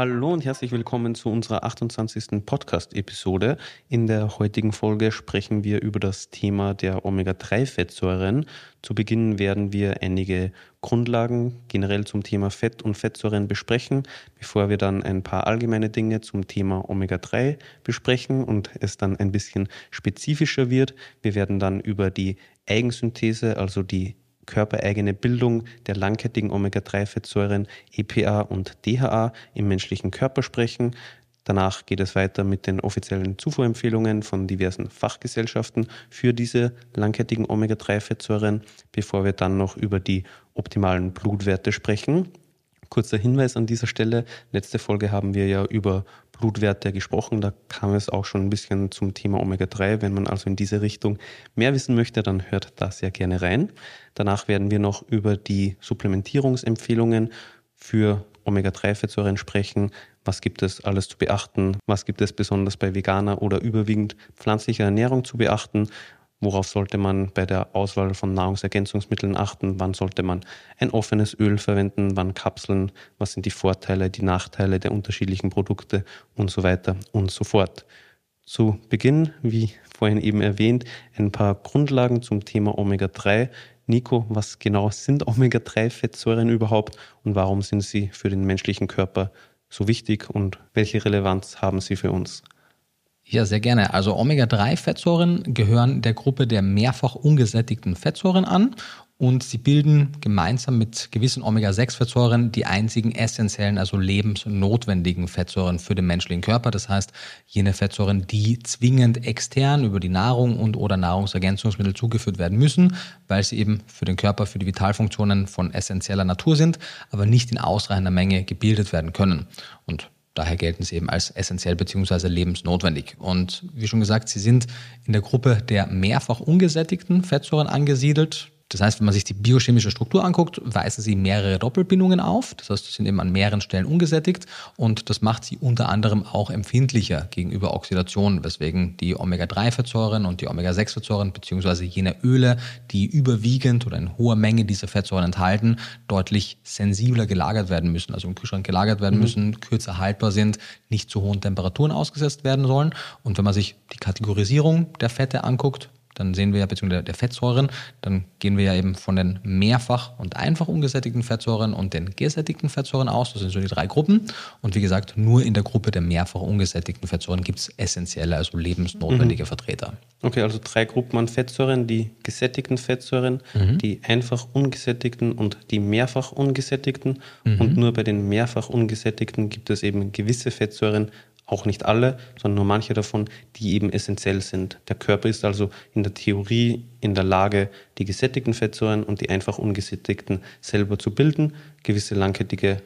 Hallo und herzlich willkommen zu unserer 28. Podcast-Episode. In der heutigen Folge sprechen wir über das Thema der Omega-3-Fettsäuren. Zu Beginn werden wir einige Grundlagen generell zum Thema Fett und Fettsäuren besprechen, bevor wir dann ein paar allgemeine Dinge zum Thema Omega-3 besprechen und es dann ein bisschen spezifischer wird. Wir werden dann über die Eigensynthese, also die körpereigene Bildung der langkettigen Omega-3-Fettsäuren EPA und DHA im menschlichen Körper sprechen. Danach geht es weiter mit den offiziellen Zufuhrempfehlungen von diversen Fachgesellschaften für diese langkettigen Omega-3-Fettsäuren, bevor wir dann noch über die optimalen Blutwerte sprechen. Kurzer Hinweis an dieser Stelle. Letzte Folge haben wir ja über Blutwerte gesprochen. Da kam es auch schon ein bisschen zum Thema Omega-3. Wenn man also in diese Richtung mehr wissen möchte, dann hört da sehr gerne rein. Danach werden wir noch über die Supplementierungsempfehlungen für Omega-3-Fettsäuren sprechen. Was gibt es alles zu beachten? Was gibt es besonders bei veganer oder überwiegend pflanzlicher Ernährung zu beachten? Worauf sollte man bei der Auswahl von Nahrungsergänzungsmitteln achten? Wann sollte man ein offenes Öl verwenden? Wann Kapseln? Was sind die Vorteile, die Nachteile der unterschiedlichen Produkte und so weiter und so fort? Zu Beginn, wie vorhin eben erwähnt, ein paar Grundlagen zum Thema Omega-3. Nico, was genau sind Omega-3-Fettsäuren überhaupt und warum sind sie für den menschlichen Körper so wichtig und welche Relevanz haben sie für uns? Ja, sehr gerne. Also Omega-3-Fettsäuren gehören der Gruppe der mehrfach ungesättigten Fettsäuren an und sie bilden gemeinsam mit gewissen Omega-6-Fettsäuren die einzigen essentiellen, also lebensnotwendigen Fettsäuren für den menschlichen Körper. Das heißt, jene Fettsäuren, die zwingend extern über die Nahrung und oder Nahrungsergänzungsmittel zugeführt werden müssen, weil sie eben für den Körper, für die Vitalfunktionen von essentieller Natur sind, aber nicht in ausreichender Menge gebildet werden können. Und Daher gelten sie eben als essentiell bzw. lebensnotwendig. Und wie schon gesagt, sie sind in der Gruppe der mehrfach ungesättigten Fettsäuren angesiedelt. Das heißt, wenn man sich die biochemische Struktur anguckt, weisen sie mehrere Doppelbindungen auf. Das heißt, sie sind eben an mehreren Stellen ungesättigt und das macht sie unter anderem auch empfindlicher gegenüber Oxidation, weswegen die Omega-3-Fettsäuren und die Omega-6-Fettsäuren beziehungsweise jene Öle, die überwiegend oder in hoher Menge diese Fettsäuren enthalten, deutlich sensibler gelagert werden müssen, also im Kühlschrank gelagert werden mhm. müssen, kürzer haltbar sind, nicht zu hohen Temperaturen ausgesetzt werden sollen. Und wenn man sich die Kategorisierung der Fette anguckt, dann sehen wir ja, beziehungsweise der Fettsäuren, dann gehen wir ja eben von den mehrfach und einfach ungesättigten Fettsäuren und den gesättigten Fettsäuren aus. Das sind so die drei Gruppen. Und wie gesagt, nur in der Gruppe der mehrfach ungesättigten Fettsäuren gibt es essentielle, also lebensnotwendige mhm. Vertreter. Okay, also drei Gruppen an Fettsäuren, die gesättigten Fettsäuren, mhm. die einfach ungesättigten und die mehrfach ungesättigten. Mhm. Und nur bei den mehrfach ungesättigten gibt es eben gewisse Fettsäuren, auch nicht alle, sondern nur manche davon, die eben essentiell sind. Der Körper ist also in der Theorie in der Lage, die gesättigten Fettsäuren und die einfach ungesättigten selber zu bilden. Gewisse langkettige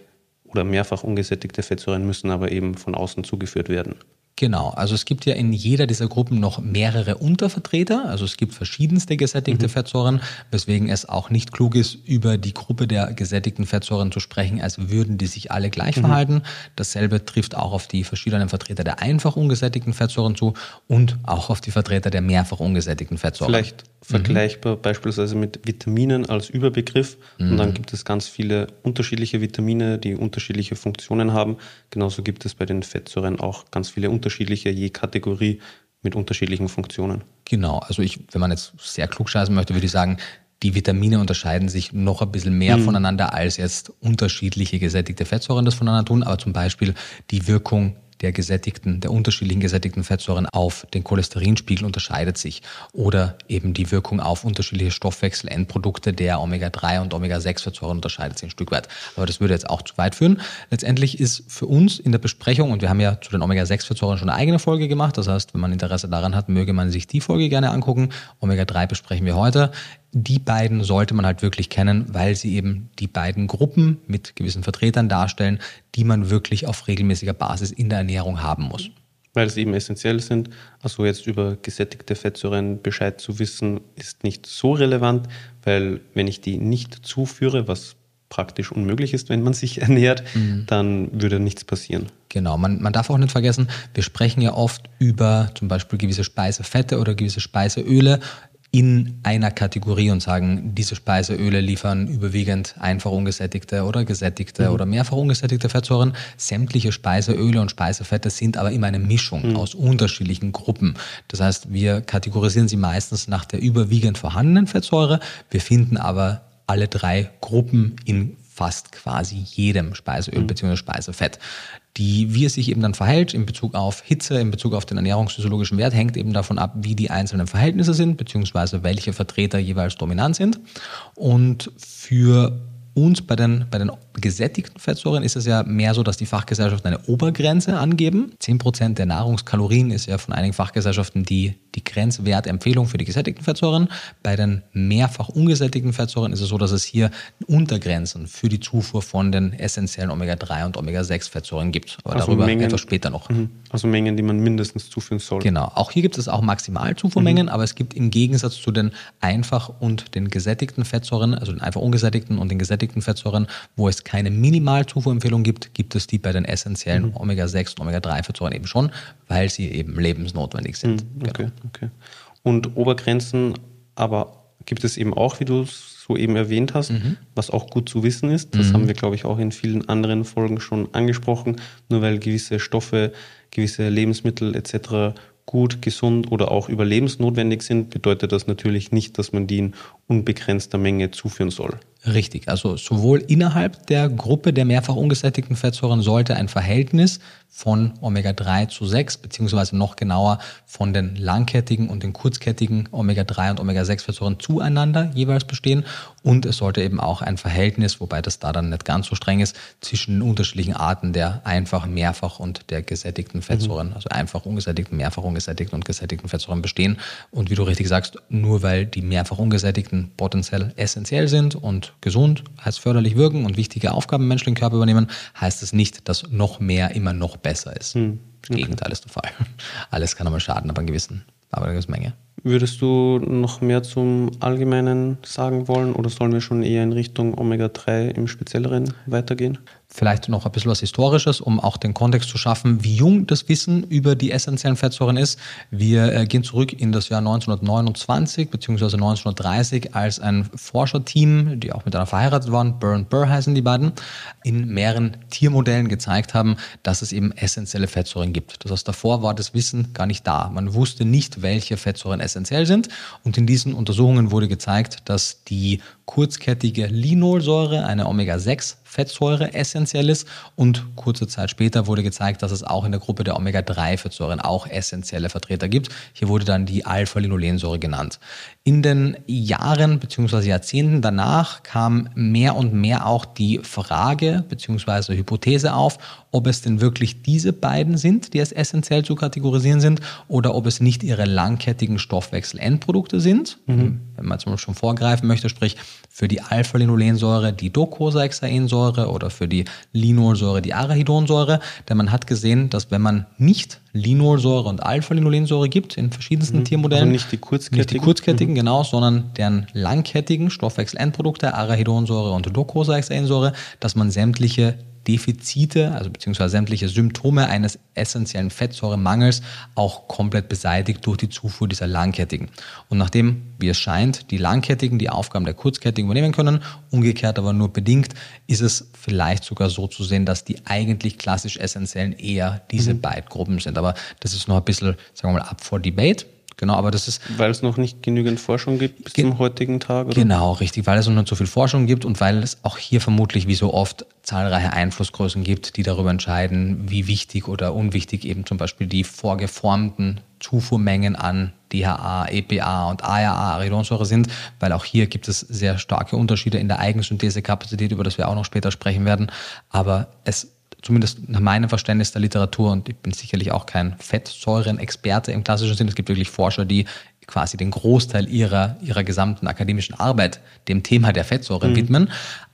oder mehrfach ungesättigte Fettsäuren müssen aber eben von außen zugeführt werden. Genau, also es gibt ja in jeder dieser Gruppen noch mehrere Untervertreter, also es gibt verschiedenste gesättigte mhm. Fettsäuren, weswegen es auch nicht klug ist, über die Gruppe der gesättigten Fettsäuren zu sprechen, als würden die sich alle gleich mhm. verhalten. Dasselbe trifft auch auf die verschiedenen Vertreter der einfach ungesättigten Fettsäuren zu und auch auf die Vertreter der mehrfach ungesättigten Fettsäuren. Vielleicht vergleichbar mhm. beispielsweise mit Vitaminen als Überbegriff und dann mhm. gibt es ganz viele unterschiedliche Vitamine, die unterschiedliche Funktionen haben. Genauso gibt es bei den Fettsäuren auch ganz viele unterschiedliche unterschiedliche, je Kategorie mit unterschiedlichen Funktionen. Genau, also ich, wenn man jetzt sehr klug scheißen möchte, würde ich sagen, die Vitamine unterscheiden sich noch ein bisschen mehr mhm. voneinander, als jetzt unterschiedliche gesättigte Fettsäuren das voneinander tun. Aber zum Beispiel die Wirkung der gesättigten, der unterschiedlichen gesättigten Fettsäuren auf den Cholesterinspiegel unterscheidet sich oder eben die Wirkung auf unterschiedliche Stoffwechselendprodukte der Omega-3 und Omega-6-Fettsäuren unterscheidet sich ein Stück weit. Aber das würde jetzt auch zu weit führen. Letztendlich ist für uns in der Besprechung, und wir haben ja zu den Omega-6-Fettsäuren schon eine eigene Folge gemacht, das heißt, wenn man Interesse daran hat, möge man sich die Folge gerne angucken. Omega-3 besprechen wir heute die beiden sollte man halt wirklich kennen, weil sie eben die beiden Gruppen mit gewissen Vertretern darstellen, die man wirklich auf regelmäßiger Basis in der Ernährung haben muss. Weil sie eben essentiell sind. Also jetzt über gesättigte Fettsäuren Bescheid zu wissen, ist nicht so relevant, weil wenn ich die nicht zuführe, was praktisch unmöglich ist, wenn man sich ernährt, mhm. dann würde nichts passieren. Genau, man, man darf auch nicht vergessen, wir sprechen ja oft über zum Beispiel gewisse Speisefette oder gewisse Speiseöle in einer Kategorie und sagen, diese Speiseöle liefern überwiegend einfach ungesättigte oder gesättigte mhm. oder mehrfach ungesättigte Fettsäuren. Sämtliche Speiseöle und Speisefette sind aber immer eine Mischung mhm. aus unterschiedlichen Gruppen. Das heißt, wir kategorisieren sie meistens nach der überwiegend vorhandenen Fettsäure. Wir finden aber alle drei Gruppen in fast quasi jedem Speiseöl mhm. bzw. Speisefett. Die, wie es sich eben dann verhält in Bezug auf Hitze, in Bezug auf den ernährungsphysiologischen Wert, hängt eben davon ab, wie die einzelnen Verhältnisse sind, beziehungsweise welche Vertreter jeweils dominant sind. Und für uns bei den, bei den gesättigten Fettsäuren ist es ja mehr so, dass die Fachgesellschaften eine Obergrenze angeben. 10% der Nahrungskalorien ist ja von einigen Fachgesellschaften die, die Grenzwertempfehlung für die gesättigten Fettsäuren. Bei den mehrfach ungesättigten Fettsäuren ist es so, dass es hier Untergrenzen für die Zufuhr von den essentiellen Omega-3 und Omega-6-Fettsäuren gibt. Aber also darüber Mengen, etwas später noch. Mhm. Also Mengen, die man mindestens zuführen soll. Genau. Auch hier gibt es auch Maximalzufuhrmengen, mhm. aber es gibt im Gegensatz zu den einfach und den gesättigten Fettsäuren, also den einfach ungesättigten und den gesättigten gesättigten Fettsäuren, wo es keine Minimalzufuhrempfehlung gibt, gibt es die bei den essentiellen mhm. Omega-6 und Omega-3-Fettsäuren eben schon, weil sie eben lebensnotwendig sind. Mhm, okay, genau. okay. Und Obergrenzen aber gibt es eben auch, wie du es so eben erwähnt hast, mhm. was auch gut zu wissen ist. Das mhm. haben wir, glaube ich, auch in vielen anderen Folgen schon angesprochen. Nur weil gewisse Stoffe, gewisse Lebensmittel etc gut, gesund oder auch überlebensnotwendig sind, bedeutet das natürlich nicht, dass man die in unbegrenzter Menge zuführen soll. Richtig, also sowohl innerhalb der Gruppe der mehrfach ungesättigten Fettsäuren sollte ein Verhältnis von Omega-3 zu 6, beziehungsweise noch genauer von den langkettigen und den kurzkettigen Omega-3 und Omega-6-Fettsäuren zueinander jeweils bestehen. Und es sollte eben auch ein Verhältnis, wobei das da dann nicht ganz so streng ist, zwischen den unterschiedlichen Arten der einfach, mehrfach und der gesättigten Fettsäuren, mhm. also einfach ungesättigten, mehrfach ungesättigten und gesättigten Fettsäuren bestehen. Und wie du richtig sagst, nur weil die mehrfach ungesättigten potenziell essentiell sind und gesund, heißt förderlich wirken und wichtige Aufgaben im menschlichen Körper übernehmen, heißt es nicht, dass noch mehr immer noch besser ist. Hm. Das okay. Gegenteil ist der Fall. Alles kann einmal schaden, aber, einen gewissen, aber eine gewisse Menge. Würdest du noch mehr zum Allgemeinen sagen wollen oder sollen wir schon eher in Richtung Omega-3 im Spezielleren weitergehen? Vielleicht noch ein bisschen was Historisches, um auch den Kontext zu schaffen, wie jung das Wissen über die essentiellen Fettsäuren ist. Wir äh, gehen zurück in das Jahr 1929 bzw. 1930, als ein Forscherteam, die auch miteinander verheiratet waren, Burr und Burr heißen die beiden, in mehreren Tiermodellen gezeigt haben, dass es eben essentielle Fettsäuren gibt. Das heißt, davor war das Wissen gar nicht da. Man wusste nicht, welche Fettsäuren essentiell sind. Und in diesen Untersuchungen wurde gezeigt, dass die kurzkettige Linolsäure, eine Omega-6 Fettsäure essentiell ist. Und kurze Zeit später wurde gezeigt, dass es auch in der Gruppe der Omega-3-Fettsäuren auch essentielle Vertreter gibt. Hier wurde dann die Alpha-Linolensäure genannt. In den Jahren bzw. Jahrzehnten danach kam mehr und mehr auch die Frage bzw. Hypothese auf, ob es denn wirklich diese beiden sind, die als essentiell zu kategorisieren sind, oder ob es nicht ihre langkettigen Stoffwechsel-Endprodukte sind. Mhm. Wenn man zum Beispiel schon vorgreifen möchte, sprich für die Alpha-Linolensäure die Docosahexaensäure oder für die Linolsäure die Arachidonsäure. Denn man hat gesehen, dass wenn man nicht Linolsäure und Alpha-Linolensäure gibt in verschiedensten mhm. Tiermodellen, also nicht die kurzkettigen, nicht die kurzkettigen mhm. genau, sondern deren langkettigen Stoffwechselendprodukte Arachidonsäure und Docosahexaensäure, dass man sämtliche Defizite, also beziehungsweise sämtliche Symptome eines essentiellen Fettsäuremangels auch komplett beseitigt durch die Zufuhr dieser langkettigen. Und nachdem, wie es scheint, die langkettigen die Aufgaben der kurzkettigen übernehmen können, umgekehrt aber nur bedingt, ist es vielleicht sogar so zu sehen, dass die eigentlich klassisch essentiellen eher diese mhm. beiden Gruppen sind. Aber das ist noch ein bisschen, sagen wir mal, up for debate. Genau, aber das ist. Weil es noch nicht genügend Forschung gibt bis zum heutigen Tag? Oder? Genau, richtig, weil es noch nicht so viel Forschung gibt und weil es auch hier vermutlich wie so oft zahlreiche Einflussgrößen gibt, die darüber entscheiden, wie wichtig oder unwichtig eben zum Beispiel die vorgeformten Zufuhrmengen an DHA, EPA und ARA, Aridonsäure sind, weil auch hier gibt es sehr starke Unterschiede in der Eigensynthesekapazität, über das wir auch noch später sprechen werden. Aber es zumindest nach meinem Verständnis der Literatur, und ich bin sicherlich auch kein Fettsäuren-Experte im klassischen Sinn, es gibt wirklich Forscher, die quasi den Großteil ihrer, ihrer gesamten akademischen Arbeit dem Thema der Fettsäuren mhm. widmen.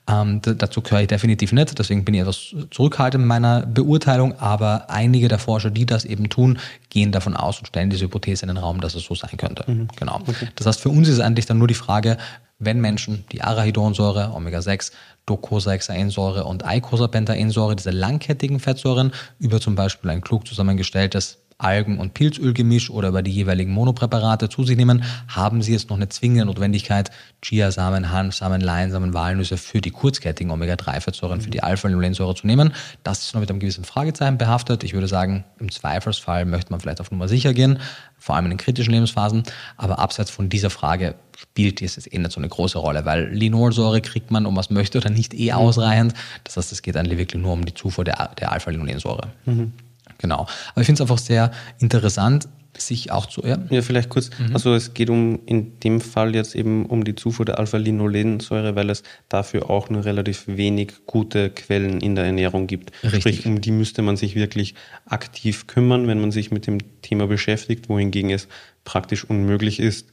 Ähm, dazu gehöre ich definitiv nicht, deswegen bin ich etwas zurückhaltend in meiner Beurteilung, aber einige der Forscher, die das eben tun, gehen davon aus und stellen diese Hypothese in den Raum, dass es so sein könnte. Mhm. Genau. Okay. Das heißt, für uns ist eigentlich dann nur die Frage, wenn Menschen die Arachidonsäure, Omega-6, Docosahexaensäure und Eicosapentaensäure, diese langkettigen Fettsäuren, über zum Beispiel ein klug zusammengestelltes Algen- und Pilzölgemisch oder über die jeweiligen Monopräparate zu sich nehmen, haben sie jetzt noch eine zwingende Notwendigkeit, Chiasamen, Hanfsamen, Leinsamen, Walnüsse für die kurzkettigen Omega-3-Fettsäuren, für die Alpha-Linolensäure zu nehmen. Das ist noch mit einem gewissen Fragezeichen behaftet. Ich würde sagen, im Zweifelsfall möchte man vielleicht auf Nummer sicher gehen, vor allem in den kritischen Lebensphasen. Aber abseits von dieser Frage spielt es jetzt eh nicht so eine große Rolle, weil Linolsäure kriegt man, um was möchte oder nicht, eh ausreichend. Das heißt, es geht eigentlich wirklich nur um die Zufuhr der, der Alpha-Linolensäure. Mhm. Genau. Aber ich finde es einfach sehr interessant, sich auch zu. Ja, ja vielleicht kurz. Mhm. Also es geht um in dem Fall jetzt eben um die Zufuhr der Alpha-Linolensäure, weil es dafür auch nur relativ wenig gute Quellen in der Ernährung gibt. Richtig. Sprich, um die müsste man sich wirklich aktiv kümmern, wenn man sich mit dem Thema beschäftigt, wohingegen es praktisch unmöglich ist,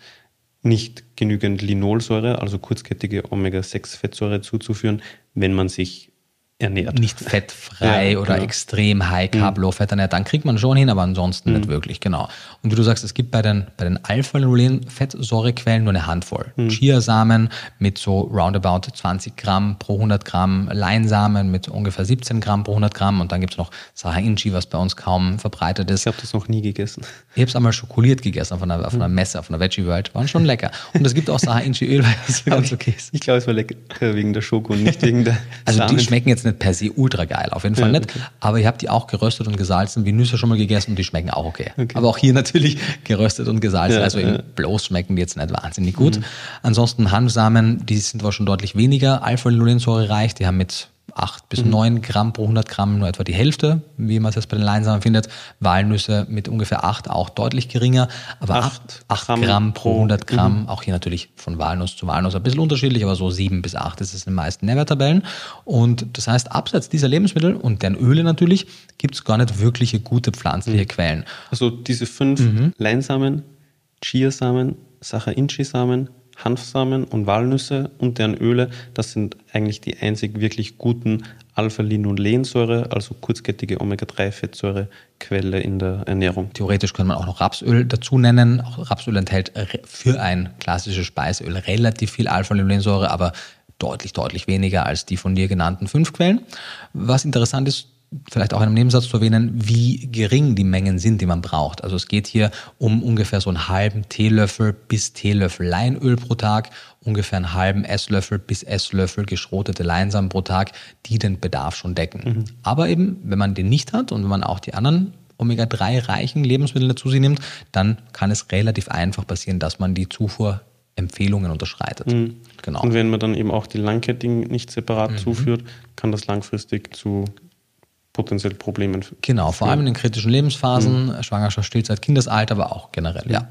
nicht genügend Linolsäure, also kurzkettige Omega-6-Fettsäure zuzuführen, wenn man sich ernährt. Nicht fettfrei ja, oder genau. extrem high carb, mhm. low fat ernährt, dann kriegt man schon hin, aber ansonsten mhm. nicht wirklich, genau. Und wie du sagst, es gibt bei den, bei den Alpha-Linolen-Fettsäurequellen nur eine Handvoll. Mhm. Chiasamen mit so roundabout 20 Gramm pro 100 Gramm, Leinsamen mit ungefähr 17 Gramm pro 100 Gramm und dann gibt es noch Saha Inchi, was bei uns kaum verbreitet ist. Ich habe das noch nie gegessen. Ich habe es einmal schokoliert gegessen auf einer, auf einer mhm. Messe, auf einer Veggie World. Waren schon lecker. Und es gibt auch Saha Inchi Öl, weil es ganz okay ist. Ich glaube, es war lecker wegen der Schoko und nicht wegen der Also die schmecken jetzt nicht per se ultra geil, auf jeden Fall ja, nicht. Okay. Aber ich habe die auch geröstet und gesalzen, wie Nüsse schon mal gegessen und die schmecken auch okay. okay. Aber auch hier natürlich geröstet und gesalzen. Ja, also ja. bloß schmecken die jetzt nicht wahnsinnig gut. Mhm. Ansonsten Hanfsamen, die sind zwar schon deutlich weniger Alpha-Linolensäure reich, die haben mit 8 bis mhm. 9 Gramm pro 100 Gramm, nur etwa die Hälfte, wie man es jetzt bei den Leinsamen findet. Walnüsse mit ungefähr 8 auch deutlich geringer, aber 8, 8 Gramm, Gramm, pro 100 Gramm, mhm. auch hier natürlich von Walnuss zu Walnuss ein bisschen unterschiedlich, aber so 7 bis 8 ist es in den meisten Nährwerttabellen. Und das heißt, abseits dieser Lebensmittel und deren Öle natürlich, gibt es gar nicht wirkliche gute pflanzliche mhm. Quellen. Also diese fünf mhm. Leinsamen, Chiasamen, Sacharinchi-Samen, Hanfsamen und Walnüsse und deren Öle, das sind eigentlich die einzig wirklich guten Alpha-Linolensäure, also kurzkettige Omega-3-Fettsäurequelle in der Ernährung. Theoretisch könnte man auch noch Rapsöl dazu nennen. Auch Rapsöl enthält für ein klassisches Speiseöl relativ viel Alpha-Linolensäure, aber deutlich, deutlich weniger als die von dir genannten fünf Quellen. Was interessant ist, vielleicht auch in einem Nebensatz zu erwähnen, wie gering die Mengen sind, die man braucht. Also es geht hier um ungefähr so einen halben Teelöffel bis Teelöffel Leinöl pro Tag, ungefähr einen halben Esslöffel bis Esslöffel geschrotete Leinsamen pro Tag, die den Bedarf schon decken. Mhm. Aber eben, wenn man den nicht hat und wenn man auch die anderen Omega-3-reichen Lebensmittel dazu sich nimmt, dann kann es relativ einfach passieren, dass man die Zufuhr Empfehlungen unterschreitet. Mhm. Genau. Und wenn man dann eben auch die langkettigen nicht separat mhm. zuführt, kann das langfristig zu potenziell Problemen. Genau, vor allem in den kritischen Lebensphasen, mhm. Schwangerschaft, Stillzeit, Kindesalter, aber auch generell, ja.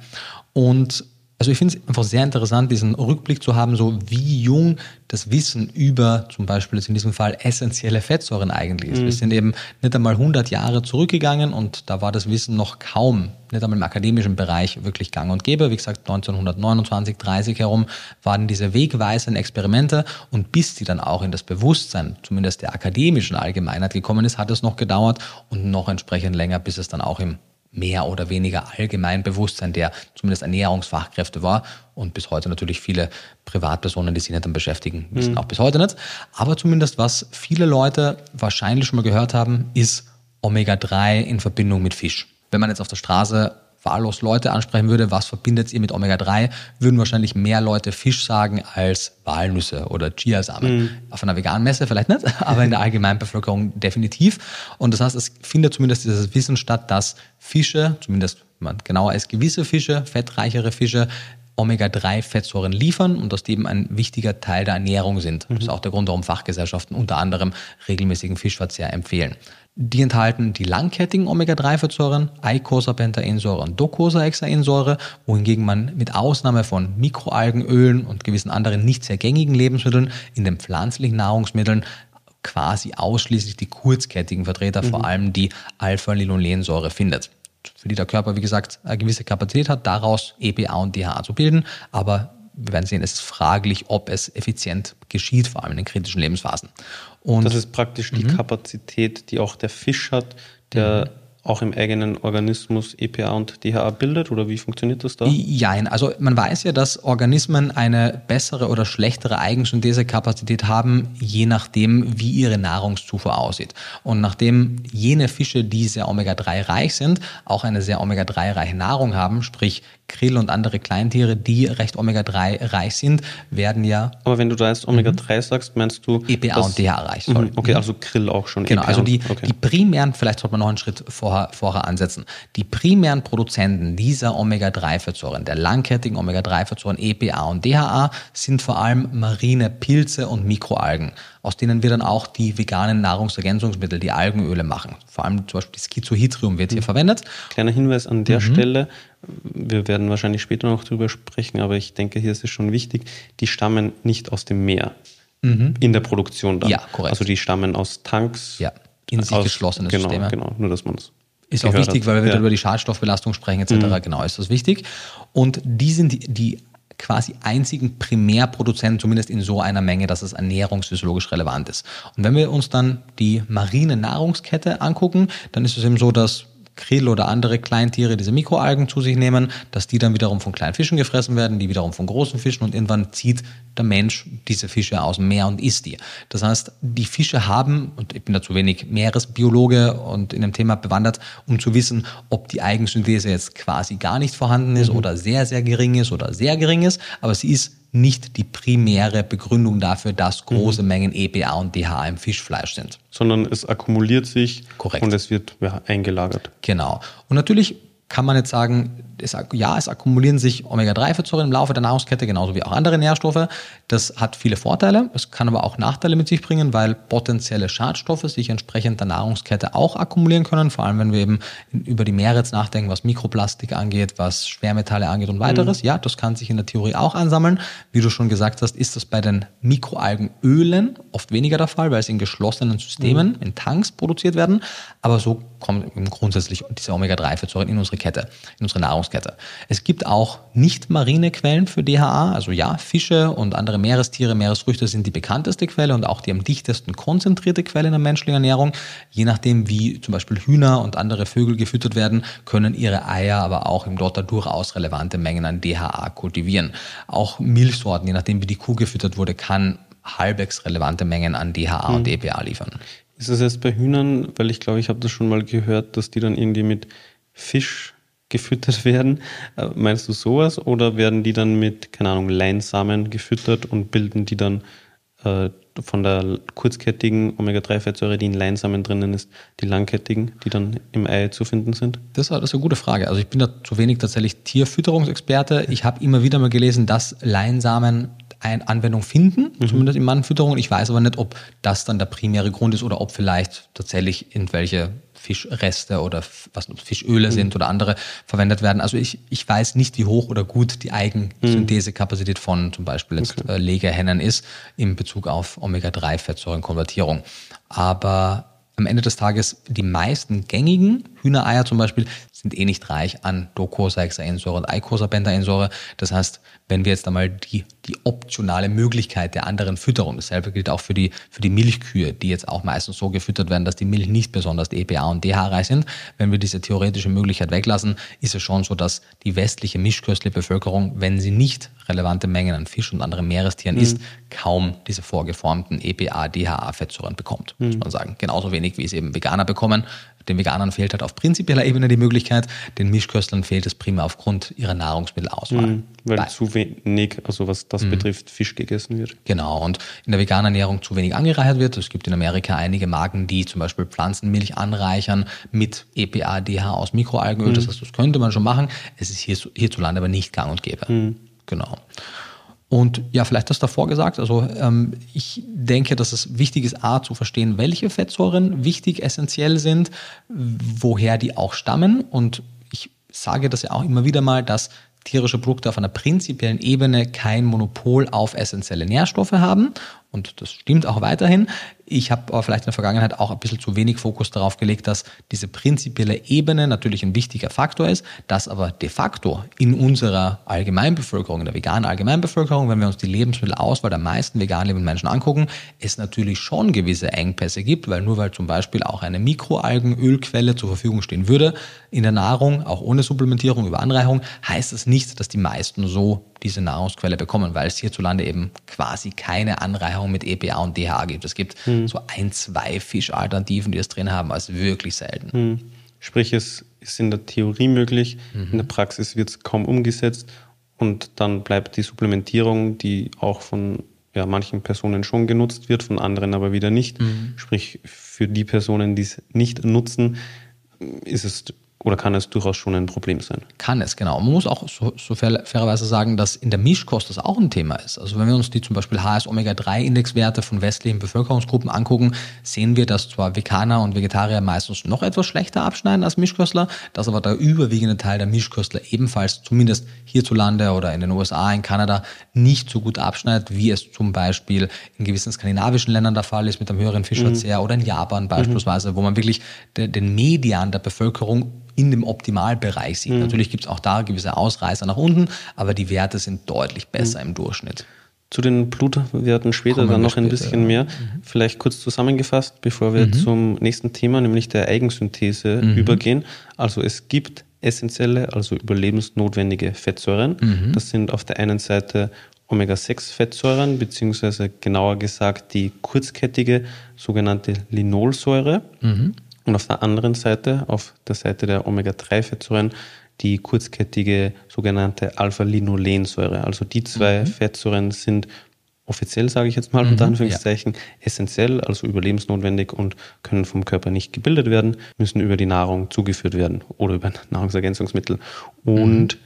Und also ich finde es einfach sehr interessant, diesen Rückblick zu haben, so wie jung das Wissen über zum Beispiel jetzt in diesem Fall essentielle Fettsäuren eigentlich ist. Mhm. Wir sind eben nicht einmal 100 Jahre zurückgegangen und da war das Wissen noch kaum, nicht einmal im akademischen Bereich wirklich gang und gäbe. Wie gesagt, 1929, 30 herum waren diese wegweisenden Experimente und bis die dann auch in das Bewusstsein, zumindest der akademischen Allgemeinheit gekommen ist, hat es noch gedauert und noch entsprechend länger, bis es dann auch im mehr oder weniger allgemein Bewusstsein der zumindest Ernährungsfachkräfte war und bis heute natürlich viele Privatpersonen, die sich nicht damit beschäftigen, wissen mhm. auch bis heute nicht. Aber zumindest was viele Leute wahrscheinlich schon mal gehört haben, ist Omega-3 in Verbindung mit Fisch. Wenn man jetzt auf der Straße wahllos Leute ansprechen würde, was verbindet ihr mit Omega-3, würden wahrscheinlich mehr Leute Fisch sagen als Walnüsse oder Chiasamen. Mhm. Auf einer veganen Messe vielleicht nicht, aber in der Allgemeinbevölkerung definitiv. Und das heißt, es findet zumindest dieses Wissen statt, dass Fische, zumindest man genauer ist, gewisse Fische, fettreichere Fische, Omega-3-Fettsäuren liefern und dass die eben ein wichtiger Teil der Ernährung sind. Das ist mhm. auch der Grund, warum Fachgesellschaften unter anderem regelmäßigen Fischverzehr empfehlen. Die enthalten die langkettigen Omega-3-Fettsäuren, Eicosapentaensäure und Docosahexaensäure, wohingegen man mit Ausnahme von Mikroalgenölen und gewissen anderen nicht sehr gängigen Lebensmitteln in den pflanzlichen Nahrungsmitteln quasi ausschließlich die kurzkettigen Vertreter, mhm. vor allem die Alpha-Linolensäure findet. Für die der Körper, wie gesagt, eine gewisse Kapazität hat, daraus EPA und DHA zu bilden, aber wir werden sehen, es ist fraglich, ob es effizient geschieht, vor allem in den kritischen Lebensphasen. Und das ist praktisch die mhm. Kapazität, die auch der Fisch hat, der mhm auch im eigenen Organismus EPA und DHA bildet oder wie funktioniert das da? Jein, also man weiß ja, dass Organismen eine bessere oder schlechtere Eigensynthesekapazität haben, je nachdem, wie ihre Nahrungszufuhr aussieht. Und nachdem jene Fische, die sehr Omega-3 reich sind, auch eine sehr Omega-3 reiche Nahrung haben, sprich Krill und andere Kleintiere, die recht Omega-3 reich sind, werden ja. Aber wenn du da jetzt Omega-3 mhm. sagst, meinst du. EPA und DHA reich. Sorry. Okay, also Krill auch schon. Genau, EPA also die, okay. die primären, vielleicht sollte man noch einen Schritt vorher, vorher ansetzen. Die primären Produzenten dieser Omega-3-Fettsäuren, der langkettigen Omega-3-Fettsäuren EPA und DHA, sind vor allem marine Pilze und Mikroalgen aus denen wir dann auch die veganen Nahrungsergänzungsmittel, die Algenöle machen. Vor allem zum Beispiel das Schizohydrium wird hier mhm. verwendet. Kleiner Hinweis an der mhm. Stelle, wir werden wahrscheinlich später noch darüber sprechen, aber ich denke, hier ist es schon wichtig, die stammen nicht aus dem Meer mhm. in der Produktion dann. Ja, korrekt. Also die stammen aus Tanks. Ja, in sich aus, geschlossene genau, Systeme. Genau, nur dass man es ist auch wichtig, hat. weil wir ja. über die Schadstoffbelastung sprechen etc. Mhm. Genau, ist das wichtig. Und die sind die, die quasi einzigen Primärproduzenten, zumindest in so einer Menge, dass es ernährungsphysiologisch relevant ist. Und wenn wir uns dann die marine Nahrungskette angucken, dann ist es eben so, dass Krill oder andere Kleintiere diese Mikroalgen zu sich nehmen, dass die dann wiederum von kleinen Fischen gefressen werden, die wiederum von großen Fischen und irgendwann zieht der Mensch diese Fische aus dem Meer und isst die. Das heißt, die Fische haben, und ich bin da zu wenig Meeresbiologe und in dem Thema bewandert, um zu wissen, ob die Eigensynthese jetzt quasi gar nicht vorhanden ist mhm. oder sehr, sehr gering ist oder sehr gering ist, aber sie ist nicht die primäre Begründung dafür, dass große mhm. Mengen EPA und DHA im Fischfleisch sind. Sondern es akkumuliert sich Korrekt. und es wird ja, eingelagert. Genau. Und natürlich kann man jetzt sagen, es, ja, es akkumulieren sich Omega-3-Fettsäuren im Laufe der Nahrungskette, genauso wie auch andere Nährstoffe. Das hat viele Vorteile. Es kann aber auch Nachteile mit sich bringen, weil potenzielle Schadstoffe sich entsprechend der Nahrungskette auch akkumulieren können. Vor allem, wenn wir eben über die Meere jetzt nachdenken, was Mikroplastik angeht, was Schwermetalle angeht und weiteres. Mhm. Ja, das kann sich in der Theorie auch ansammeln. Wie du schon gesagt hast, ist das bei den Mikroalgenölen oft weniger der Fall, weil sie in geschlossenen Systemen, mhm. in Tanks produziert werden. Aber so kommen grundsätzlich diese Omega-3-Fettsäuren in unsere Kette, in unsere Nahrungskette. Es gibt auch nicht marine Quellen für DHA, also ja, Fische und andere Meerestiere, Meeresfrüchte sind die bekannteste Quelle und auch die am dichtesten konzentrierte Quelle in der menschlichen Ernährung. Je nachdem, wie zum Beispiel Hühner und andere Vögel gefüttert werden, können ihre Eier aber auch im Dotter durchaus relevante Mengen an DHA kultivieren. Auch Milchsorten, je nachdem, wie die Kuh gefüttert wurde, kann halbwegs relevante Mengen an DHA mhm. und EPA liefern. Ist es jetzt bei Hühnern, weil ich glaube, ich habe das schon mal gehört, dass die dann irgendwie mit Fisch gefüttert werden. Äh, meinst du sowas oder werden die dann mit, keine Ahnung, Leinsamen gefüttert und bilden die dann äh, von der kurzkettigen Omega-3-Fettsäure, die in Leinsamen drinnen ist, die langkettigen, die dann im Ei zu finden sind? Das, das ist eine gute Frage. Also ich bin da zu wenig tatsächlich Tierfütterungsexperte. Ich habe immer wieder mal gelesen, dass Leinsamen eine Anwendung finden, mhm. zumindest in Mannfütterung. Ich weiß aber nicht, ob das dann der primäre Grund ist oder ob vielleicht tatsächlich irgendwelche Fischreste oder was Fischöle mhm. sind oder andere verwendet werden. Also ich, ich weiß nicht, wie hoch oder gut die Eigensynthesekapazität von zum Beispiel jetzt okay. Äh, Legehennen ist in Bezug auf Omega-3-Fettsäurenkonvertierung. Aber am Ende des Tages die meisten gängigen Hühnereier zum Beispiel sind eh nicht reich an Docosahexaensäure und Eicosapentaensäure. Das heißt, wenn wir jetzt einmal die, die optionale Möglichkeit der anderen Fütterung, dasselbe gilt auch für die, für die Milchkühe, die jetzt auch meistens so gefüttert werden, dass die Milch nicht besonders EPA und DH-reich sind. Wenn wir diese theoretische Möglichkeit weglassen, ist es schon so, dass die westliche mischköstliche Bevölkerung, wenn sie nicht relevante Mengen an Fisch und anderen Meerestieren mhm. isst, kaum diese vorgeformten EPA, DHA-Fettsäuren bekommt, mhm. muss man sagen. Genauso wenig, wie es eben Veganer bekommen. Den Veganern fehlt halt auf prinzipieller Ebene die Möglichkeit, den Mischköstlern fehlt es primär aufgrund ihrer Nahrungsmittelauswahl. Mhm, weil Nein. zu wenig, also was das mhm. betrifft, Fisch gegessen wird. Genau, und in der veganen Ernährung zu wenig angereichert wird. Es gibt in Amerika einige Marken, die zum Beispiel Pflanzenmilch anreichern mit EPA, DH aus Mikroalgenöl. Mhm. Das heißt, das könnte man schon machen. Es ist hier, hierzulande aber nicht gang und gäbe. Mhm. Genau. Und ja, vielleicht das davor gesagt. Also ähm, ich denke, dass es wichtig ist, A, zu verstehen, welche Fettsäuren wichtig, essentiell sind, woher die auch stammen. Und ich sage das ja auch immer wieder mal, dass tierische Produkte auf einer prinzipiellen Ebene kein Monopol auf essentielle Nährstoffe haben Und das stimmt auch weiterhin. Ich habe aber vielleicht in der Vergangenheit auch ein bisschen zu wenig Fokus darauf gelegt, dass diese prinzipielle Ebene natürlich ein wichtiger Faktor ist, dass aber de facto in unserer Allgemeinbevölkerung, in der veganen Allgemeinbevölkerung, wenn wir uns die Lebensmittelauswahl der meisten vegan lebenden Menschen angucken, es natürlich schon gewisse Engpässe gibt, weil nur weil zum Beispiel auch eine Mikroalgenölquelle zur Verfügung stehen würde in der Nahrung, auch ohne Supplementierung über Anreicherung, heißt das nicht, dass die meisten so diese Nahrungsquelle bekommen, weil es hierzulande eben quasi keine Anreicherung mit EPA und DHA gibt. Es gibt hm. so ein, zwei Fischalternativen, die das drin haben, als wirklich selten. Hm. Sprich, es ist in der Theorie möglich, mhm. in der Praxis wird es kaum umgesetzt und dann bleibt die Supplementierung, die auch von ja, manchen Personen schon genutzt wird, von anderen aber wieder nicht. Mhm. Sprich, für die Personen, die es nicht nutzen, ist es oder kann es durchaus schon ein Problem sein? Kann es, genau. Man muss auch so, so fair, fairerweise sagen, dass in der Mischkost das auch ein Thema ist. Also wenn wir uns die zum Beispiel HS-Omega-3-Indexwerte von westlichen Bevölkerungsgruppen angucken, sehen wir, dass zwar Veganer und Vegetarier meistens noch etwas schlechter abschneiden als Mischköstler, dass aber der überwiegende Teil der Mischköstler ebenfalls, zumindest hierzulande oder in den USA, in Kanada, nicht so gut abschneidet, wie es zum Beispiel in gewissen skandinavischen Ländern der Fall ist mit einem höheren Fischverzehr mhm. oder in Japan beispielsweise, mhm. wo man wirklich den, den Median der Bevölkerung in dem Optimalbereich sieht. Mhm. Natürlich gibt es auch da gewisse Ausreißer nach unten, aber die Werte sind deutlich besser mhm. im Durchschnitt. Zu den Blutwerten später Kommen dann noch ein bisschen mehr. Mhm. Vielleicht kurz zusammengefasst, bevor wir mhm. zum nächsten Thema, nämlich der Eigensynthese, mhm. übergehen. Also es gibt essentielle, also überlebensnotwendige Fettsäuren. Mhm. Das sind auf der einen Seite Omega-6-Fettsäuren, beziehungsweise genauer gesagt die kurzkettige sogenannte Linolsäure. Mhm. Und auf der anderen Seite, auf der Seite der Omega-3-Fettsäuren, die kurzkettige sogenannte Alpha-Linolensäure. Also die zwei mhm. Fettsäuren sind offiziell, sage ich jetzt mal, unter mhm, Anführungszeichen, ja. essentiell, also überlebensnotwendig und können vom Körper nicht gebildet werden, müssen über die Nahrung zugeführt werden oder über Nahrungsergänzungsmittel. Und mhm.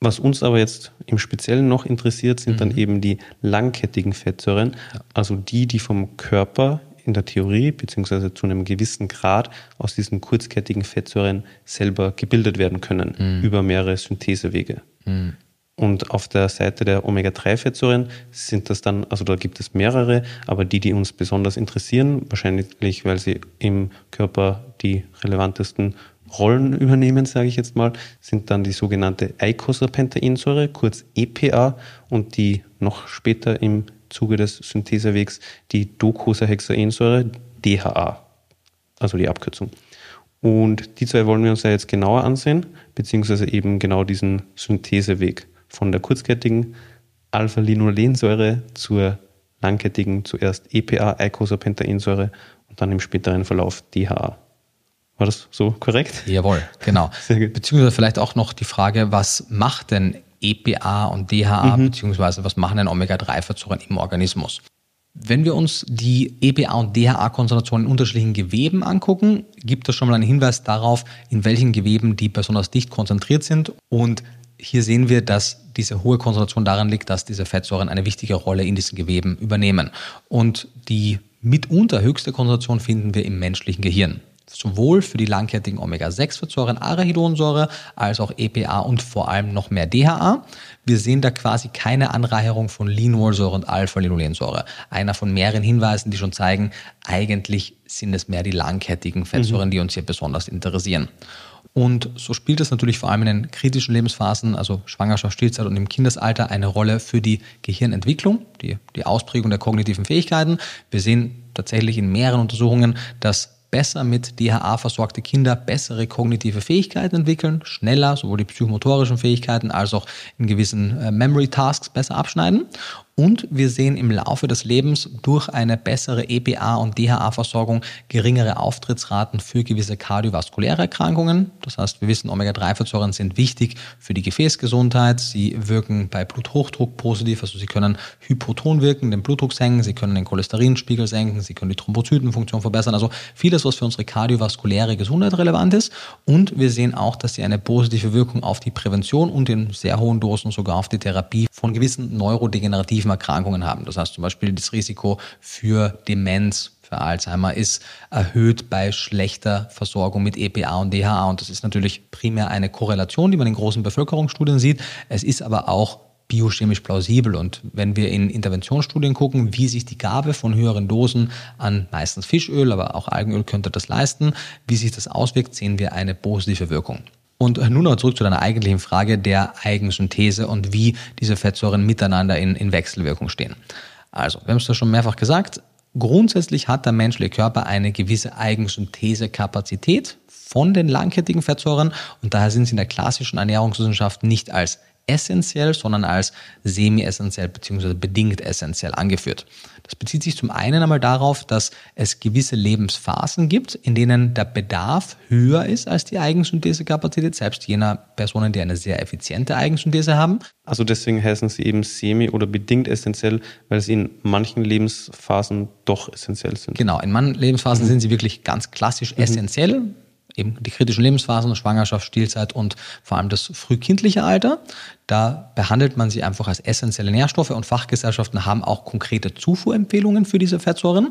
was uns aber jetzt im Speziellen noch interessiert, sind dann mhm. eben die langkettigen Fettsäuren, also die, die vom Körper in der Theorie beziehungsweise zu einem gewissen Grad aus diesen kurzkettigen Fettsäuren selber gebildet werden können mhm. über mehrere Synthesewege. Mhm. Und auf der Seite der Omega-3-Fettsäuren sind das dann, also da gibt es mehrere, aber die, die uns besonders interessieren, wahrscheinlich weil sie im Körper die relevantesten Rollen übernehmen, sage ich jetzt mal, sind dann die sogenannte Eicosapentaensäure, kurz EPA, und die noch später im Zuge des Synthesewegs die Docosahexaensäure, DHA, also die Abkürzung. Und die zwei wollen wir uns ja jetzt genauer ansehen, beziehungsweise eben genau diesen Syntheseweg von der kurzkettigen Alpha-Linolensäure zur langkettigen zuerst EPA, Eicosapentaensäure und dann im späteren Verlauf DHA. War das so korrekt? Jawohl, genau. Beziehungsweise vielleicht auch noch die Frage, was macht denn EPA und DHA, mhm. beziehungsweise was machen denn Omega-3-Fettsäuren im Organismus? Wenn wir uns die EPA und DHA-Konzentrationen in unterschiedlichen Geweben angucken, gibt es schon mal einen Hinweis darauf, in welchen Geweben die besonders dicht konzentriert sind. Und hier sehen wir, dass diese hohe Konzentration daran liegt, dass diese Fettsäuren eine wichtige Rolle in diesen Geweben übernehmen. Und die mitunter höchste Konzentration finden wir im menschlichen Gehirn sowohl für die langkettigen Omega-6-Fettsäuren Arachidonsäure als auch EPA und vor allem noch mehr DHA. Wir sehen da quasi keine Anreicherung von Linolsäure und Alpha-Linolensäure. Einer von mehreren Hinweisen, die schon zeigen, eigentlich sind es mehr die langkettigen Fettsäuren, mhm. die uns hier besonders interessieren. Und so spielt es natürlich vor allem in den kritischen Lebensphasen, also Schwangerschaft, Stillzeit und im Kindesalter, eine Rolle für die Gehirnentwicklung, die, die Ausprägung der kognitiven Fähigkeiten. Wir sehen tatsächlich in mehreren Untersuchungen, dass besser mit DHA versorgte Kinder bessere kognitive Fähigkeiten entwickeln, schneller, sowohl die psychomotorischen Fähigkeiten als auch in gewissen äh, Memory Tasks besser abschneiden. Und wir sehen im Laufe des Lebens durch eine bessere EPA- und DHA-Versorgung geringere Auftrittsraten für gewisse kardiovaskuläre Erkrankungen. Das heißt, wir wissen, Omega-3-Fettsäuren sind wichtig für die Gefäßgesundheit. Sie wirken bei Bluthochdruck positiv, also sie können hypoton wirken, den Blutdruck senken, sie können den Cholesterinspiegel senken, sie können die Thrombozytenfunktion verbessern. Also vieles, was für unsere kardiovaskuläre Gesundheit relevant ist. Und wir sehen auch, dass sie eine positive Wirkung auf die Prävention und in sehr hohen Dosen sogar auf die Therapie von gewissen neurodegenerativen degenerativen Erkrankungen haben. Das heißt zum Beispiel das Risiko für Demenz, für Alzheimer ist erhöht bei schlechter Versorgung mit EPA und DHA. Und das ist natürlich primär eine Korrelation, die man in großen Bevölkerungsstudien sieht. Es ist aber auch biochemisch plausibel. Und wenn wir in Interventionsstudien gucken, wie sich die Gabe von höheren Dosen an meistens Fischöl, aber auch Algenöl könnte das leisten, wie sich das auswirkt, sehen wir eine positive Wirkung. Und nun noch zurück zu deiner eigentlichen Frage der Eigensynthese und wie diese Fettsäuren miteinander in, in Wechselwirkung stehen. Also, wir haben es ja schon mehrfach gesagt, grundsätzlich hat der menschliche Körper eine gewisse Eigensynthesekapazität von den langkettigen Fettsäuren und daher sind sie in der klassischen Ernährungswissenschaft nicht als essentiell, sondern als semi-essentiell bzw. bedingt essentiell angeführt. Das bezieht sich zum einen einmal darauf, dass es gewisse Lebensphasen gibt, in denen der Bedarf höher ist als die Eigensynthesekapazität, selbst jener Personen, die eine sehr effiziente Eigensynthese haben. Also deswegen heißen sie eben semi- oder bedingt essentiell, weil sie in manchen Lebensphasen doch essentiell sind. Genau, in manchen Lebensphasen mhm. sind sie wirklich ganz klassisch mhm. Eben die kritischen Lebensphasen, Schwangerschaft, Stillzeit und vor allem das frühkindliche Alter. Da behandelt man sie einfach als essentielle Nährstoffe und Fachgesellschaften haben auch konkrete Zufuhrempfehlungen für diese Fettsäuren.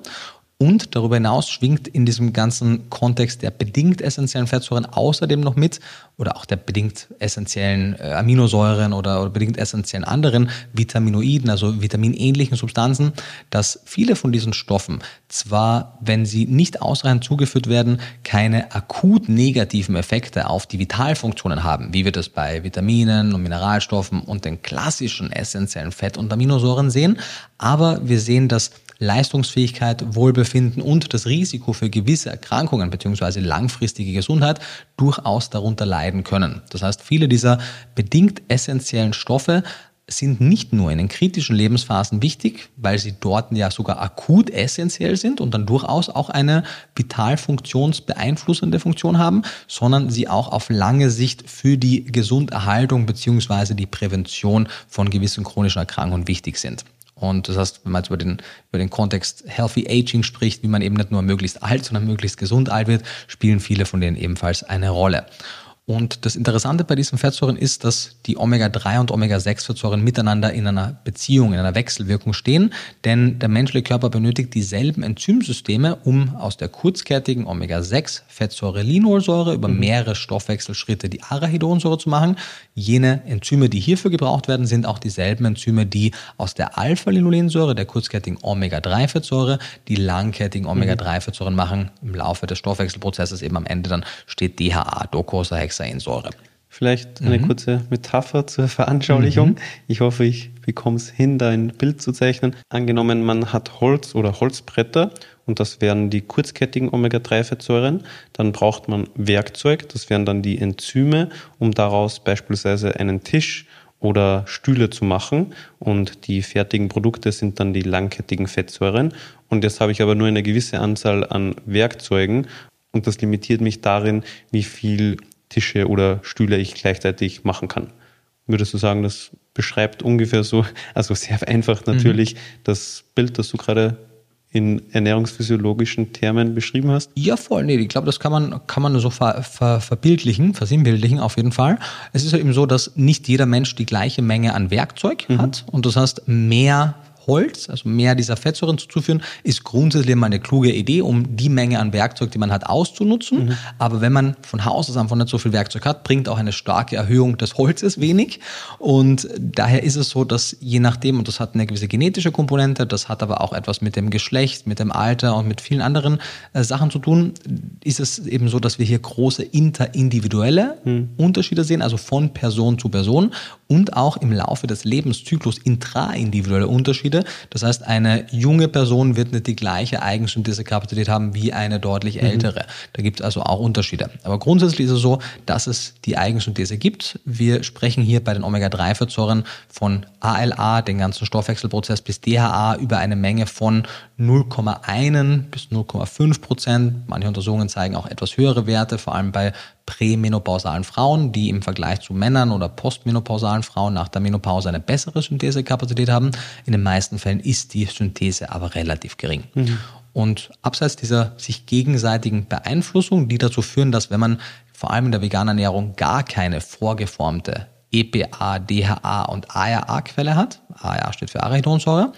Und darüber hinaus schwingt in diesem ganzen Kontext der bedingt essentiellen Fettsäuren außerdem noch mit oder auch der bedingt essentiellen äh, Aminosäuren oder, oder bedingt essentiellen anderen Vitaminoiden, also vitaminähnlichen Substanzen, dass viele von diesen Stoffen zwar, wenn sie nicht ausreichend zugeführt werden, keine akut negativen Effekte auf die Vitalfunktionen haben, wie wir das bei Vitaminen und Mineralstoffen und den klassischen essentiellen Fett- und Aminosäuren sehen, aber wir sehen, dass Leistungsfähigkeit, Wohlbefinden und das Risiko für gewisse Erkrankungen bzw. langfristige Gesundheit durchaus darunter leiden können. Das heißt, viele dieser bedingt essentiellen Stoffe sind nicht nur in den kritischen Lebensphasen wichtig, weil sie dort ja sogar akut essentiell sind und dann durchaus auch eine vital funktionsbeeinflussende Funktion haben, sondern sie auch auf lange Sicht für die Gesunderhaltung bzw. die Prävention von gewissen chronischen Erkrankungen wichtig sind. Und das heißt, wenn man jetzt über den, über den Kontext Healthy Aging spricht, wie man eben nicht nur möglichst alt, sondern möglichst gesund alt wird, spielen viele von denen ebenfalls eine Rolle. Und das Interessante bei diesen Fettsäuren ist, dass die Omega-3 und Omega-6-Fettsäuren miteinander in einer Beziehung, in einer Wechselwirkung stehen, denn der menschliche Körper benötigt dieselben Enzymsysteme, um aus der kurzkettigen Omega-6-Fettsäure Linolsäure über mhm. mehrere Stoffwechselschritte die Arachidonsäure zu machen. Jene Enzyme, die hierfür gebraucht werden, sind auch dieselben Enzyme, die aus der Alpha-Linolensäure, der kurzkettigen Omega-3-Fettsäure, die langkettigen Omega-3-Fettsäuren machen. Im Laufe des Stoffwechselprozesses eben am Ende dann steht DHA, Docosahexaen Hexainsäure. Vielleicht eine mhm. kurze Metapher zur Veranschaulichung. Mhm. Ich hoffe, ich bekomme es hin, da ein Bild zu zeichnen. Angenommen, man hat Holz oder Holzbretter und das wären die kurzkettigen Omega-3-Fettsäuren. Dann braucht man Werkzeug, das wären dann die Enzyme, um daraus beispielsweise einen Tisch oder Stühle zu machen. Und die fertigen Produkte sind dann die langkettigen Fettsäuren. Und jetzt habe ich aber nur eine gewisse Anzahl an Werkzeugen und das limitiert mich darin, wie viel Tische oder Stühle ich gleichzeitig machen kann. Würdest du sagen, das beschreibt ungefähr so, also sehr einfach natürlich, mhm. das Bild, das du gerade in ernährungsphysiologischen Termen beschrieben hast? Ja, voll. Nee, ich glaube, das kann man, kann man so ver, ver, verbildlichen, versinnbildlichen auf jeden Fall. Es ist ja eben so, dass nicht jeder Mensch die gleiche Menge an Werkzeug mhm. hat und das heißt, mehr Holz, also mehr dieser Fettsäuren zuzuführen, ist grundsätzlich immer eine kluge Idee, um die Menge an Werkzeug, die man hat, auszunutzen. Mhm. Aber wenn man von Haus aus einfach nicht so viel Werkzeug hat, bringt auch eine starke Erhöhung des Holzes wenig. Und daher ist es so, dass je nachdem, und das hat eine gewisse genetische Komponente, das hat aber auch etwas mit dem Geschlecht, mit dem Alter und mit vielen anderen äh, Sachen zu tun, ist es eben so, dass wir hier große interindividuelle mhm. Unterschiede sehen, also von Person zu Person und auch im Laufe des Lebenszyklus intraindividuelle Unterschiede. Das heißt, eine junge Person wird nicht die gleiche Kapazität haben wie eine deutlich mhm. ältere. Mhm. Da gibt es also auch Unterschiede. Aber grundsätzlich ist es so, dass es die Eigensynthese gibt. Wir sprechen hier bei den Omega-3-Fettsäuren von ALA, den ganzen Stoffwechselprozess, bis DHA über eine Menge von 0,1 bis 0,5 Prozent. Manche Untersuchungen zeigen auch etwas höhere Werte, vor allem bei prämenopausalen Frauen, die im Vergleich zu Männern oder postmenopausalen Frauen nach der Menopause eine bessere Synthesekapazität haben. In den meisten Fällen ist die Synthese aber relativ gering. Mhm. Und abseits dieser sich gegenseitigen Beeinflussung, die dazu führen, dass wenn man vor allem in der veganen Ernährung gar keine vorgeformte EPA, DHA und ARA-Quelle hat, ARA steht für Arachidonsäure,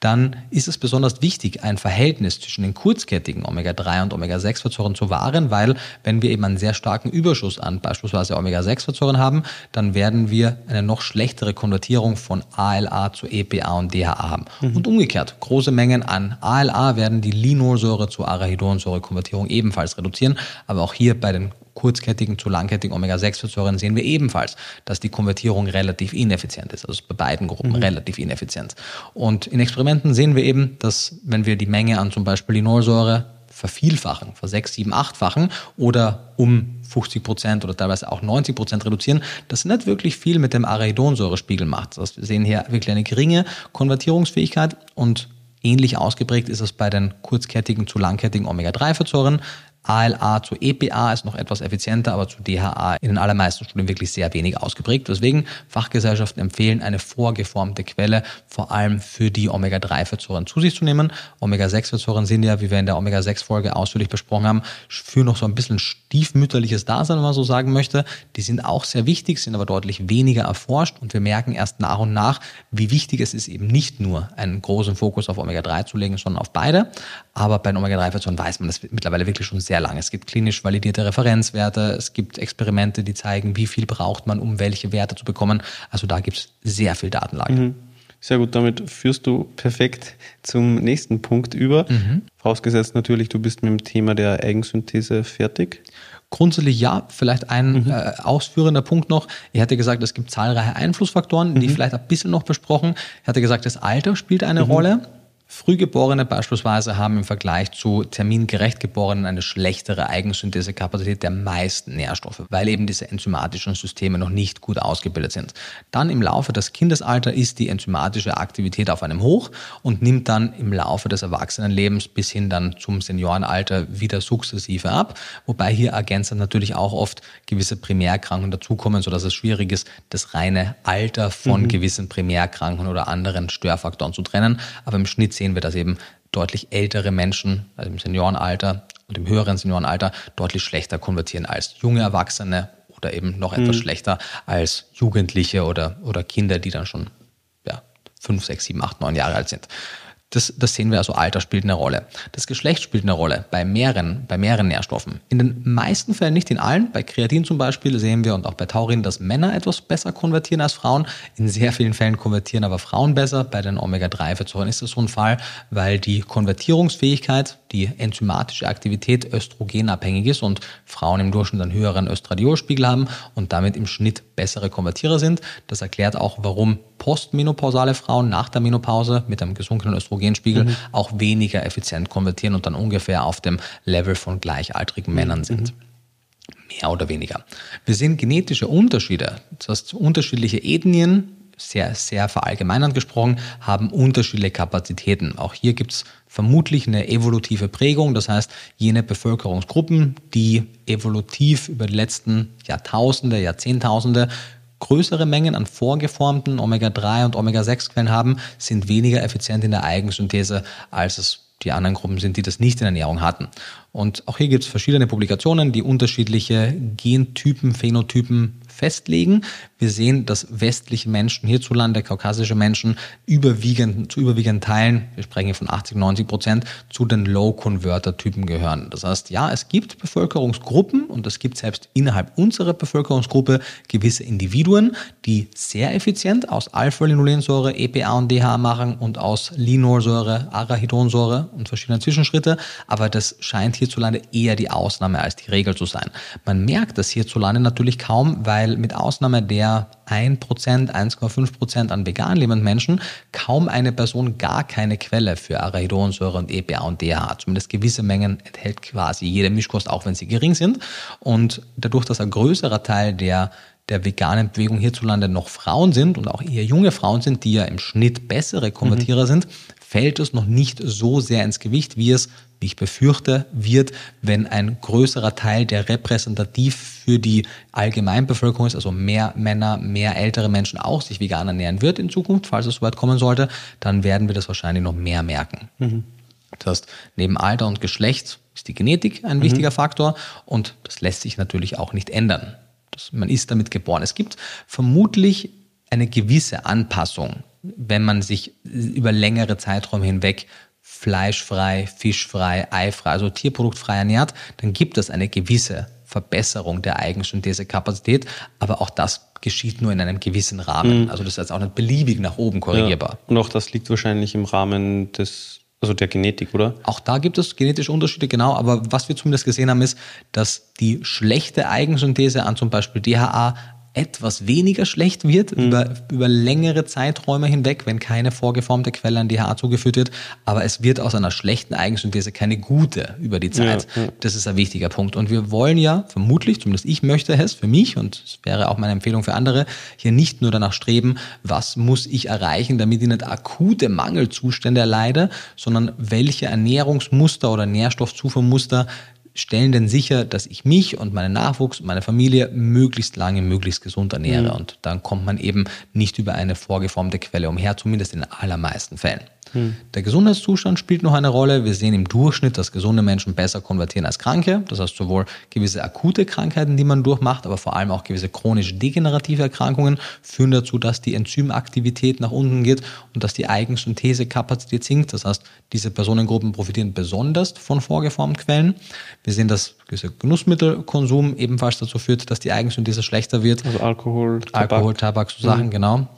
dann ist es besonders wichtig, ein Verhältnis zwischen den kurzkettigen Omega-3 und Omega-6-Fettsäuren zu wahren, weil wenn wir eben einen sehr starken Überschuss an beispielsweise Omega-6-Fettsäuren haben, dann werden wir eine noch schlechtere Konvertierung von ALA zu EPA und DHA haben. Mhm. Und umgekehrt, große Mengen an ALA werden die Linolsäure zur Arachidonsäure-Konvertierung ebenfalls reduzieren, aber auch hier bei den kurzkettigen zu langkettigen Omega-6-Fettsäuren sehen wir ebenfalls, dass die Konvertierung relativ ineffizient ist, also bei beiden Gruppen mhm. relativ ineffizient. Und in Experimenten sehen wir eben, dass wenn wir die Menge an zum Beispiel Linolsäure vervielfachen, versechs, sieben, achtfachen oder um 50 Prozent oder teilweise auch 90 Prozent reduzieren, das nicht wirklich viel mit dem Arachidonsäurespiegel macht. Das heißt, wir sehen hier wirklich eine geringe Konvertierungsfähigkeit und Ähnlich ausgeprägt ist es bei den kurzkettigen zu langkettigen Omega-3-Fettsäuren. ALA zu EPA ist noch etwas effizienter, aber zu DHA in den allermeisten Studien wirklich sehr wenig ausgeprägt. Deswegen Fachgesellschaften empfehlen, eine vorgeformte Quelle vor allem für die Omega-3-Fettsäuren zu sich zu nehmen. Omega-6-Fettsäuren sind ja, wie wir in der Omega-6-Folge ausführlich besprochen haben, für noch so ein bisschen stiefmütterliches Dasein, wenn man so sagen möchte. Die sind auch sehr wichtig, sind aber deutlich weniger erforscht und wir merken erst nach und nach, wie wichtig es ist, eben nicht nur einen großen Fokus auf Omega-3 zu legen, sondern auf beide. Aber bei den Omega-3-Fettsäuren weiß man das mittlerweile wirklich schon sehr sehr lang. Es gibt klinisch validierte Referenzwerte, es gibt Experimente, die zeigen, wie viel braucht man, um welche Werte zu bekommen. Also da gibt es sehr viel Datenlage. Mhm. Sehr gut, damit führst du perfekt zum nächsten Punkt über. Mhm. Vorausgesetzt natürlich, du bist mit dem Thema der Eigensynthese fertig. Grundsätzlich ja, vielleicht ein mhm. äh, ausführender Punkt noch. Ich hatte gesagt, es gibt zahlreiche Einflussfaktoren, die mhm. vielleicht ein bisschen noch besprochen. Ich hatte gesagt, das Alter spielt eine mhm. Rolle. Frühgeborene beispielsweise haben im Vergleich zu termingerecht Geborenen eine schlechtere Eigensynthesekapazität der meisten Nährstoffe, weil eben diese enzymatischen Systeme noch nicht gut ausgebildet sind. Dann im Laufe des Kindesalters ist die enzymatische Aktivität auf einem Hoch und nimmt dann im Laufe des Erwachsenenlebens bis hin dann zum Seniorenalter wieder sukzessive ab, wobei hier ergänzend natürlich auch oft gewisse Primärkrankungen dazukommen, sodass es schwierig ist, das reine Alter von mhm. gewissen Primärkrankungen oder anderen Störfaktoren zu trennen. Aber im Schnitt sehen wir, dass eben deutlich ältere Menschen, also im Seniorenalter und im höheren Seniorenalter, deutlich schlechter konvertieren als junge Erwachsene oder eben noch etwas mhm. schlechter als Jugendliche oder, oder Kinder, die dann schon ja, fünf, sechs, sieben, acht, neun Jahre alt sind. Das, das sehen wir also, Alter spielt eine Rolle. Das Geschlecht spielt eine Rolle bei mehreren, bei mehreren Nährstoffen. In den meisten Fällen, nicht in allen, bei Kreatin zum Beispiel sehen wir und auch bei Taurin, dass Männer etwas besser konvertieren als Frauen. In sehr vielen Fällen konvertieren aber Frauen besser. Bei den Omega-3-Fettsäuren ist das so ein Fall, weil die Konvertierungsfähigkeit, die enzymatische Aktivität östrogenabhängig ist und Frauen im Durchschnitt einen höheren Östradiolspiegel haben und damit im Schnitt bessere Konvertierer sind. Das erklärt auch, warum postmenopausale Frauen nach der Menopause mit einem gesunkenen Östrogenspiegel mhm. auch weniger effizient konvertieren und dann ungefähr auf dem Level von gleichaltrigen Männern sind. Mehr oder weniger. Wir sehen genetische Unterschiede. Das heißt, unterschiedliche Ethnien, sehr, sehr verallgemeinert gesprochen, haben unterschiedliche Kapazitäten. Auch hier gibt es vermutlich eine evolutive Prägung. Das heißt, jene Bevölkerungsgruppen, die evolutiv über die letzten Jahrtausende, Jahrzehntausende größere Mengen an vorgeformten Omega-3 und Omega-6-Quellen haben, sind weniger effizient in der Eigensynthese, als es die anderen Gruppen sind, die das nicht in Ernährung hatten. Und auch hier gibt es verschiedene Publikationen, die unterschiedliche Gentypen, Phänotypen festlegen. Wir sehen, dass westliche Menschen hierzulande, kaukasische Menschen, überwiegend, zu überwiegenden Teilen, wir sprechen hier von 80, 90 Prozent, zu den Low-Converter-Typen gehören. Das heißt, ja, es gibt Bevölkerungsgruppen und es gibt selbst innerhalb unserer Bevölkerungsgruppe gewisse Individuen, die sehr effizient aus Alpha-Linolensäure, EPA und DHA machen und aus Linolsäure, Arachidonsäure und verschiedene Zwischenschritte. Aber das scheint hierzulande eher die Ausnahme als die Regel zu sein. Man merkt das hierzulande natürlich kaum, weil mit Ausnahme der 1%, 1,5% an vegan lebenden Menschen kaum eine Person gar keine Quelle für Arachidonsäure und EPA und DHA. Zumindest gewisse Mengen enthält quasi jede Mischkost, auch wenn sie gering sind. Und dadurch, dass ein größerer Teil der der veganen Bewegung hierzulande noch Frauen sind und auch eher junge Frauen sind, die ja im Schnitt bessere Konvertierer mhm. sind, fällt es noch nicht so sehr ins Gewicht, wie es, wie ich befürchte, wird, wenn ein größerer Teil, der repräsentativ für die Allgemeinbevölkerung ist, also mehr Männer, mehr ältere Menschen auch sich vegan ernähren wird in Zukunft, falls es soweit kommen sollte, dann werden wir das wahrscheinlich noch mehr merken. Mhm. Das heißt, neben Alter und Geschlecht ist die Genetik ein mhm. wichtiger Faktor und das lässt sich natürlich auch nicht ändern. man ist damit geboren. Es gibt vermutlich eine gewisse Anpassung, wenn man sich über längere Zeiträume hinweg fleischfrei, fischfrei, eifrei, also tierproduktfrei ernährt, dann gibt es eine gewisse Verbesserung der Eigensynthesekapazität, aber auch das geschieht nur in einem gewissen Rahmen. Mhm. Also das ist jetzt auch nicht beliebig nach oben korrigierbar. Ja. Und auch das liegt wahrscheinlich im Rahmen des also der Genetik, oder? Auch da gibt es genetische Unterschiede, genau. Aber was wir zumindest gesehen haben, ist, dass die schlechte Eigensynthese an zum Beispiel DHA etwas weniger schlecht wird mhm. über, über längere Zeiträume hinweg, wenn keine vorgeformte Quelle an DHA zugeführt wird. Aber es wird aus einer schlechten Eigensynthese keine gute über die Zeit. Ja, ja. Das ist ein wichtiger Punkt. Und wir wollen ja vermutlich, zumindest ich möchte es für mich und es wäre auch meine Empfehlung für andere, hier nicht nur danach streben, was muss ich erreichen, damit ich nicht akute Mangelzustände erleide, sondern welche Ernährungsmuster oder Nährstoffzufuhrmuster stellen denn sicher, dass ich mich und meinen Nachwuchs und meine Familie möglichst lange, möglichst gesund ernähre. Mhm. Und dann kommt man eben nicht über eine vorgeformte Quelle umher, zumindest in allermeisten Fällen. Hm. Der Gesundheitszustand spielt noch eine Rolle. Wir sehen im Durchschnitt, dass gesunde Menschen besser konvertieren als Kranke. Das heißt sowohl gewisse akute Krankheiten, die man durchmacht, aber vor allem auch gewisse chronisch degenerative Erkrankungen führen dazu, dass die Enzymaktivität nach unten geht und dass die Eigensynthesekapazität sinkt. Das heißt, diese Personengruppen profitieren besonders von vorgeformten Quellen. Wir sehen, dass gewisser Genussmittelkonsum ebenfalls dazu führt, dass die Eigensynthese schlechter wird. Also Alkohol, Tabak. Alkohol, Tabak, so Sachen, mhm. genau.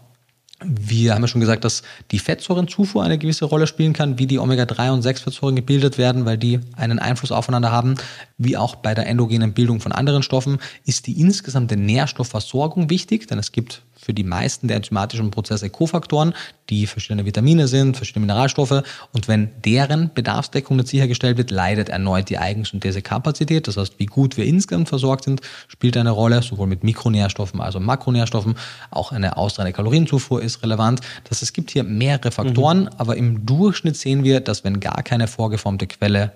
Wir haben ja schon gesagt, dass die Fettsäurenzufuhr eine gewisse Rolle spielen kann, wie die Omega-3 und 6-Fettsäuren gebildet werden, weil die einen Einfluss aufeinander haben. Wie auch bei der endogenen Bildung von anderen Stoffen ist die insgesamte Nährstoffversorgung wichtig, denn es gibt für die meisten der enzymatischen Prozesse Kofaktoren, die verschiedene Vitamine sind, verschiedene Mineralstoffe. Und wenn deren Bedarfsdeckung nicht sichergestellt wird, leidet erneut die Eigensynthesekapazität. Das heißt, wie gut wir insgesamt versorgt sind, spielt eine Rolle, sowohl mit Mikronährstoffen als auch Makronährstoffen. Auch eine ausreichende Kalorienzufuhr ist relevant. Das heißt, es gibt hier mehrere Faktoren, mhm. aber im Durchschnitt sehen wir, dass wenn gar keine vorgeformte Quelle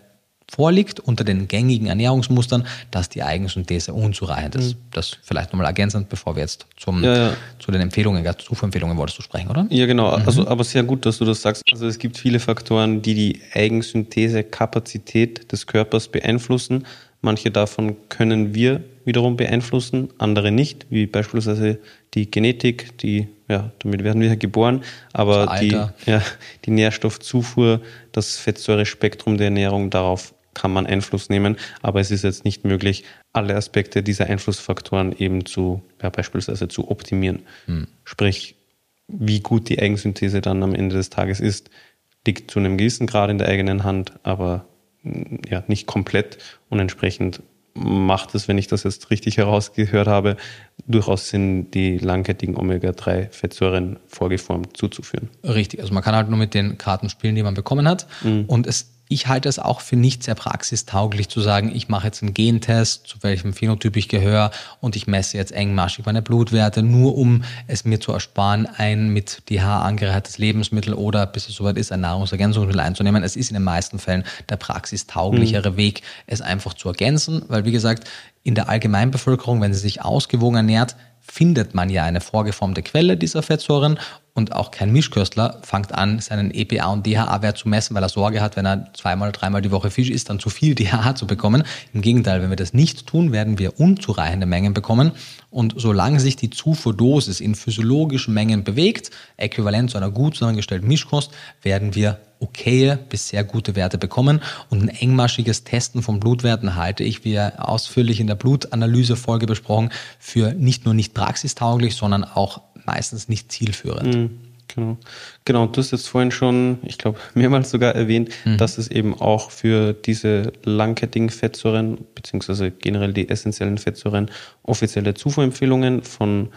vorliegt unter den gängigen Ernährungsmustern, dass die Eigensynthese unzureichend ist. Mhm. Das vielleicht nochmal ergänzend, bevor wir jetzt zum, ja, ja. zu den Empfehlungen, Zufuhrempfehlungen wolltest du sprechen, oder? Ja, genau. Mhm. Also, aber sehr gut, dass du das sagst. Also es gibt viele Faktoren, die die Eigensynthesekapazität des Körpers beeinflussen. Manche davon können wir wiederum beeinflussen, andere nicht, wie beispielsweise die Genetik, die, ja, damit werden wir geboren, aber die, ja, die Nährstoffzufuhr, das Fettsäurespektrum der Ernährung, darauf kann man Einfluss nehmen, aber es ist jetzt nicht möglich, alle Aspekte dieser Einflussfaktoren eben zu, ja, beispielsweise zu optimieren. Hm. Sprich, wie gut die Eigensynthese dann am Ende des Tages ist, liegt zu einem gewissen Grad in der eigenen Hand, aber ja, nicht komplett und entsprechend macht es, wenn ich das jetzt richtig herausgehört habe, durchaus Sinn, die langkettigen Omega-3-Fettsäuren vorgeformt zuzuführen. Richtig, also man kann halt nur mit den Karten spielen, die man bekommen hat. Mhm. Und es ich halte es auch für nicht sehr praxistauglich zu sagen, ich mache jetzt einen Gentest, zu welchem Phänotyp ich gehöre und ich messe jetzt engmaschig meine Blutwerte, nur um es mir zu ersparen, ein mit DH angereichertes Lebensmittel oder, bis es soweit ist, ein Nahrungsergänzungsmittel einzunehmen. Es ist in den meisten Fällen der praxistauglichere mhm. Weg, es einfach zu ergänzen, weil wie gesagt, in der Allgemeinbevölkerung, wenn sie sich ausgewogen ernährt, findet man ja eine vorgeformte Quelle dieser Fettsäuren und auch kein Mischköstler fängt an, seinen EPA und DHA-Wert zu messen, weil er Sorge hat, wenn er zweimal, dreimal die Woche Fisch isst, dann zu viel DHA zu bekommen. Im Gegenteil, wenn wir das nicht tun, werden wir unzureichende Mengen bekommen. Und solange sich die Zufuhrdosis in physiologischen Mengen bewegt, äquivalent zu einer gut zusammengestellten Mischkost, werden wir okaye bis sehr gute Werte bekommen. Und ein engmaschiges Testen von Blutwerten halte ich, wie ausführlich in der Blutanalyse-Folge besprochen, für nicht nur nicht praxistauglich, sondern auch meistens nicht zielführend. Mhm, genau. Genau, du hast jetzt vorhin schon, ich glaube, mehrmals sogar erwähnt, mhm. dass es eben auch für diese langkettigen Fettsäuren, beziehungsweise generell die essentiellen Fettsäuren, offizielle Zufuhrempfehlungen von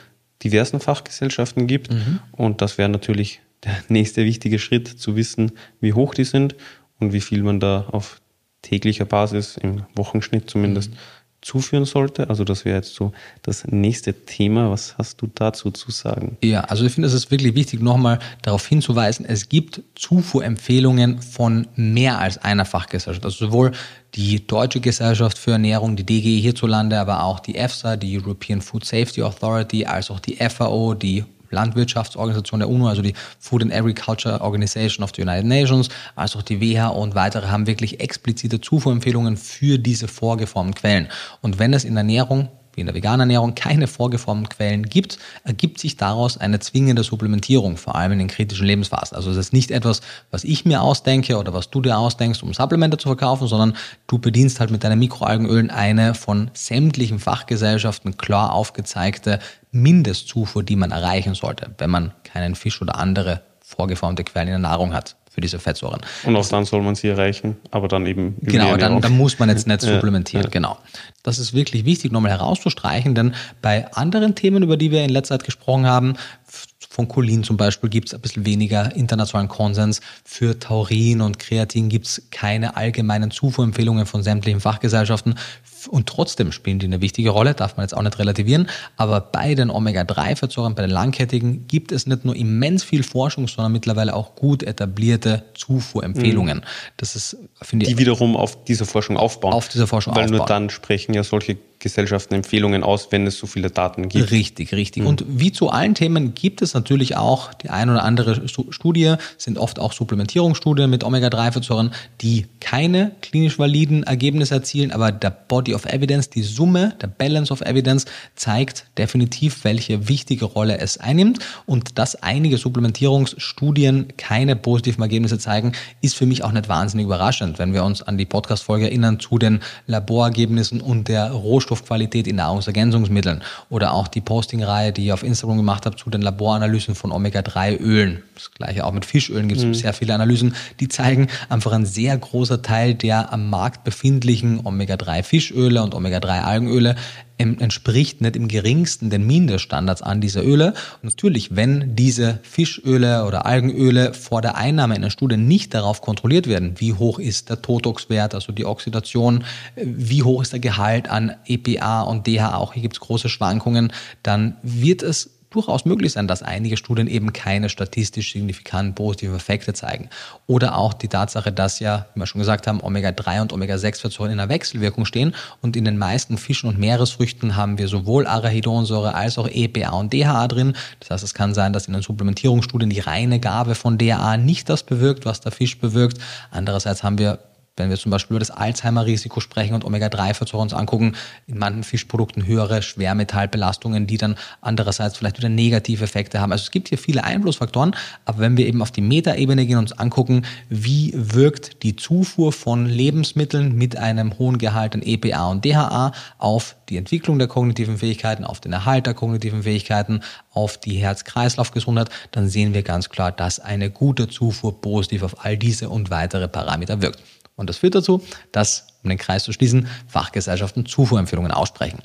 diversen Fachgesellschaften gibt. Mhm. Und das wäre natürlich der nächste wichtige Schritt, zu wissen, wie hoch die sind und wie viel man da auf täglicher Basis, im Wochenschnitt zumindest, mhm. zuführen sollte. Also das wäre jetzt so das nächste Thema. Was hast du dazu zu sagen? Ja, also ich finde, es ist wirklich wichtig, nochmal darauf hinzuweisen, es gibt Zufuhrempfehlungen von mehr als einer Fachgesellschaft. Also sowohl die Deutsche Gesellschaft für Ernährung, die DGE hierzulande, aber auch die EFSA, die European Food Safety Authority, als auch die FAO, die Landwirtschaftsorganisation der UNO, also die Food and Agriculture Organization of the United Nations, als auch die WHO und weitere haben wirklich explizite Zufuhrempfehlungen für diese vorgeformten Quellen. Und wenn es in Ernährung wie in der veganen Ernährung, keine vorgeformten Quellen gibt, ergibt sich daraus eine zwingende Supplementierung, vor allem in den kritischen Lebensphasen. Also es ist nicht etwas, was ich mir ausdenke oder was du dir ausdenkst, um Supplemente zu verkaufen, sondern du bedienst halt mit deinen Mikroalgenölen eine von sämtlichen Fachgesellschaften klar aufgezeigte Mindestzufuhr, die man erreichen sollte, wenn man keinen Fisch oder andere vorgeformte Quellen in der Nahrung hat für diese Fettsäuren. Und auch dann soll man sie erreichen, aber dann eben über Genau, dann, dann muss man jetzt nicht supplementieren, ja, ja. genau. Das ist wirklich wichtig, nochmal herauszustreichen, denn bei anderen Themen, über die wir in letzter Zeit gesprochen haben, von Cholin zum Beispiel gibt es ein bisschen weniger internationalen Konsens. Für Taurin und Kreatin gibt es keine allgemeinen Zufuhrempfehlungen von sämtlichen Fachgesellschaften. Und trotzdem spielen die eine wichtige Rolle, darf man jetzt auch nicht relativieren. Aber bei den Omega-3-Fettsäuren, bei den langkettigen, gibt es nicht nur immens viel Forschung, sondern mittlerweile auch gut etablierte Zufuhrempfehlungen. Mhm. Das ist, finde ich. Die wiederum auf dieser Forschung aufbauen. Auf dieser Forschung Weil aufbauen. nur dann sprechen ja solche Gesellschaften Empfehlungen aus, wenn es so viele Daten gibt. Richtig, richtig. Mhm. Und wie zu allen Themen gibt es natürlich auch die ein oder andere Studie, sind oft auch Supplementierungsstudien mit Omega-3-Fettsäuren, die keine klinisch validen Ergebnisse erzielen, aber der Body of Evidence, die Summe, der Balance of Evidence zeigt definitiv, welche wichtige Rolle es einnimmt. Und dass einige Supplementierungsstudien keine positiven Ergebnisse zeigen, ist für mich auch nicht wahnsinnig überraschend, wenn wir uns an die Podcast-Folge erinnern zu den Laborergebnissen und der Rohstoff Nährstoffqualität in Nahrungsergänzungsmitteln oder auch die Postingreihe, die ich auf Instagram gemacht habe zu den Laboranalysen von Omega-3-Ölen. Das gleiche auch mit Fischölen gibt es mhm. sehr viele Analysen, die zeigen einfach ein sehr großer Teil der am Markt befindlichen Omega-3-Fischöle und Omega-3-Algenöle entspricht nicht im geringsten den Mindeststandards an dieser Öle. Und natürlich, wenn diese Fischöle oder Algenöle vor der Einnahme in der Studie nicht darauf kontrolliert werden, wie hoch ist der Totox-Wert, also die Oxidation, wie hoch ist der Gehalt an EPA und DHA, auch hier gibt es große Schwankungen, dann wird es durchaus möglich sein, dass einige Studien eben keine statistisch signifikanten positiven Effekte zeigen. Oder auch die Tatsache, dass ja, wie wir schon gesagt haben, Omega-3 und Omega-6-Fettsäuren in einer Wechselwirkung stehen und in den meisten Fischen und Meeresfrüchten haben wir sowohl Arachidonsäure als auch EPA und DHA drin. Das heißt, es kann sein, dass in den Supplementierungsstudien die reine Gabe von DHA nicht das bewirkt, was der Fisch bewirkt. Andererseits haben wir wenn wir zum Beispiel über das Alzheimer-Risiko sprechen und Omega-3-Fettsäuren uns angucken, in manchen Fischprodukten höhere Schwermetallbelastungen, die dann andererseits vielleicht wieder negative Effekte haben. Also es gibt hier viele Einflussfaktoren, aber wenn wir eben auf die Metaebene gehen und uns angucken, wie wirkt die Zufuhr von Lebensmitteln mit einem hohen Gehalt an EPA und DHA auf die Entwicklung der kognitiven Fähigkeiten, auf den Erhalt der kognitiven Fähigkeiten, auf die Herz-Kreislauf-Gesundheit, dann sehen wir ganz klar, dass eine gute Zufuhr positiv auf all diese und weitere Parameter wirkt. Und das führt dazu, dass, um den Kreis zu schließen, Fachgesellschaften Zufuhrempfehlungen aussprechen.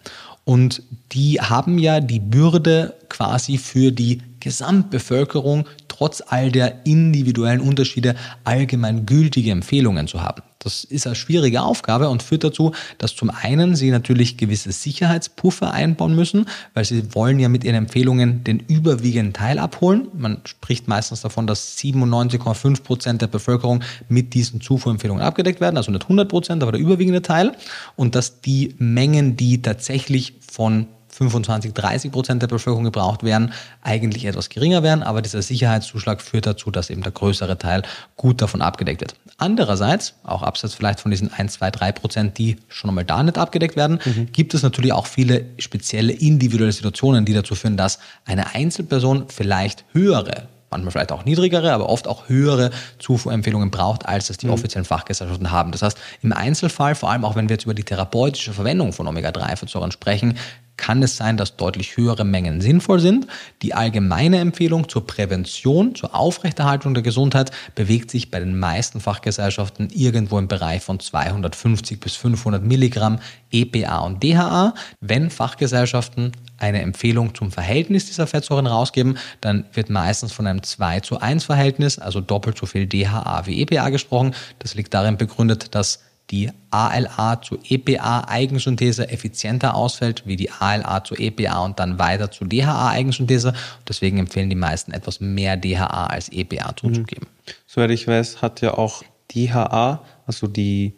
Und die haben ja die Bürde quasi für die Gesamtbevölkerung trotz all der individuellen Unterschiede allgemein gültige Empfehlungen zu haben. Das ist eine schwierige Aufgabe und führt dazu, dass zum einen sie natürlich gewisse Sicherheitspuffer einbauen müssen, weil sie wollen ja mit ihren Empfehlungen den überwiegenden Teil abholen. Man spricht meistens davon, dass 97,5 Prozent der Bevölkerung mit diesen Zufuhrempfehlungen abgedeckt werden, also nicht 100 Prozent, aber der überwiegende Teil. Und dass die Mengen, die tatsächlich von 25, 30 Prozent der Bevölkerung gebraucht werden, eigentlich etwas geringer werden, aber dieser Sicherheitszuschlag führt dazu, dass eben der größere Teil gut davon abgedeckt wird. Andererseits, auch abseits vielleicht von diesen 1, 2, 3 Prozent, die schon einmal da nicht abgedeckt werden, mhm. gibt es natürlich auch viele spezielle individuelle Situationen, die dazu führen, dass eine Einzelperson vielleicht höhere manchmal vielleicht auch niedrigere, aber oft auch höhere Zufuhrempfehlungen braucht, als es die mhm. offiziellen Fachgesellschaften haben. Das heißt, im Einzelfall, vor allem auch wenn wir jetzt über die therapeutische Verwendung von Omega-3-Fettsäuren sprechen, kann es sein, dass deutlich höhere Mengen sinnvoll sind. Die allgemeine Empfehlung zur Prävention, zur Aufrechterhaltung der Gesundheit bewegt sich bei den meisten Fachgesellschaften irgendwo im Bereich von 250 bis 500 Milligramm EPA und DHA. Wenn Fachgesellschaften eine Empfehlung zum Verhältnis dieser Fettsäuren rausgeben, dann wird meistens von einem 2 zu 1 Verhältnis, also doppelt so viel DHA wie EPA gesprochen. Das liegt darin begründet, dass die ALA zu EPA-Eigensynthese effizienter ausfällt wie die ALA zu EPA und dann weiter zu DHA-Eigensynthese. Deswegen empfehlen die meisten etwas mehr DHA als EPA zuzugeben. Mhm. Soweit ich weiß, hat ja auch DHA, also die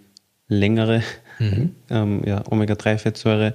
längere mhm. ähm, ja, Omega-3-Fettsäure,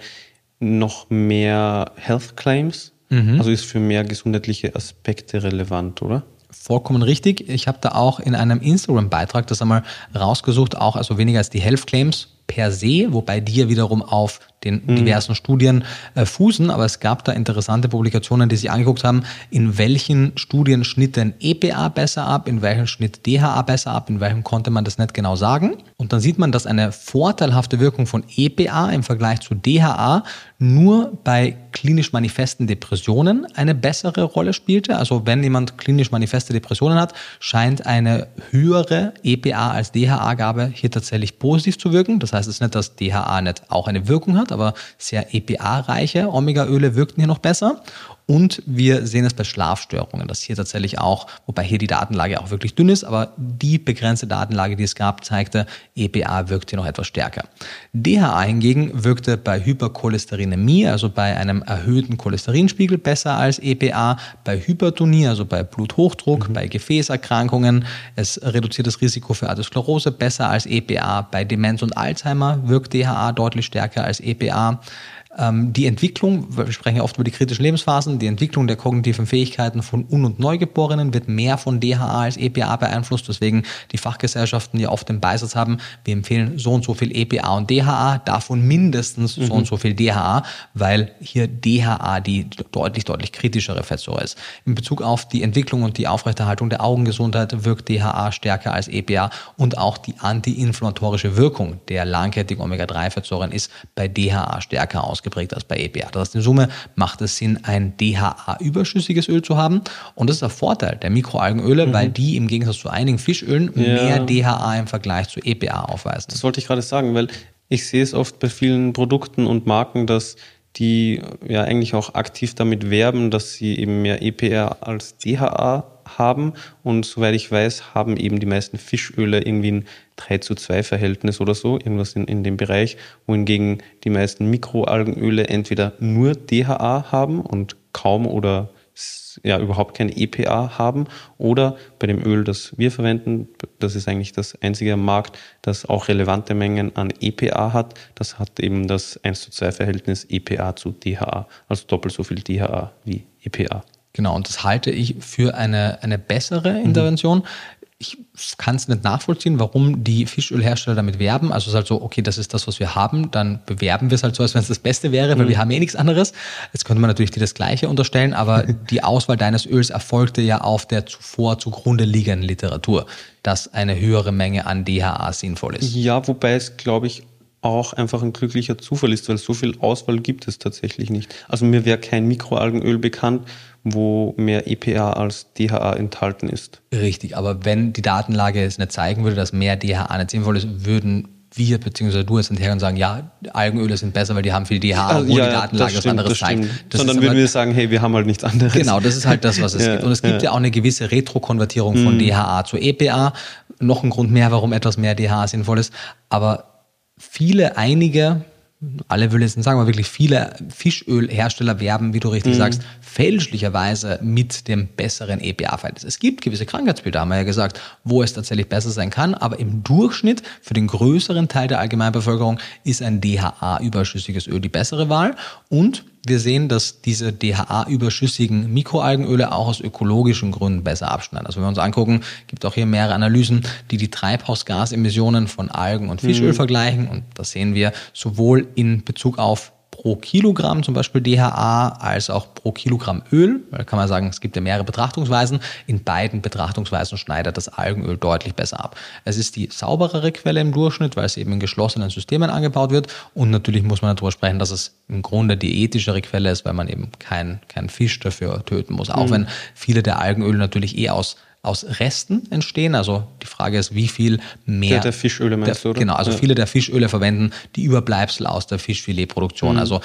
noch mehr Health Claims. Mhm. Also ist für mehr gesundheitliche Aspekte relevant, oder? Vollkommen richtig. Ich habe da auch in einem Instagram-Beitrag das einmal rausgesucht, auch also weniger als die Health Claims per se, wobei die ja wiederum auf den mhm. diversen Studien äh, fußen, aber es gab da interessante Publikationen, die sich angeguckt haben, in welchen Studien schnitt denn EPA besser ab, in welchen schnitt DHA besser ab, in welchem konnte man das nicht genau sagen. Und dann sieht man, dass eine vorteilhafte Wirkung von EPA im Vergleich zu DHA nur bei klinisch manifesten Depressionen eine bessere Rolle spielte. Also wenn jemand klinisch manifeste Depressionen hat, scheint eine höhere EPA als DHA-Gabe hier tatsächlich positiv zu wirken. Das heißt es ist nicht, dass DHA nicht auch eine Wirkung hat, aber sehr EPA-reiche Omega-Öle wirkten hier noch besser. Und wir sehen es bei Schlafstörungen, dass hier tatsächlich auch, wobei hier die Datenlage auch wirklich dünn ist, aber die begrenzte Datenlage, die es gab, zeigte, EPA wirkt hier noch etwas stärker. DHA hingegen wirkte bei Hypercholesterinämie, also bei einem erhöhten Cholesterinspiegel, besser als EPA, bei Hypertonie, also bei Bluthochdruck, mhm. bei Gefäßerkrankungen. Es reduziert das Risiko für Atherosklerose besser als EPA. Bei Demenz und Alzheimer wirkt DHA deutlich stärker als EPA. Ähm, die Entwicklung, wir sprechen ja oft über die kritischen Lebensphasen, die Entwicklung der kognitiven Fähigkeiten von Un- und Neugeborenen wird mehr von DHA als EPA beeinflusst, weswegen die Fachgesellschaften ja oft den Beisatz haben, wir empfehlen so und so viel EPA und DHA, davon mindestens mhm. so und so viel DHA, weil hier DHA die deutlich, deutlich kritischere Fettsäure ist. In Bezug auf die Entwicklung und die Aufrechterhaltung der Augengesundheit wirkt DHA stärker als EPA und auch die antiinflammatorische Wirkung der langkettigen Omega-3-Fettsäuren ist bei DHA stärker aus ausgeprägt als bei EPA. Das heißt, in Summe macht es Sinn, ein DHA-überschüssiges Öl zu haben. Und das ist der Vorteil der Mikroalgenöle, mhm. weil die im Gegensatz zu einigen Fischölen ja. mehr DHA im Vergleich zu EPA aufweisen. Das wollte ich gerade sagen, weil ich sehe es oft bei vielen Produkten und Marken, dass die ja eigentlich auch aktiv damit werben, dass sie eben mehr EPA als DHA haben. Und soweit ich weiß, haben eben die meisten Fischöle irgendwie ein 3 zu 2 Verhältnis oder so, irgendwas in, in dem Bereich, wohingegen die meisten Mikroalgenöle entweder nur DHA haben und kaum oder ja überhaupt kein EPA haben oder bei dem Öl, das wir verwenden, das ist eigentlich das einzige am Markt, das auch relevante Mengen an EPA hat. Das hat eben das 1 zu 2 Verhältnis EPA zu DHA, also doppelt so viel DHA wie EPA. Genau, und das halte ich für eine, eine bessere. Intervention. Mhm. Ich kann es nicht nachvollziehen, warum die Fischölhersteller damit werben. Also es ist halt so, okay, das ist das, was wir haben, dann bewerben wir es halt so, als wenn es das Beste wäre, weil mhm. wir haben eh nichts anderes. Jetzt könnte man natürlich dir das Gleiche unterstellen, aber die Auswahl deines Öls erfolgte ja auf der zuvor zugrunde liegenden Literatur, dass eine höhere Menge an DHA sinnvoll ist. Ja, wobei es, glaube ich, auch einfach ein glücklicher Zufall ist, weil so viel Auswahl gibt es tatsächlich nicht. Also mir wäre kein Mikroalgenöl bekannt, wo mehr EPA als DHA enthalten ist. Richtig, aber wenn die Datenlage es nicht zeigen würde, dass mehr DHA nicht sinnvoll ist, würden wir bzw. du jetzt hinterher und sagen, ja, Algenöle sind besser, weil die haben viel DHA, also, obwohl ja, die Datenlage was anderes das zeigt. Sondern würden wir sagen, hey, wir haben halt nichts anderes. Genau, das ist halt das, was es ja, gibt. Und es gibt ja. ja auch eine gewisse Retrokonvertierung von mhm. DHA zu EPA. Noch ein Grund mehr, warum etwas mehr DHA sinnvoll ist. Aber viele, einige alle will jetzt nicht sagen, aber wirklich viele Fischölhersteller werben, wie du richtig mhm. sagst, fälschlicherweise mit dem besseren EPA-Verhältnis. Es gibt gewisse Krankheitsbilder, haben wir ja gesagt, wo es tatsächlich besser sein kann, aber im Durchschnitt für den größeren Teil der Allgemeinbevölkerung ist ein DHA-überschüssiges Öl die bessere Wahl und wir sehen, dass diese DHA-überschüssigen Mikroalgenöle auch aus ökologischen Gründen besser abschneiden. Also wenn wir uns angucken, gibt auch hier mehrere Analysen, die die Treibhausgasemissionen von Algen und Fischöl mhm. vergleichen. Und das sehen wir sowohl in Bezug auf pro Kilogramm zum Beispiel DHA als auch pro Kilogramm Öl. Da kann man sagen, es gibt ja mehrere Betrachtungsweisen. In beiden Betrachtungsweisen schneidet das Algenöl deutlich besser ab. Es ist die sauberere Quelle im Durchschnitt, weil es eben in geschlossenen Systemen angebaut wird. Und natürlich muss man darüber sprechen, dass es im Grunde die ethischere Quelle ist, weil man eben keinen kein Fisch dafür töten muss. Auch mhm. wenn viele der Algenöle natürlich eh aus aus Resten entstehen. Also die Frage ist, wie viel mehr. Der, der Fischöle meinst der, du, oder? Genau, also ja. viele der Fischöle verwenden die Überbleibsel aus der Fischfiletproduktion. Mhm. Also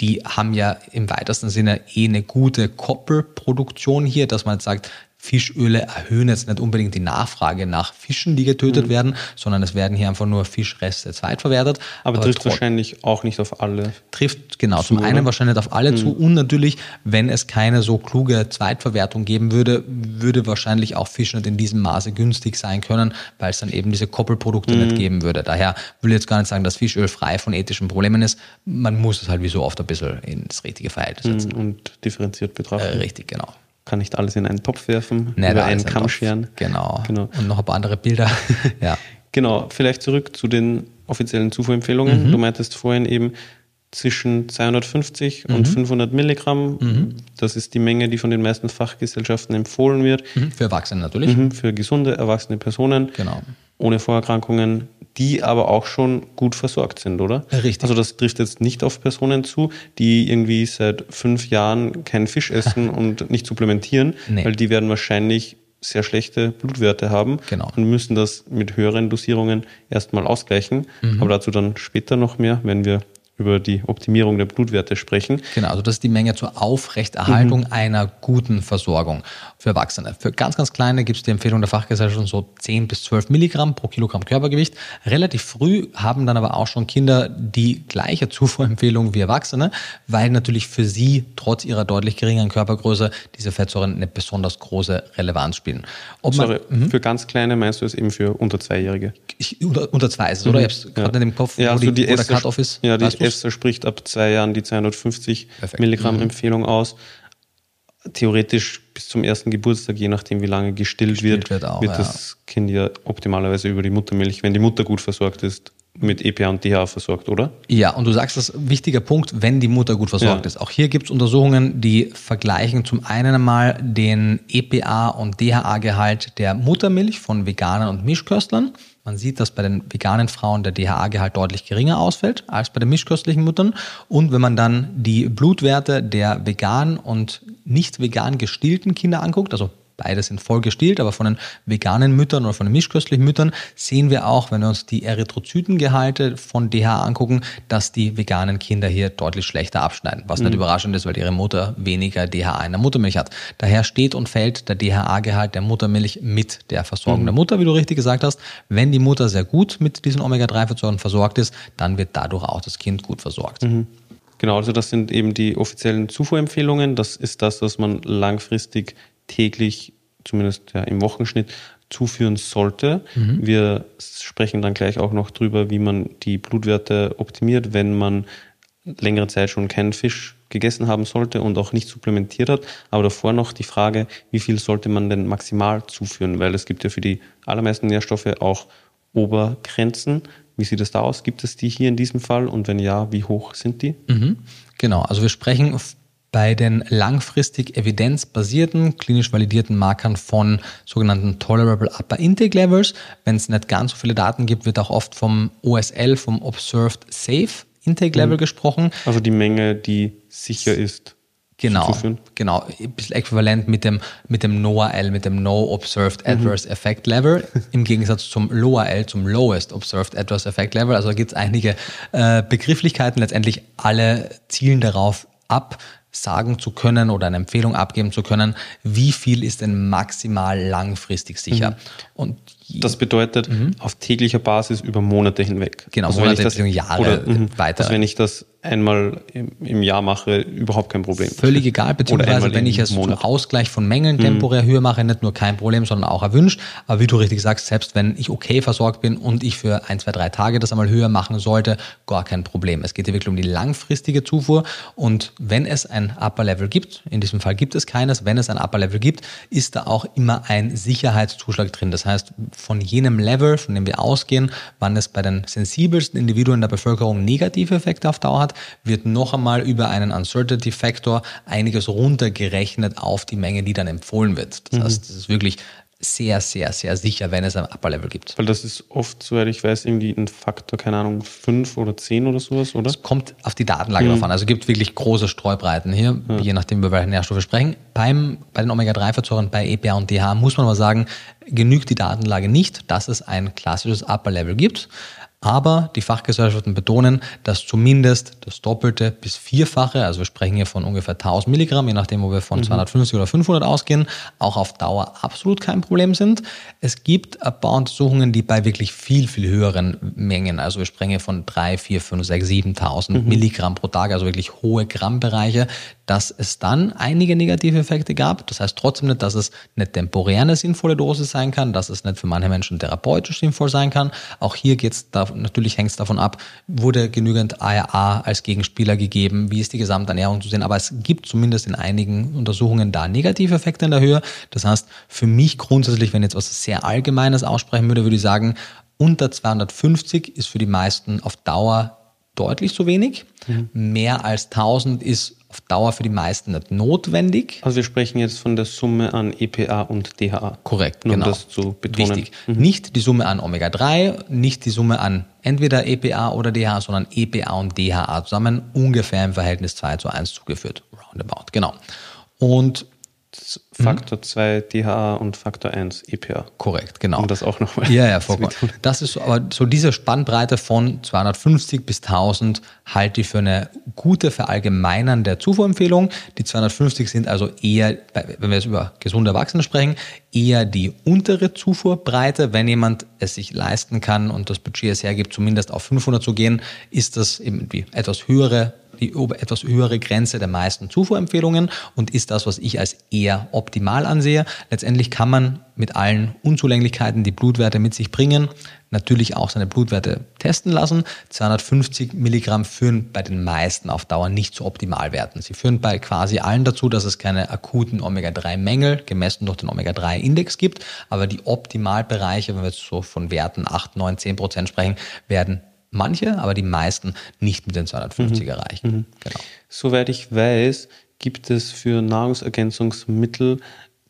die haben ja im weitesten Sinne eh eine gute Koppelproduktion hier, dass man jetzt sagt, Fischöle erhöhen jetzt nicht unbedingt die Nachfrage nach Fischen, die getötet mhm. werden, sondern es werden hier einfach nur Fischreste zweitverwertet. Aber, aber trifft wahrscheinlich auch nicht auf alle. Trifft, genau, zu, zum einen oder? wahrscheinlich auf alle mhm. zu und natürlich, wenn es keine so kluge Zweitverwertung geben würde, würde wahrscheinlich auch Fisch nicht in diesem Maße günstig sein können, weil es dann eben diese Koppelprodukte mhm. nicht geben würde. Daher will ich jetzt gar nicht sagen, dass Fischöl frei von ethischen Problemen ist. Man muss es halt wie so oft ein bisschen ins richtige Verhältnis setzen. Mhm. Und differenziert betrachten. Äh, richtig, genau kann nicht alles in einen Topf werfen, nee, über einen Kamm scheren. Genau. genau. Und noch ein paar andere Bilder. ja. Genau, vielleicht zurück zu den offiziellen Zufuhrempfehlungen. Mhm. Du meintest vorhin eben zwischen 250 Mhm. und 500 Milligramm. Das ist die Menge, die von den meisten Fachgesellschaften empfohlen wird. Mhm. Für Erwachsene natürlich. Mhm, Für gesunde, erwachsene Personen Genau. Ohne Vorerkrankungen, die aber auch schon gut versorgt sind, oder? Richtig. Also das trifft jetzt nicht auf Personen zu, die irgendwie seit fünf Jahren keinen Fisch essen und nicht supplementieren, Nee. weil die werden wahrscheinlich sehr schlechte Blutwerte haben Genau. und müssen das mit höheren Dosierungen erstmal ausgleichen. Mhm. Aber dazu dann später noch mehr, wenn wir über die Optimierung der Blutwerte sprechen. Genau, also das ist die Menge zur Aufrechterhaltung Mhm. einer guten Versorgung für Erwachsene. Für ganz, ganz kleine gibt es die Empfehlung der Fachgesellschaft so 10 bis 12 Milligramm pro Kilogramm Körpergewicht. Relativ früh haben dann aber auch schon Kinder die gleiche Zufuhrempfehlung wie Erwachsene, weil natürlich für sie trotz ihrer deutlich geringeren Körpergröße diese Fettsäuren eine besonders große Relevanz spielen. Ob man, Sorry, für ganz kleine meinst du es eben für unter Zweijährige? ich, unter, unter zwei ist es, oder? Ich habe es gerade nicht im Kopf, Ja, wo, also die, die EFSA, Cut-Off ist. ja, die? EFSA spricht ab zwei Jahren die 250 Perfekt. Mhm. Milligramm Empfehlung aus. Theoretisch bis zum ersten Geburtstag, je nachdem wie lange gestillt, wird, wird auch, wird ja. das Kind ja optimalerweise über die Muttermilch, wenn die Mutter gut versorgt ist, mit EPA und DHA versorgt, oder? Ja, und du sagst das wichtiger Punkt, wenn die Mutter gut versorgt Ja. ist. Auch hier gibt es Untersuchungen, die vergleichen zum einen einmal den EPA und DHA-Gehalt der Muttermilch von Veganern und Mischköstlern. Man sieht, dass bei den veganen Frauen der DHA-Gehalt deutlich geringer ausfällt als bei den mischköstlichen Müttern. Und wenn man dann die Blutwerte der vegan und nicht vegan gestillten Kinder anguckt, also Beide sind voll gestillt, aber von den veganen Müttern oder von den mischköstlichen Müttern sehen wir auch, wenn wir uns die Erythrozytengehalte von DHA angucken, dass die veganen Kinder hier deutlich schlechter abschneiden. Was nicht überraschend ist, weil ihre Mutter weniger DHA in der Muttermilch hat. Daher steht und fällt der DHA-Gehalt der Muttermilch mit der Versorgung der Mutter, wie du richtig gesagt hast. Wenn die Mutter sehr gut mit diesen Omega-3-Fettsäuren versorgt ist, dann wird dadurch auch das Kind gut versorgt. Genau, also das sind eben die offiziellen Zufuhrempfehlungen. Das ist das, was man langfristig täglich, zumindest ja, im Wochenschnitt, zuführen sollte. Wir sprechen dann gleich auch noch drüber, wie man die Blutwerte optimiert, wenn man längere Zeit schon keinen Fisch gegessen haben sollte und auch nicht supplementiert hat. Aber davor noch die Frage, wie viel sollte man denn maximal zuführen? Weil es gibt ja für die allermeisten Nährstoffe auch Obergrenzen. Wie sieht es da aus? Gibt es die hier in diesem Fall? Und wenn ja, wie hoch sind die? Mhm. Genau, also wir sprechen bei den langfristig evidenzbasierten, klinisch validierten Markern von sogenannten Tolerable Upper Intake Levels. Wenn es nicht ganz so viele Daten gibt, wird auch oft vom OSL, vom Observed Safe Intake Level gesprochen. Also die Menge, die sicher ist. Genau, genau, ein bisschen äquivalent mit dem, mit dem NOAA-L, mit dem No Observed Adverse Effect Level, im Gegensatz zum LOA-L, zum Lowest Observed Adverse Effect Level. Also da gibt es einige äh, Begrifflichkeiten, letztendlich alle zielen darauf ab, sagen zu können oder eine Empfehlung abgeben zu können, wie viel ist denn maximal langfristig sicher. Und Das bedeutet auf täglicher Basis über Monate hinweg. Mhm. Genau, wenn Monate ich das, Jahre oder, mhm, weiter. Also wenn ich das einmal im, im Jahr mache, überhaupt kein Problem. Völlig egal, beziehungsweise wenn ich es zum Monat. Mhm. Ausgleich von Mängeln temporär höher mache, nicht nur kein Problem, sondern auch erwünscht. Aber wie du richtig sagst, selbst wenn ich okay versorgt bin und ich für ein, zwei, drei Tage das einmal höher machen sollte, gar kein Problem. Es geht hier wirklich um die langfristige Zufuhr. Und wenn es ein Upper Level gibt, in diesem Fall gibt es keines, wenn es ein Upper Level gibt, ist da auch immer ein Sicherheitszuschlag drin. Das heißt, von jenem Level, von dem wir ausgehen, wann es bei den sensibelsten Individuen der Bevölkerung negative Effekte auf Dauer hat, wird noch einmal über einen Uncertainty Factor einiges runtergerechnet auf die Menge, die dann empfohlen wird. Das heißt, es ist wirklich sehr, sehr, sehr sicher, wenn es ein Upper Level gibt. Weil das ist oft, soweit ich weiß, irgendwie ein Faktor, keine Ahnung, fünf oder zehn oder sowas, oder? Es kommt auf die Datenlage drauf an. Also es gibt wirklich große Streubreiten hier, je nachdem, über welche Nährstoffe wir sprechen. Beim, bei den Omega-3-Fettsäuren, bei EPA und DHA muss man aber sagen, genügt die Datenlage nicht, dass es ein klassisches Upper Level gibt. Aber die Fachgesellschaften betonen, dass zumindest das Doppelte bis Vierfache, also wir sprechen hier von ungefähr 1000 Milligramm, je nachdem, wo wir von 250 oder 500 ausgehen, auch auf Dauer absolut kein Problem sind. Es gibt ein paar Untersuchungen, die bei wirklich viel, viel höheren Mengen, also wir sprechen hier von 3, 4, 5, 6, 7.000 Milligramm pro Tag, also wirklich hohe Grammbereiche, dass es dann einige negative Effekte gab. Das heißt trotzdem nicht, dass es eine temporär eine sinnvolle Dosis sein kann, dass es nicht für manche Menschen therapeutisch sinnvoll sein kann. Auch hier geht's da, natürlich hängt es davon ab, wurde genügend ARA als Gegenspieler gegeben, wie ist die Gesamternährung zu sehen. Aber es gibt zumindest in einigen Untersuchungen da negative Effekte in der Höhe. Das heißt, für mich grundsätzlich, wenn ich jetzt was sehr Allgemeines aussprechen würde, würde ich sagen, Unter 250 ist für die meisten auf Dauer deutlich zu wenig. Mhm. Mehr als 1000 ist auf Dauer für die meisten nicht notwendig. Also wir sprechen jetzt von der Summe an EPA und DHA. Korrekt, Nur genau. Um das zu betonen. Wichtig. Mhm. Nicht die Summe an Omega-3, nicht die Summe an entweder EPA oder DHA, sondern EPA und DHA zusammen ungefähr im Verhältnis 2 zu 1 zugeführt. Roundabout, genau. Und Faktor 2 DHA und Faktor 1 EPA. Korrekt, genau. Um das auch nochmal Ja, ja, vollkommen. Das ist aber so diese Spannbreite von 250 bis 1000 halte ich für eine gute verallgemeinernde Zufuhrempfehlung. Die 250 sind also eher, wenn wir jetzt über gesunde Erwachsene sprechen, eher die untere Zufuhrbreite. Wenn jemand es sich leisten kann und das Budget es hergibt, zumindest auf 500 zu gehen, ist das eben die etwas höhere die etwas höhere Grenze der meisten Zufuhrempfehlungen und ist das, was ich als eher optimal ansehe. Letztendlich kann man mit allen Unzulänglichkeiten, die Blutwerte mit sich bringen, natürlich auch seine Blutwerte testen lassen. 250 Milligramm führen bei den meisten auf Dauer nicht zu Optimalwerten. Sie führen bei quasi allen dazu, dass es keine akuten Omega-3-Mängel gemessen durch den Omega-3-Index gibt, aber die Optimalbereiche, wenn wir jetzt so von Werten 8, 9, 10 Prozent sprechen, werden manche, aber die meisten nicht mit den 250 mhm. erreichen. Mhm. Genau. Soweit ich weiß, gibt es für Nahrungsergänzungsmittel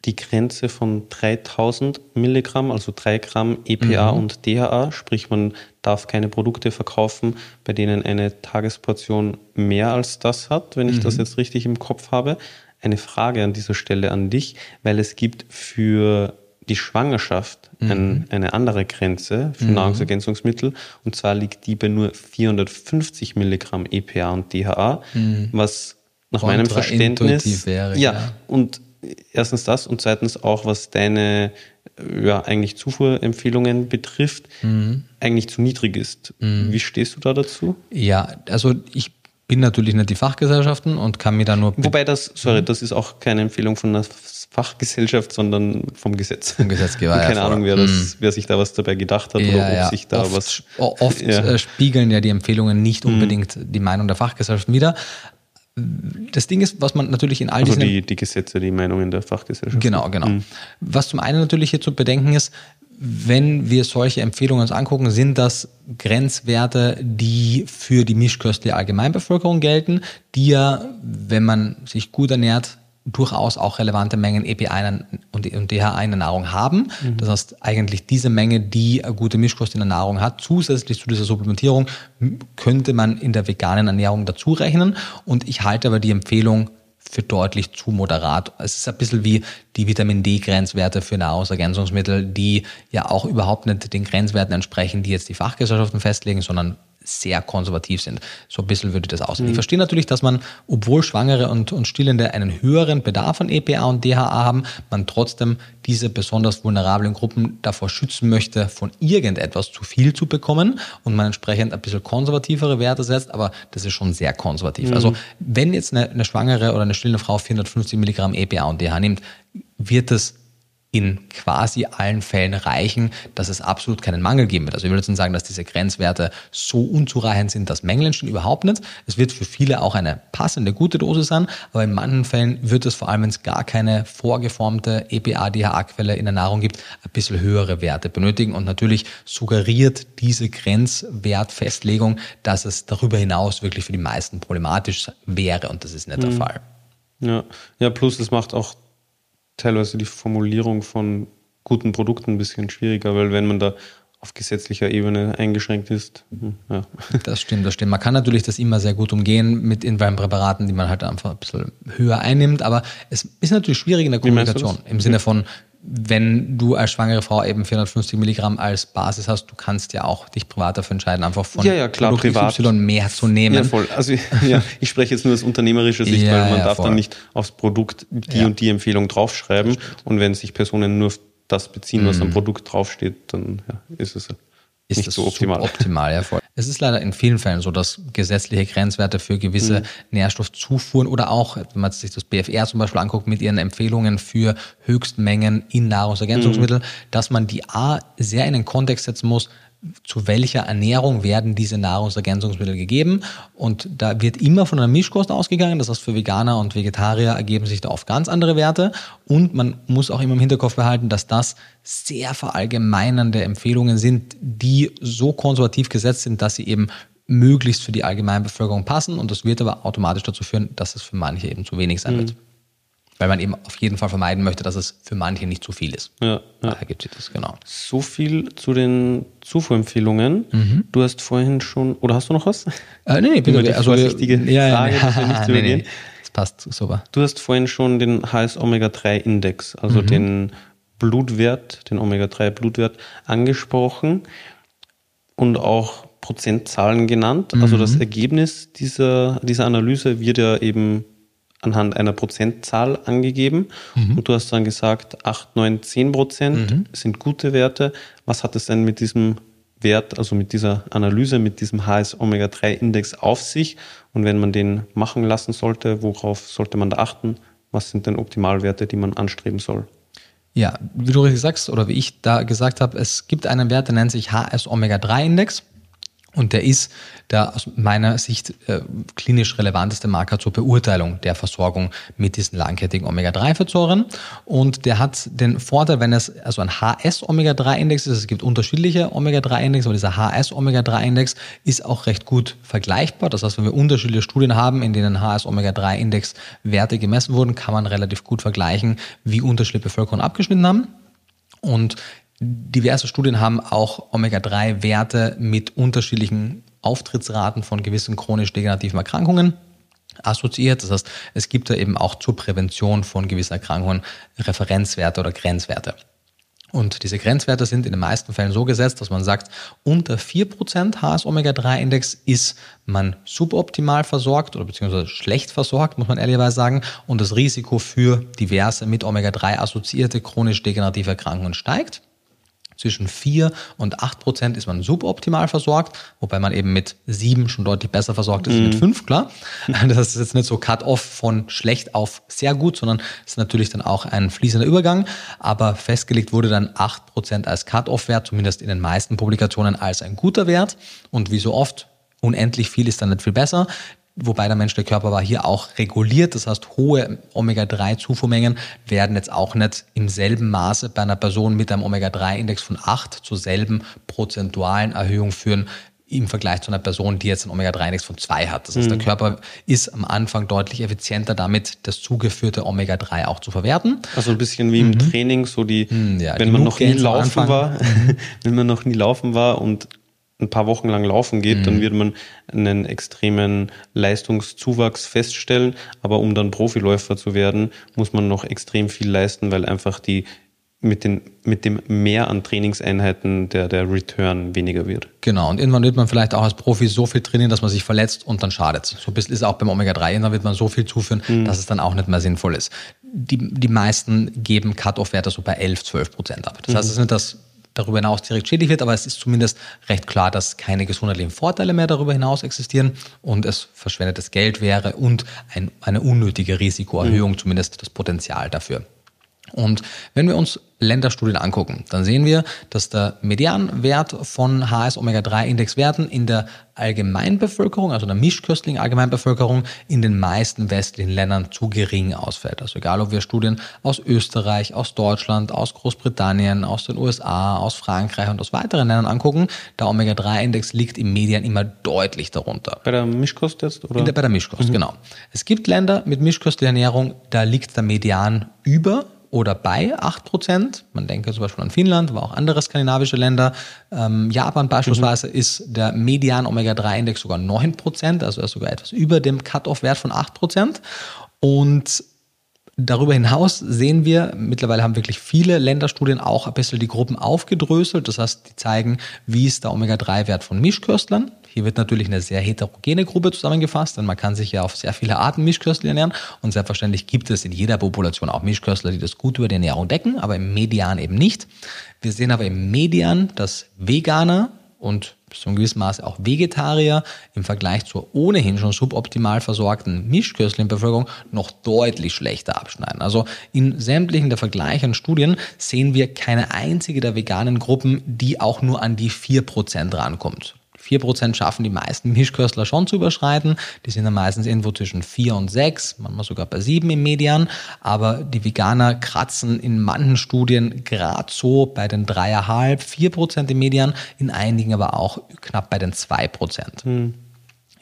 die Grenze von 3000 Milligramm, also 3 Gramm EPA mhm. und DHA, sprich man darf keine Produkte verkaufen, bei denen eine Tagesportion mehr als das hat, wenn ich mhm. das jetzt richtig im Kopf habe. Eine Frage an dieser Stelle an dich, weil es gibt für die Schwangerschaft mhm. ein, eine andere Grenze für mhm. Nahrungsergänzungsmittel und zwar liegt die bei nur 450 Milligramm EPA und DHA, mhm. was nach meinem Verständnis wäre, ja, ja, und erstens das und zweitens auch was deine ja eigentlich Zufuhrempfehlungen betrifft, mhm. eigentlich zu niedrig ist. Mhm. Wie stehst du da dazu? Ja, also ich bin natürlich nicht die Fachgesellschaften und kann mir da nur. Wobei das, sorry, mhm. das ist auch keine Empfehlung von der Fachgesellschaft, sondern vom Gesetz. Vom Gesetzgeber. Keine ja, Ahnung, wer, das, mhm. wer sich da was dabei gedacht hat ja, oder ob ja. sich da oft, was. Oft ja. Äh, spiegeln ja die Empfehlungen nicht mhm. unbedingt mhm. die Meinung der Fachgesellschaft wider. Das Ding ist, was man natürlich in all also diesen. Die, die Gesetze, die Meinungen der Fachgesellschaft. Genau, genau. Mhm. Was zum einen natürlich hier zu bedenken ist, wenn wir solche Empfehlungen uns angucken, sind das Grenzwerte, die für die mischköstliche Allgemeinbevölkerung gelten, die ja, wenn man sich gut ernährt, durchaus auch relevante Mengen EPA und DHA in der Nahrung haben. Mhm. Das heißt, eigentlich diese Menge, die eine gute Mischkost in der Nahrung hat, zusätzlich zu dieser Supplementierung, könnte man in der veganen Ernährung dazu rechnen. Und ich halte aber die Empfehlung für deutlich zu moderat. Es ist ein bisschen wie die Vitamin D-Grenzwerte für Nahrungsergänzungsmittel, die ja auch überhaupt nicht den Grenzwerten entsprechen, die jetzt die Fachgesellschaften festlegen, sondern sehr konservativ sind. So ein bisschen würde das aussehen. Mhm. Ich verstehe natürlich, dass man, obwohl Schwangere und, und Stillende einen höheren Bedarf an EPA und DHA haben, man trotzdem diese besonders vulnerablen Gruppen davor schützen möchte, von irgendetwas zu viel zu bekommen und man entsprechend ein bisschen konservativere Werte setzt, aber das ist schon sehr konservativ. Mhm. Also wenn jetzt eine, eine schwangere oder eine stillende Frau 450 Milligramm EPA und DHA nimmt, wird es in quasi allen Fällen reichen, dass es absolut keinen Mangel geben wird. Also ich will jetzt sagen, dass diese Grenzwerte so unzureichend sind, dass Mängel entstehen, überhaupt nicht. Es wird für viele auch eine passende, gute Dosis sein, aber in manchen Fällen wird es vor allem, wenn es gar keine vorgeformte EPA-DHA-Quelle in der Nahrung gibt, ein bisschen höhere Werte benötigen und natürlich suggeriert diese Grenzwertfestlegung, dass es darüber hinaus wirklich für die meisten problematisch wäre und das ist nicht mhm. der Fall. Ja. ja, plus es macht auch teilweise die Formulierung von guten Produkten ein bisschen schwieriger, weil wenn man da auf gesetzlicher Ebene eingeschränkt ist. Hm, ja. Das stimmt, das stimmt. Man kann natürlich das immer sehr gut umgehen mit Präparaten, die man halt einfach ein bisschen höher einnimmt, aber es ist natürlich schwierig in der Kommunikation. Im Sinne von, wenn du als schwangere Frau eben 450 Milligramm als Basis hast, du kannst ja auch dich privat dafür entscheiden, einfach von ja, ja, klar, Produkt privat. Y mehr zu nehmen. Ja, voll. Also ja, ich spreche jetzt nur aus unternehmerischer Sicht, ja, weil man ja, darf voll. dann nicht aufs Produkt die und die Empfehlung draufschreiben. Und wenn sich Personen nur das beziehen, was am mhm. Produkt draufsteht, dann ist es ist nicht das so optimal. optimal ja, voll. Es ist leider in vielen Fällen so, dass gesetzliche Grenzwerte für gewisse mhm. Nährstoffzufuhren oder auch, wenn man sich das BFR zum Beispiel anguckt, mit ihren Empfehlungen für Höchstmengen in Nahrungsergänzungsmitteln, mhm. dass man die A sehr in den Kontext setzen muss, zu welcher Ernährung werden diese Nahrungsergänzungsmittel gegeben. Und da wird immer von einer Mischkost ausgegangen. Das heißt, für Veganer und Vegetarier ergeben sich da oft ganz andere Werte. Und man muss auch immer im Hinterkopf behalten, dass das sehr verallgemeinernde Empfehlungen sind, die so konservativ gesetzt sind, dass sie eben möglichst für die Allgemeinbevölkerung passen. Und das wird aber automatisch dazu führen, dass es für manche eben zu wenig sein mhm. wird. Weil man eben auf jeden Fall vermeiden möchte, dass es für manche nicht zu viel ist. Ja, ja. Daher gibt es das, genau. So viel zu den Zufuhrempfehlungen. Mhm. Du hast vorhin schon, oder hast du noch was? Äh, nee, nee, bitte. Die also, vorsichtige ja, Frage, ja, ja. nicht nee, nee, das passt super. Du hast vorhin schon den HS-Omega-3-Index, also mhm. den Blutwert, den Omega-3-Blutwert angesprochen und auch Prozentzahlen genannt. Also mhm. Also das Ergebnis dieser, dieser Analyse wird ja eben anhand einer Prozentzahl angegeben. Mhm. Und du hast dann gesagt, 8, 9, 10 Prozent mhm. sind gute Werte. Was hat es denn mit diesem Wert, also mit dieser Analyse, mit diesem HS-Omega-3-Index auf sich? Und wenn man den machen lassen sollte, worauf sollte man da achten? Was sind denn Optimalwerte, die man anstreben soll? Ja, wie du richtig sagst oder wie ich da gesagt habe, es gibt einen Wert, der nennt sich HS-Omega-3-Index. Und der ist der aus meiner Sicht äh, klinisch relevanteste Marker zur Beurteilung der Versorgung mit diesen langkettigen Omega-3-Fettsäuren. Und der hat den Vorteil, wenn es also ein HS-Omega-3-Index ist, es gibt unterschiedliche Omega-3-Index, aber dieser HS-Omega-3-Index ist auch recht gut vergleichbar. Das heißt, wenn wir unterschiedliche Studien haben, in denen HS-Omega-3-Index Werte gemessen wurden, kann man relativ gut vergleichen, wie unterschiedliche Bevölkerungen abgeschnitten haben. Und Diverse Studien haben auch Omega-3-Werte mit unterschiedlichen Auftrittsraten von gewissen chronisch degenerativen Erkrankungen assoziiert. Das heißt, es gibt da eben auch zur Prävention von gewissen Erkrankungen Referenzwerte oder Grenzwerte. Und diese Grenzwerte sind in den meisten Fällen so gesetzt, dass man sagt, unter 4% HS-Omega-3-Index ist man suboptimal versorgt oder beziehungsweise schlecht versorgt, muss man ehrlicherweise sagen. Und das Risiko für diverse mit Omega-3 assoziierte chronisch degenerative Erkrankungen steigt. Zwischen 4 und 8 Prozent ist man suboptimal versorgt, wobei man eben mit 7 schon deutlich besser versorgt ist mm. als mit 5, mhm. klar. Das ist jetzt nicht so Cut-off von schlecht auf sehr gut, sondern es ist natürlich dann auch ein fließender Übergang. Aber festgelegt wurde dann 8 Prozent als Cut-off-Wert, zumindest in den meisten Publikationen als ein guter Wert. Und wie so oft, unendlich viel ist dann nicht viel besser wobei der menschliche Körper war hier auch reguliert. Das heißt, hohe Omega-3-Zufuhrmengen werden jetzt auch nicht im selben Maße bei einer Person mit einem Omega-3-Index von 8 zur selben prozentualen Erhöhung führen im Vergleich zu einer Person, die jetzt einen Omega-3-Index von 2 hat. Das heißt, mhm. der Körper ist am Anfang deutlich effizienter damit, das zugeführte Omega-3 auch zu verwerten. Also ein bisschen wie im mhm. Training, so die, mhm, ja, wenn man noch nie laufen war, mhm. wenn man noch nie laufen war und ein paar Wochen lang laufen geht, mhm. dann wird man einen extremen Leistungszuwachs feststellen. Aber um dann Profiläufer zu werden, muss man noch extrem viel leisten, weil einfach die mit, den, mit dem Mehr an Trainingseinheiten der, der Return weniger wird. Genau, und irgendwann wird man vielleicht auch als Profi so viel trainieren, dass man sich verletzt und dann schadet es. So ein bisschen ist auch beim Omega-3, irgendwann wird man so viel zuführen, mhm. dass es dann auch nicht mehr sinnvoll ist. Die, die meisten geben Cut-Off-Werte so bei 11, 12 Prozent ab. Das heißt, es ist nicht das darüber hinaus direkt schädlich wird, aber es ist zumindest recht klar, dass keine gesundheitlichen Vorteile mehr darüber hinaus existieren und es verschwendetes Geld wäre und ein, eine unnötige Risikoerhöhung, mhm. zumindest das Potenzial dafür. Und wenn wir uns Länderstudien angucken, dann sehen wir, dass der Medianwert von HS-Omega-3-Indexwerten in der Allgemeinbevölkerung, also der mischköstlichen Allgemeinbevölkerung, in den meisten westlichen Ländern zu gering ausfällt. Also egal, ob wir Studien aus Österreich, aus Deutschland, aus Großbritannien, aus den USA, aus Frankreich und aus weiteren Ländern angucken, der Omega-3-Index liegt im Median immer deutlich darunter. Bei der Mischkost jetzt? Oder? Der, bei der Mischkost, mhm. genau. Es gibt Länder mit mischköstlicher Ernährung, da liegt der Median über oder bei 8%. Man denke zum Beispiel an Finnland, aber auch andere skandinavische Länder. Ähm, Japan beispielsweise mhm. ist der Median Omega-3-Index sogar 9%, also er ist sogar etwas über dem Cut-off-Wert von 8%. Und Darüber hinaus sehen wir, mittlerweile haben wirklich viele Länderstudien auch ein bisschen die Gruppen aufgedröselt. Das heißt, die zeigen, wie ist der Omega-3-Wert von Mischköstlern. Hier wird natürlich eine sehr heterogene Gruppe zusammengefasst, denn man kann sich ja auf sehr viele Arten Mischköstler ernähren und selbstverständlich gibt es in jeder Population auch Mischköstler, die das gut über die Ernährung decken, aber im Median eben nicht. Wir sehen aber im Median, dass Veganer und bis zu einem gewissen Maße auch Vegetarier im Vergleich zur ohnehin schon suboptimal versorgten Mischköstlinbevölkerung noch deutlich schlechter abschneiden. Also in sämtlichen der vergleichenden Studien sehen wir keine einzige der veganen Gruppen, die auch nur an die 4% rankommt. 4% schaffen die meisten Mischköstler schon zu überschreiten. Die sind dann meistens irgendwo zwischen 4 und 6, manchmal sogar bei 7 im Median. Aber die Veganer kratzen in manchen Studien gerade so bei den 3,5, 4% im Median, in einigen aber auch knapp bei den 2%. Hm.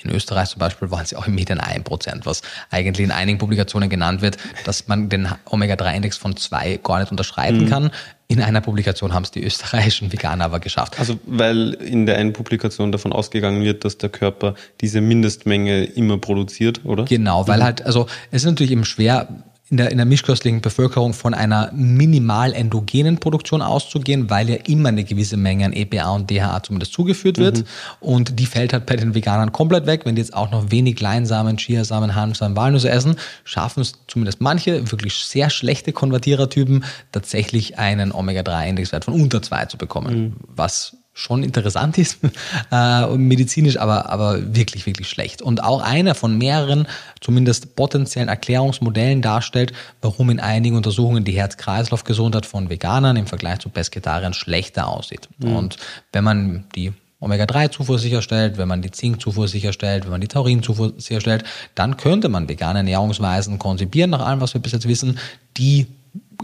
In Österreich zum Beispiel waren sie auch im Medien 1%, was eigentlich in einigen Publikationen genannt wird, dass man den Omega-3-Index von 2 gar nicht unterschreiten mhm. kann. In einer Publikation haben es die österreichischen Veganer aber geschafft. Also weil in der einen Publikation davon ausgegangen wird, dass der Körper diese Mindestmenge immer produziert, oder? Genau, weil mhm. halt, also es ist natürlich eben schwer, in der, in der mischköstlichen Bevölkerung von einer minimal endogenen Produktion auszugehen, weil ja immer eine gewisse Menge an EPA und DHA zumindest zugeführt wird. Mhm. Und die fällt halt bei den Veganern komplett weg. Wenn die jetzt auch noch wenig Leinsamen, Chiasamen, Hanfsamen, Walnüsse essen, schaffen es zumindest manche wirklich sehr schlechte Konvertierertypen tatsächlich einen Omega-3-Indexwert von unter zwei zu bekommen. Mhm. Was schon interessant ist, äh, medizinisch, aber, aber wirklich, wirklich schlecht. Und auch einer von mehreren, zumindest potenziellen Erklärungsmodellen darstellt, warum in einigen Untersuchungen die Herz-Kreislauf-Gesundheit von Veganern im Vergleich zu Pesketariern schlechter aussieht. Mhm. Und wenn man die Omega-3-Zufuhr sicherstellt, wenn man die Zink-Zufuhr sicherstellt, wenn man die Taurin-Zufuhr sicherstellt, dann könnte man vegane Ernährungsweisen konzipieren, nach allem, was wir bis jetzt wissen, die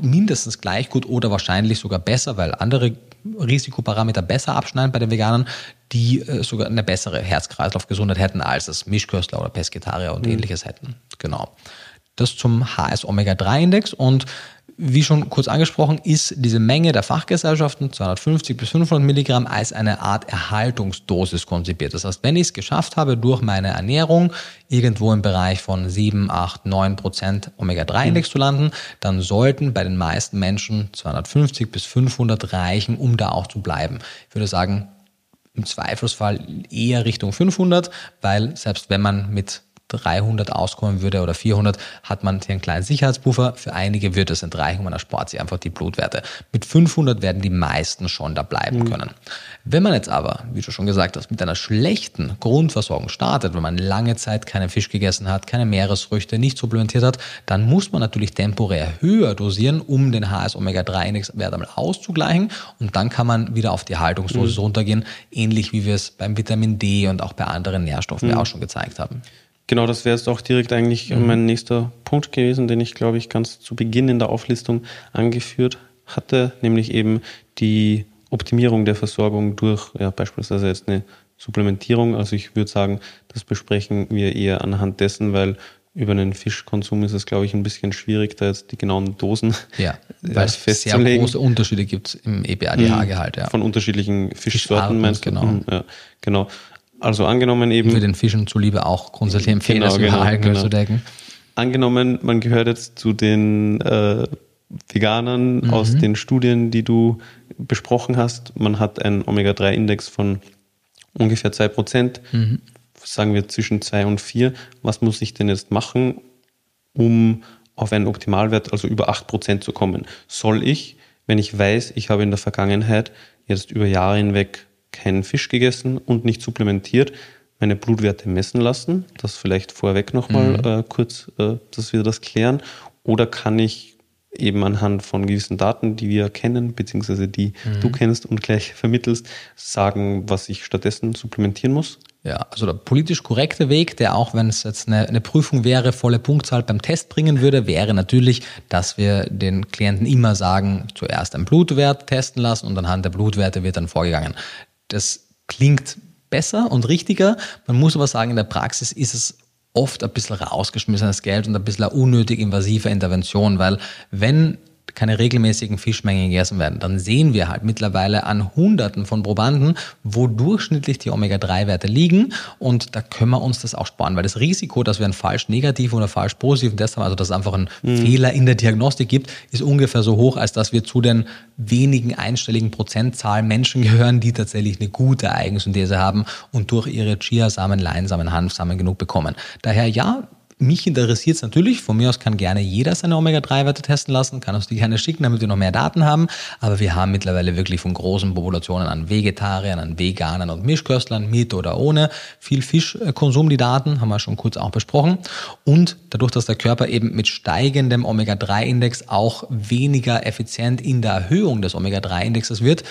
mindestens gleich gut oder wahrscheinlich sogar besser, weil andere Risikoparameter besser abschneiden bei den Veganern, die äh, sogar eine bessere Herz-Kreislauf-Gesundheit hätten, als es Mischköstler oder Pesketarier und mhm. ähnliches hätten. Genau. Das zum HS-Omega-3-Index und wie schon kurz angesprochen, ist diese Menge der Fachgesellschaften, 250 bis 500 Milligramm, als eine Art Erhaltungsdosis konzipiert. Das heißt, wenn ich es geschafft habe, durch meine Ernährung irgendwo im Bereich von 7, 8, 9 Prozent Omega-3-Index mhm. zu landen, dann sollten bei den meisten Menschen 250 bis 500 reichen, um da auch zu bleiben. Ich würde sagen, im Zweifelsfall eher Richtung 500, weil selbst wenn man mit 300 auskommen würde oder 400, hat man hier einen kleinen Sicherheitspuffer. Für einige wird es entreichen, man erspart sich einfach die Blutwerte. Mit 500 werden die meisten schon da bleiben mhm. können. Wenn man jetzt aber, wie du schon gesagt hast, mit einer schlechten Grundversorgung startet, wenn man lange Zeit keinen Fisch gegessen hat, keine Meeresfrüchte, nicht supplementiert hat, dann muss man natürlich temporär höher dosieren, um den HS-Omega-3-Index-Wert einmal auszugleichen und dann kann man wieder auf die Haltungsdosis mhm. runtergehen, ähnlich wie wir es beim Vitamin D und auch bei anderen Nährstoffen mhm. ja auch schon gezeigt haben. Genau, das wäre jetzt auch direkt eigentlich mhm. mein nächster Punkt gewesen, den ich, glaube ich, ganz zu Beginn in der Auflistung angeführt hatte, nämlich eben die Optimierung der Versorgung durch ja, beispielsweise jetzt eine Supplementierung. Also ich würde sagen, das besprechen wir eher anhand dessen, weil über einen Fischkonsum ist es, glaube ich, ein bisschen schwierig, da jetzt die genauen Dosen ja, weil es sehr große Unterschiede gibt im EPA-DH-Gehalt. Ja. Von unterschiedlichen Fischsorten meinst du? Genau. Mhm, ja, genau. Also angenommen eben. Für den Fischen zuliebe auch grundsätzlich empfehlen, genau, das genau, Verhalten genau. zu decken. Angenommen, man gehört jetzt zu den äh, Veganern mhm. aus den Studien, die du besprochen hast. Man hat einen Omega-3-Index von ungefähr 2%, mhm. sagen wir zwischen 2 und 4. Was muss ich denn jetzt machen, um auf einen Optimalwert, also über 8% zu kommen? Soll ich, wenn ich weiß, ich habe in der Vergangenheit jetzt über Jahre hinweg keinen Fisch gegessen und nicht supplementiert, meine Blutwerte messen lassen. Das vielleicht vorweg nochmal mhm. äh, kurz, äh, dass wir das klären. Oder kann ich eben anhand von gewissen Daten, die wir kennen, beziehungsweise die mhm. du kennst und gleich vermittelst, sagen, was ich stattdessen supplementieren muss? Ja, also der politisch korrekte Weg, der auch wenn es jetzt eine, eine, Prüfung wäre, volle Punktzahl beim Test bringen würde, wäre natürlich, dass wir den Klienten immer sagen, zuerst einen Blutwert testen lassen und anhand der Blutwerte wird dann vorgegangen. Das klingt besser und richtiger. Man muss aber sagen, in der Praxis ist es oft ein bisschen rausgeschmissenes Geld und ein bisschen eine unnötig invasive Intervention, weil wenn keine regelmäßigen Fischmengen gegessen werden, dann sehen wir halt mittlerweile an Hunderten von Probanden, wo durchschnittlich die Omega-3-Werte liegen und da können wir uns das auch sparen, weil das Risiko, dass wir einen falsch negativen oder falsch positiven Test haben, also dass es einfach einen mhm. Fehler in der Diagnostik gibt, ist ungefähr so hoch, als dass wir zu den wenigen einstelligen Prozentzahlen Menschen gehören, die tatsächlich eine gute Eigensynthese haben und durch ihre Chiasamen, Leinsamen, Hanfsamen genug bekommen. Daher ja, mich interessiert es natürlich, von mir aus kann gerne jeder seine Omega-3-Werte testen lassen, kann uns die gerne schicken, damit wir noch mehr Daten haben, aber wir haben mittlerweile wirklich von großen Populationen an Vegetariern, an Veganern und Mischköstlern mit oder ohne viel Fischkonsum die Daten, haben wir schon kurz auch besprochen und dadurch, dass der Körper eben mit steigendem Omega-3-Index auch weniger effizient in der Erhöhung des Omega-3-Indexes wird,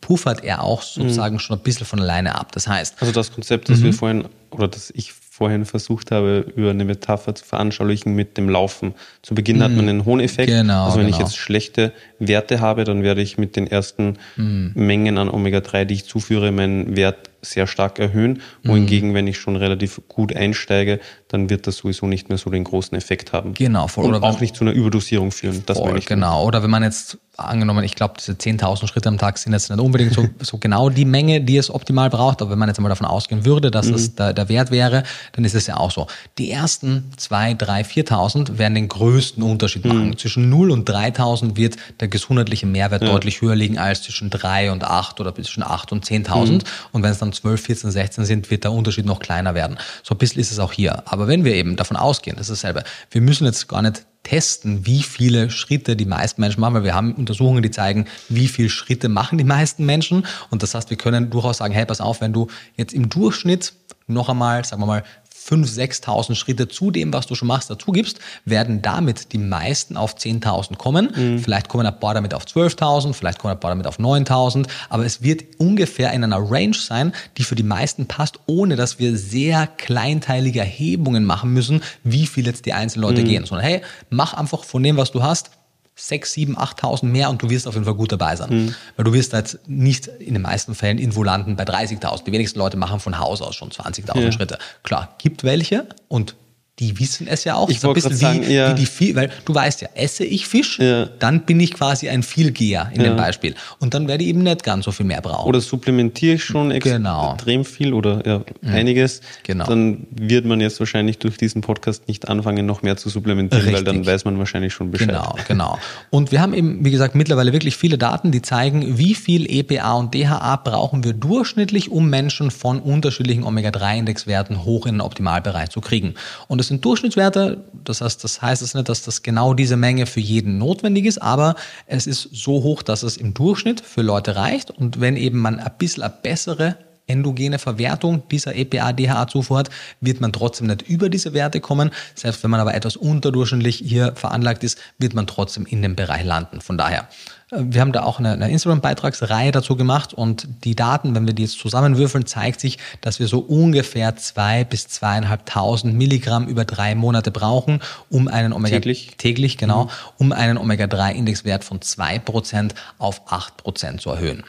puffert er auch sozusagen mhm. schon ein bisschen von alleine ab. Das heißt, also das Konzept, das mhm. wir vorhin oder das ich vorhin versucht habe, über eine Metapher zu veranschaulichen mit dem Laufen. Zu Beginn mm. hat man einen hohen Effekt. Genau, also wenn genau. ich jetzt schlechte Werte habe, dann werde ich mit den ersten mm. Mengen an Omega-3, die ich zuführe, meinen Wert sehr stark erhöhen. Wohingegen, mm. wenn ich schon relativ gut einsteige, dann wird das sowieso nicht mehr so den großen Effekt haben. Genau. Voll, Und auch nicht zu einer Überdosierung führen. Das voll, meine ich. Genau. Oder wenn man jetzt angenommen, ich glaube, diese 10.000 Schritte am Tag sind jetzt nicht unbedingt so, so, genau die Menge, die es optimal braucht. Aber wenn man jetzt einmal davon ausgehen würde, dass mhm. das der, der, Wert wäre, dann ist es ja auch so. Die ersten 2, 3, 4.000 werden den größten Unterschied machen. Mhm. Zwischen 0 und 3.000 wird der gesundheitliche Mehrwert ja. deutlich höher liegen als zwischen 3 und 8 oder zwischen 8 und 10.000. Mhm. Und wenn es dann 12, 14, 16 sind, wird der Unterschied noch kleiner werden. So ein bisschen ist es auch hier. Aber wenn wir eben davon ausgehen, das ist dasselbe, wir müssen jetzt gar nicht testen, wie viele Schritte die meisten Menschen machen, weil wir haben Untersuchungen, die zeigen, wie viele Schritte machen die meisten Menschen. Und das heißt, wir können durchaus sagen, hey, pass auf, wenn du jetzt im Durchschnitt noch einmal, sagen wir mal, 5.000, 6.000 Schritte zu dem, was du schon machst, dazu gibst, werden damit die meisten auf 10.000 kommen. Mhm. Vielleicht kommen ein paar damit auf 12.000, vielleicht kommen ein paar damit auf 9.000, aber es wird ungefähr in einer Range sein, die für die meisten passt, ohne dass wir sehr kleinteilige Erhebungen machen müssen, wie viel jetzt die einzelnen Leute mhm. gehen. Sondern hey, mach einfach von dem, was du hast, 6, 7, 8.000 mehr und du wirst auf jeden Fall gut dabei sein. Mhm. Weil du wirst halt nicht in den meisten Fällen irgendwo landen bei 30.000. Die wenigsten Leute machen von Haus aus schon 20.000 ja. Schritte. Klar, gibt welche und die wissen es ja auch. Ich wollte wie, sagen, ja. wie die viel, weil du weißt ja, esse ich Fisch, ja. dann bin ich quasi ein Vielgeher in ja. dem Beispiel. Und dann werde ich eben nicht ganz so viel mehr brauchen. Oder supplementiere ich schon genau. extrem viel oder mhm. einiges. Genau. Dann wird man jetzt wahrscheinlich durch diesen Podcast nicht anfangen, noch mehr zu supplementieren, Richtig. weil dann weiß man wahrscheinlich schon Bescheid. Genau, genau. Und wir haben eben, wie gesagt, mittlerweile wirklich viele Daten, die zeigen, wie viel EPA und DHA brauchen wir durchschnittlich, um Menschen von unterschiedlichen Omega-3-Indexwerten hoch in den Optimalbereich zu kriegen. Und das sind Durchschnittswerte. Das heißt, das heißt es nicht, dass das genau diese Menge für jeden notwendig ist, aber es ist so hoch, dass es im Durchschnitt für Leute reicht. Und wenn eben man ein bisschen eine bessere endogene Verwertung dieser EPA-DHA-Zufuhr hat, wird man trotzdem nicht über diese Werte kommen. Selbst wenn man aber etwas unterdurchschnittlich hier veranlagt ist, wird man trotzdem in dem Bereich landen. Von daher, äh, wir haben da auch eine, eine Instagram-Beitragsreihe dazu gemacht und die Daten, wenn wir die jetzt zusammenwürfeln, zeigt sich, dass wir so ungefähr zwei bis zweieinhalbtausend Milligramm über drei Monate brauchen, um einen Omega täglich, täglich genau, mhm. um einen Omega-3-Indexwert von zwei Prozent auf acht Prozent zu erhöhen.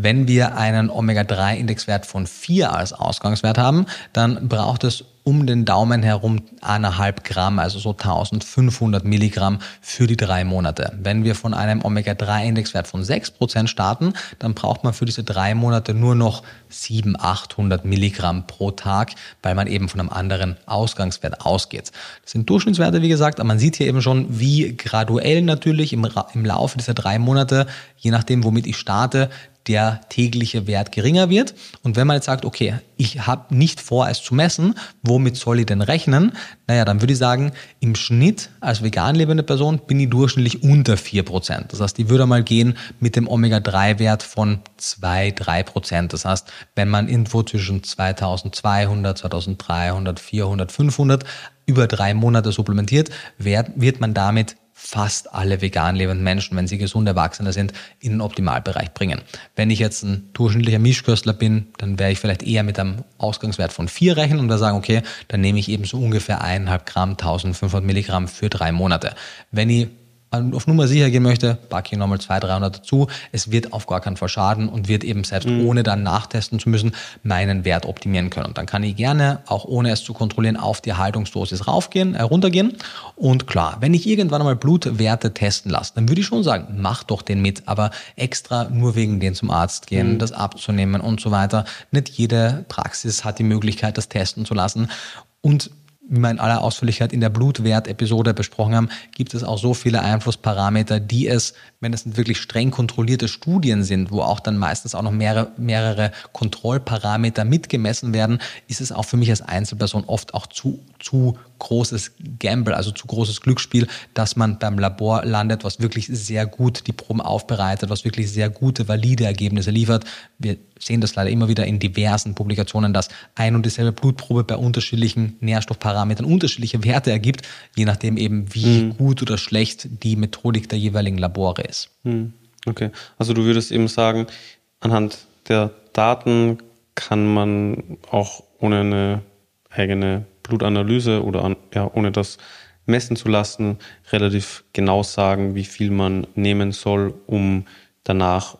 Wenn wir einen Omega-3-Indexwert von 4 als Ausgangswert haben, dann braucht es um den Daumen herum eineinhalb Gramm, also so 1500 Milligramm für die drei Monate. Wenn wir von einem Omega-3-Indexwert von 6% starten, dann braucht man für diese drei Monate nur noch 700, 800 Milligramm pro Tag, weil man eben von einem anderen Ausgangswert ausgeht. Das sind Durchschnittswerte, wie gesagt, aber man sieht hier eben schon, wie graduell natürlich im, im Laufe dieser drei Monate, je nachdem, womit ich starte, der tägliche Wert geringer wird. Und wenn man jetzt sagt, okay, ich habe nicht vor, es zu messen, womit soll ich denn rechnen? Naja, dann würde ich sagen, im Schnitt als vegan lebende Person bin ich durchschnittlich unter 4%. Das heißt, ich würde mal gehen mit dem Omega-3-Wert von 2, 3%. Das heißt, wenn man irgendwo zwischen 2200, 2300, 400, 500 über drei Monate supplementiert, wird man damit fast alle vegan lebenden Menschen, wenn sie gesund Erwachsene sind, in den Optimalbereich bringen. Wenn ich jetzt ein durchschnittlicher Mischköstler bin, dann wäre ich vielleicht eher mit einem Ausgangswert von 4 rechnen und da sagen, okay, dann nehme ich eben so ungefähr 1,5 Gramm, 1500 Milligramm für drei Monate. Wenn ich auf Nummer sicher gehen möchte, packe ich nochmal 200, 300 dazu. Es wird auf gar keinen Fall schaden und wird eben selbst mhm. ohne dann nachtesten zu müssen, meinen Wert optimieren können. Und dann kann ich gerne, auch ohne es zu kontrollieren, auf die Erhaltungsdosis raufgehen, äh, runtergehen. Und klar, wenn ich irgendwann einmal Blutwerte testen lasse, dann würde ich schon sagen, mach doch den mit, aber extra nur wegen den zum Arzt gehen, mhm. das abzunehmen und so weiter. Nicht jede Praxis hat die Möglichkeit, das testen zu lassen. Und wie wir in aller Ausführlichkeit in der Blutwert-Episode besprochen haben, gibt es auch so viele Einflussparameter, die es, wenn es wirklich streng kontrollierte Studien sind, wo auch dann meistens auch noch mehrere, mehrere Kontrollparameter mitgemessen werden, ist es auch für mich als Einzelperson oft auch zu, zu großes Gamble, also zu großes Glücksspiel, dass man beim Labor landet, was wirklich sehr gut die Proben aufbereitet, was wirklich sehr gute, valide Ergebnisse liefert. Wir sehen das leider immer wieder in diversen Publikationen, dass ein und dieselbe Blutprobe bei unterschiedlichen Nährstoffparametern unterschiedliche Werte ergibt, je nachdem eben, wie mhm. gut oder schlecht die Methodik der jeweiligen Labore ist. Mhm. Okay, also du würdest eben sagen, anhand der Daten kann man auch ohne eine eigene Blutanalyse oder an, ja, ohne das messen zu lassen, relativ genau sagen, wie viel man nehmen soll, um danach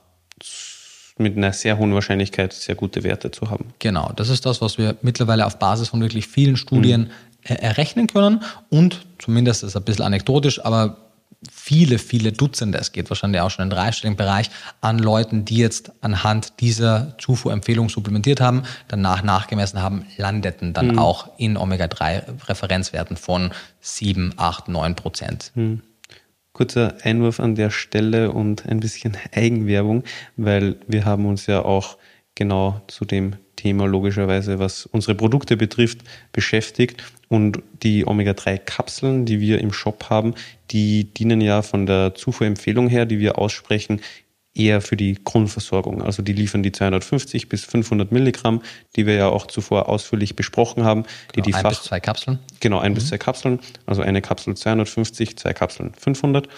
mit einer sehr hohen Wahrscheinlichkeit sehr gute Werte zu haben. Genau, das ist das, was wir mittlerweile auf Basis von wirklich vielen Studien mhm. errechnen können und zumindest ist ein bisschen anekdotisch, aber viele, viele Dutzende, es geht wahrscheinlich auch schon in den dreistelligen Bereich, an Leuten, die jetzt anhand dieser Zufuhrempfehlung supplementiert haben, danach nachgemessen haben, landeten dann mhm. auch in Omega-3-Referenzwerten von 7, 8, 9 Prozent. Mhm. Kurzer Einwurf an der Stelle und ein bisschen Eigenwerbung, weil wir haben uns ja auch genau zu dem Thema logischerweise, was unsere Produkte betrifft, beschäftigt. Und die Omega-3-Kapseln, die wir im Shop haben, die dienen ja von der Zufuhrempfehlung her, die wir aussprechen, eher für die Grundversorgung. Also die liefern die 250 bis 500 Milligramm, die wir ja auch zuvor ausführlich besprochen haben. Die genau, die ein Fach bis zwei Kapseln. Genau, ein mhm. bis zwei Kapseln. Also eine Kapsel 250, zwei Kapseln 500.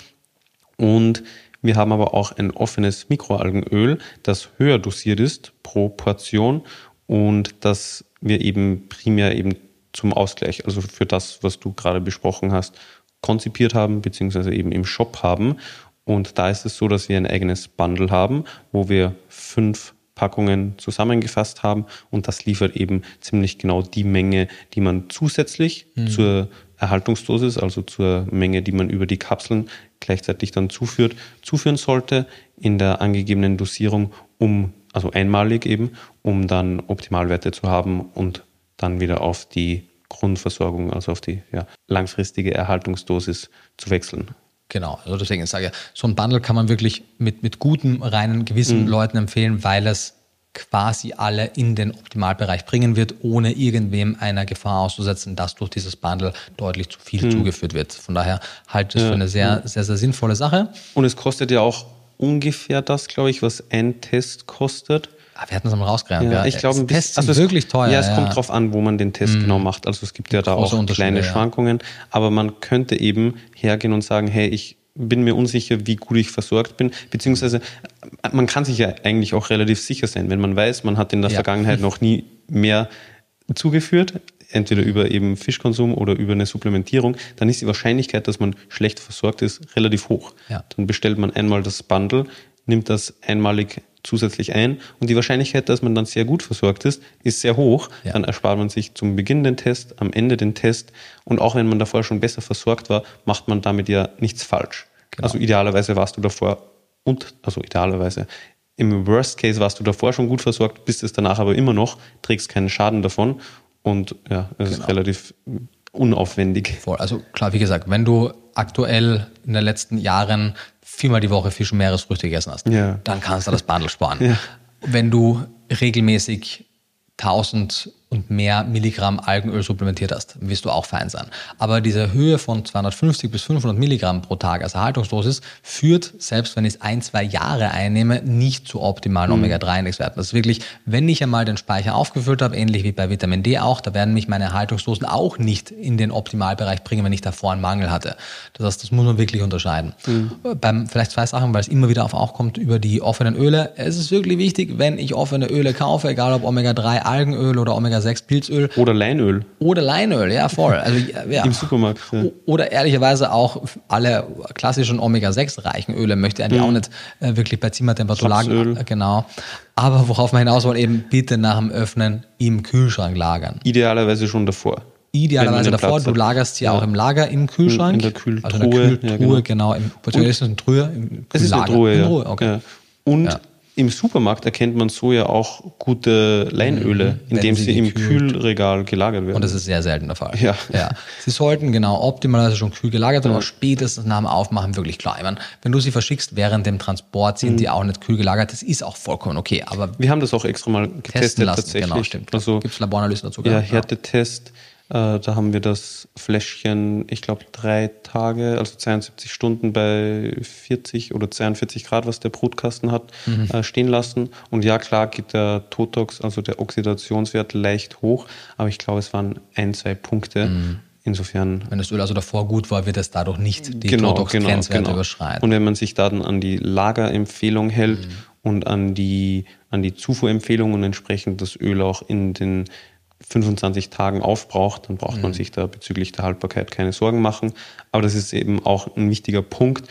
Und wir haben aber auch ein offenes Mikroalgenöl, das höher dosiert ist pro Portion und das wir eben primär eben zum Ausgleich, also für das, was du gerade besprochen hast, konzipiert haben, beziehungsweise eben im Shop haben. Und da ist es so, dass wir ein eigenes Bundle haben, wo wir fünf Packungen zusammengefasst haben und das liefert eben ziemlich genau die Menge, die man zusätzlich mhm. zur Erhaltungsdosis, also zur Menge, die man über die Kapseln gleichzeitig dann zuführt, zuführen sollte in der angegebenen Dosierung, um, also einmalig eben, um dann Optimalwerte zu haben und dann wieder auf die Grundversorgung, also auf die ja, langfristige Erhaltungsdosis zu wechseln. Genau, also deswegen sage ich, so ein Bundle kann man wirklich mit, mit gutem, reinen Gewissen mhm. Leuten empfehlen, weil es quasi alle in den Optimalbereich bringen wird, ohne irgendwem einer Gefahr auszusetzen, dass durch dieses Bundle deutlich zu viel mhm. zugeführt wird. Von daher halte ich es ja, für eine sehr, sehr, sehr sinnvolle Sache. Und es kostet ja auch ungefähr das, glaube ich, was ein Test kostet. Ah, wir hatten es am rausgerannt. Ja, ja, ich glaube, Tests also sind wirklich teuer. Ja, es ja. kommt drauf an, wo man den Test mhm. genau macht. Also es gibt ja da auch kleine Schwankungen, aber man könnte eben hergehen und sagen, hey, ich bin mir unsicher, wie gut ich versorgt bin, beziehungsweise man kann sich ja eigentlich auch relativ sicher sein, wenn man weiß, man hat in der Vergangenheit noch nie mehr zugeführt, entweder über eben Fischkonsum oder über eine Supplementierung, dann ist die Wahrscheinlichkeit, dass man schlecht versorgt ist, relativ hoch. Ja. Dann bestellt man einmal das Bundle, nimmt das einmalig zusätzlich ein und die Wahrscheinlichkeit, dass man dann sehr gut versorgt ist, ist sehr hoch. Ja. Dann erspart man sich zum Beginn den Test, am Ende den Test und auch wenn man davor schon besser versorgt war, macht man damit ja nichts falsch. Genau. Also idealerweise warst du davor und, also idealerweise, im Worst Case warst du davor schon gut versorgt, bist es danach aber immer noch, trägst keinen Schaden davon und ja, es genau. ist relativ unaufwendig. Voll. Also klar, wie gesagt, wenn du aktuell in den letzten Jahren viermal die Woche Fisch und Meeresfrüchte gegessen hast, ja. dann kannst du das Bundle sparen. Ja. Wenn du regelmäßig 1000 und mehr Milligramm Algenöl supplementiert hast, wirst du auch fein sein. Aber diese Höhe von 250 bis 500 Milligramm pro Tag als Erhaltungsdosis führt, selbst wenn ich es ein, zwei Jahre einnehme, nicht zu optimalen mhm. Omega-3-Indexwerten. Das ist wirklich, wenn ich einmal den Speicher aufgefüllt habe, ähnlich wie bei Vitamin D auch, da werden mich meine Erhaltungsdosen auch nicht in den Optimalbereich bringen, wenn ich davor einen Mangel hatte. Das heißt, das muss man wirklich unterscheiden. Mhm. Beim, vielleicht zwei Sachen, weil es immer wieder auf auch kommt, über die offenen Öle. Es ist wirklich wichtig, wenn ich offene Öle kaufe, egal ob Omega-3 Algenöl oder Omega 6 Pilzöl. Oder Leinöl. Oder Leinöl, ja, voll. Also, ja. Im Supermarkt. Ja. Oder ehrlicherweise auch alle klassischen Omega-6-reichen Öle möchte ich eigentlich mhm. auch nicht äh, wirklich bei Zimmertemperatur lagern. Genau. Aber worauf man hinaus will, eben bitte nach dem Öffnen im Kühlschrank lagern. Idealerweise schon davor. Idealerweise davor, du lagerst sie ja. auch im Lager im Kühlschrank. In der Kühltruhe. Also in der Kühltruhe, ja, genau. genau. Im, ist es eine Truhe? Im es ist eine Truhe, ja. Okay. Und im Supermarkt erkennt man so ja auch gute Leinöle, mhm, indem sie, sie im Kühlregal gelagert werden. Und das ist sehr selten der Fall. Ja. ja. Sie sollten genau optimalerweise schon kühl gelagert werden, ja. aber spätestens nach dem Aufmachen wirklich klar. Ich meine, wenn du sie verschickst während dem Transport, sind mhm. die auch nicht kühl gelagert. Das ist auch vollkommen okay. Aber wir haben das auch extra mal getestet lassen. tatsächlich. Genau, stimmt. Also gibt es Laboranalysen dazu? Ja, Härtetest. Äh, da haben wir das Fläschchen, ich glaube, drei Tage, also 72 Stunden bei 40 oder 42 Grad, was der Brutkasten hat, mhm. äh, stehen lassen. Und ja, klar geht der Totox, also der Oxidationswert, leicht hoch, aber ich glaube, es waren ein, zwei Punkte. Mhm. Insofern. Wenn das Öl also davor gut war, wird es dadurch nicht die genau, Totox-Grenzwerte genau, genau. überschreiten. Und wenn man sich dann an die Lagerempfehlung hält mhm. und an die, an die Zufuhrempfehlung und entsprechend das Öl auch in den 25 Tagen aufbraucht, dann braucht mhm. man sich da bezüglich der Haltbarkeit keine Sorgen machen. Aber das ist eben auch ein wichtiger Punkt.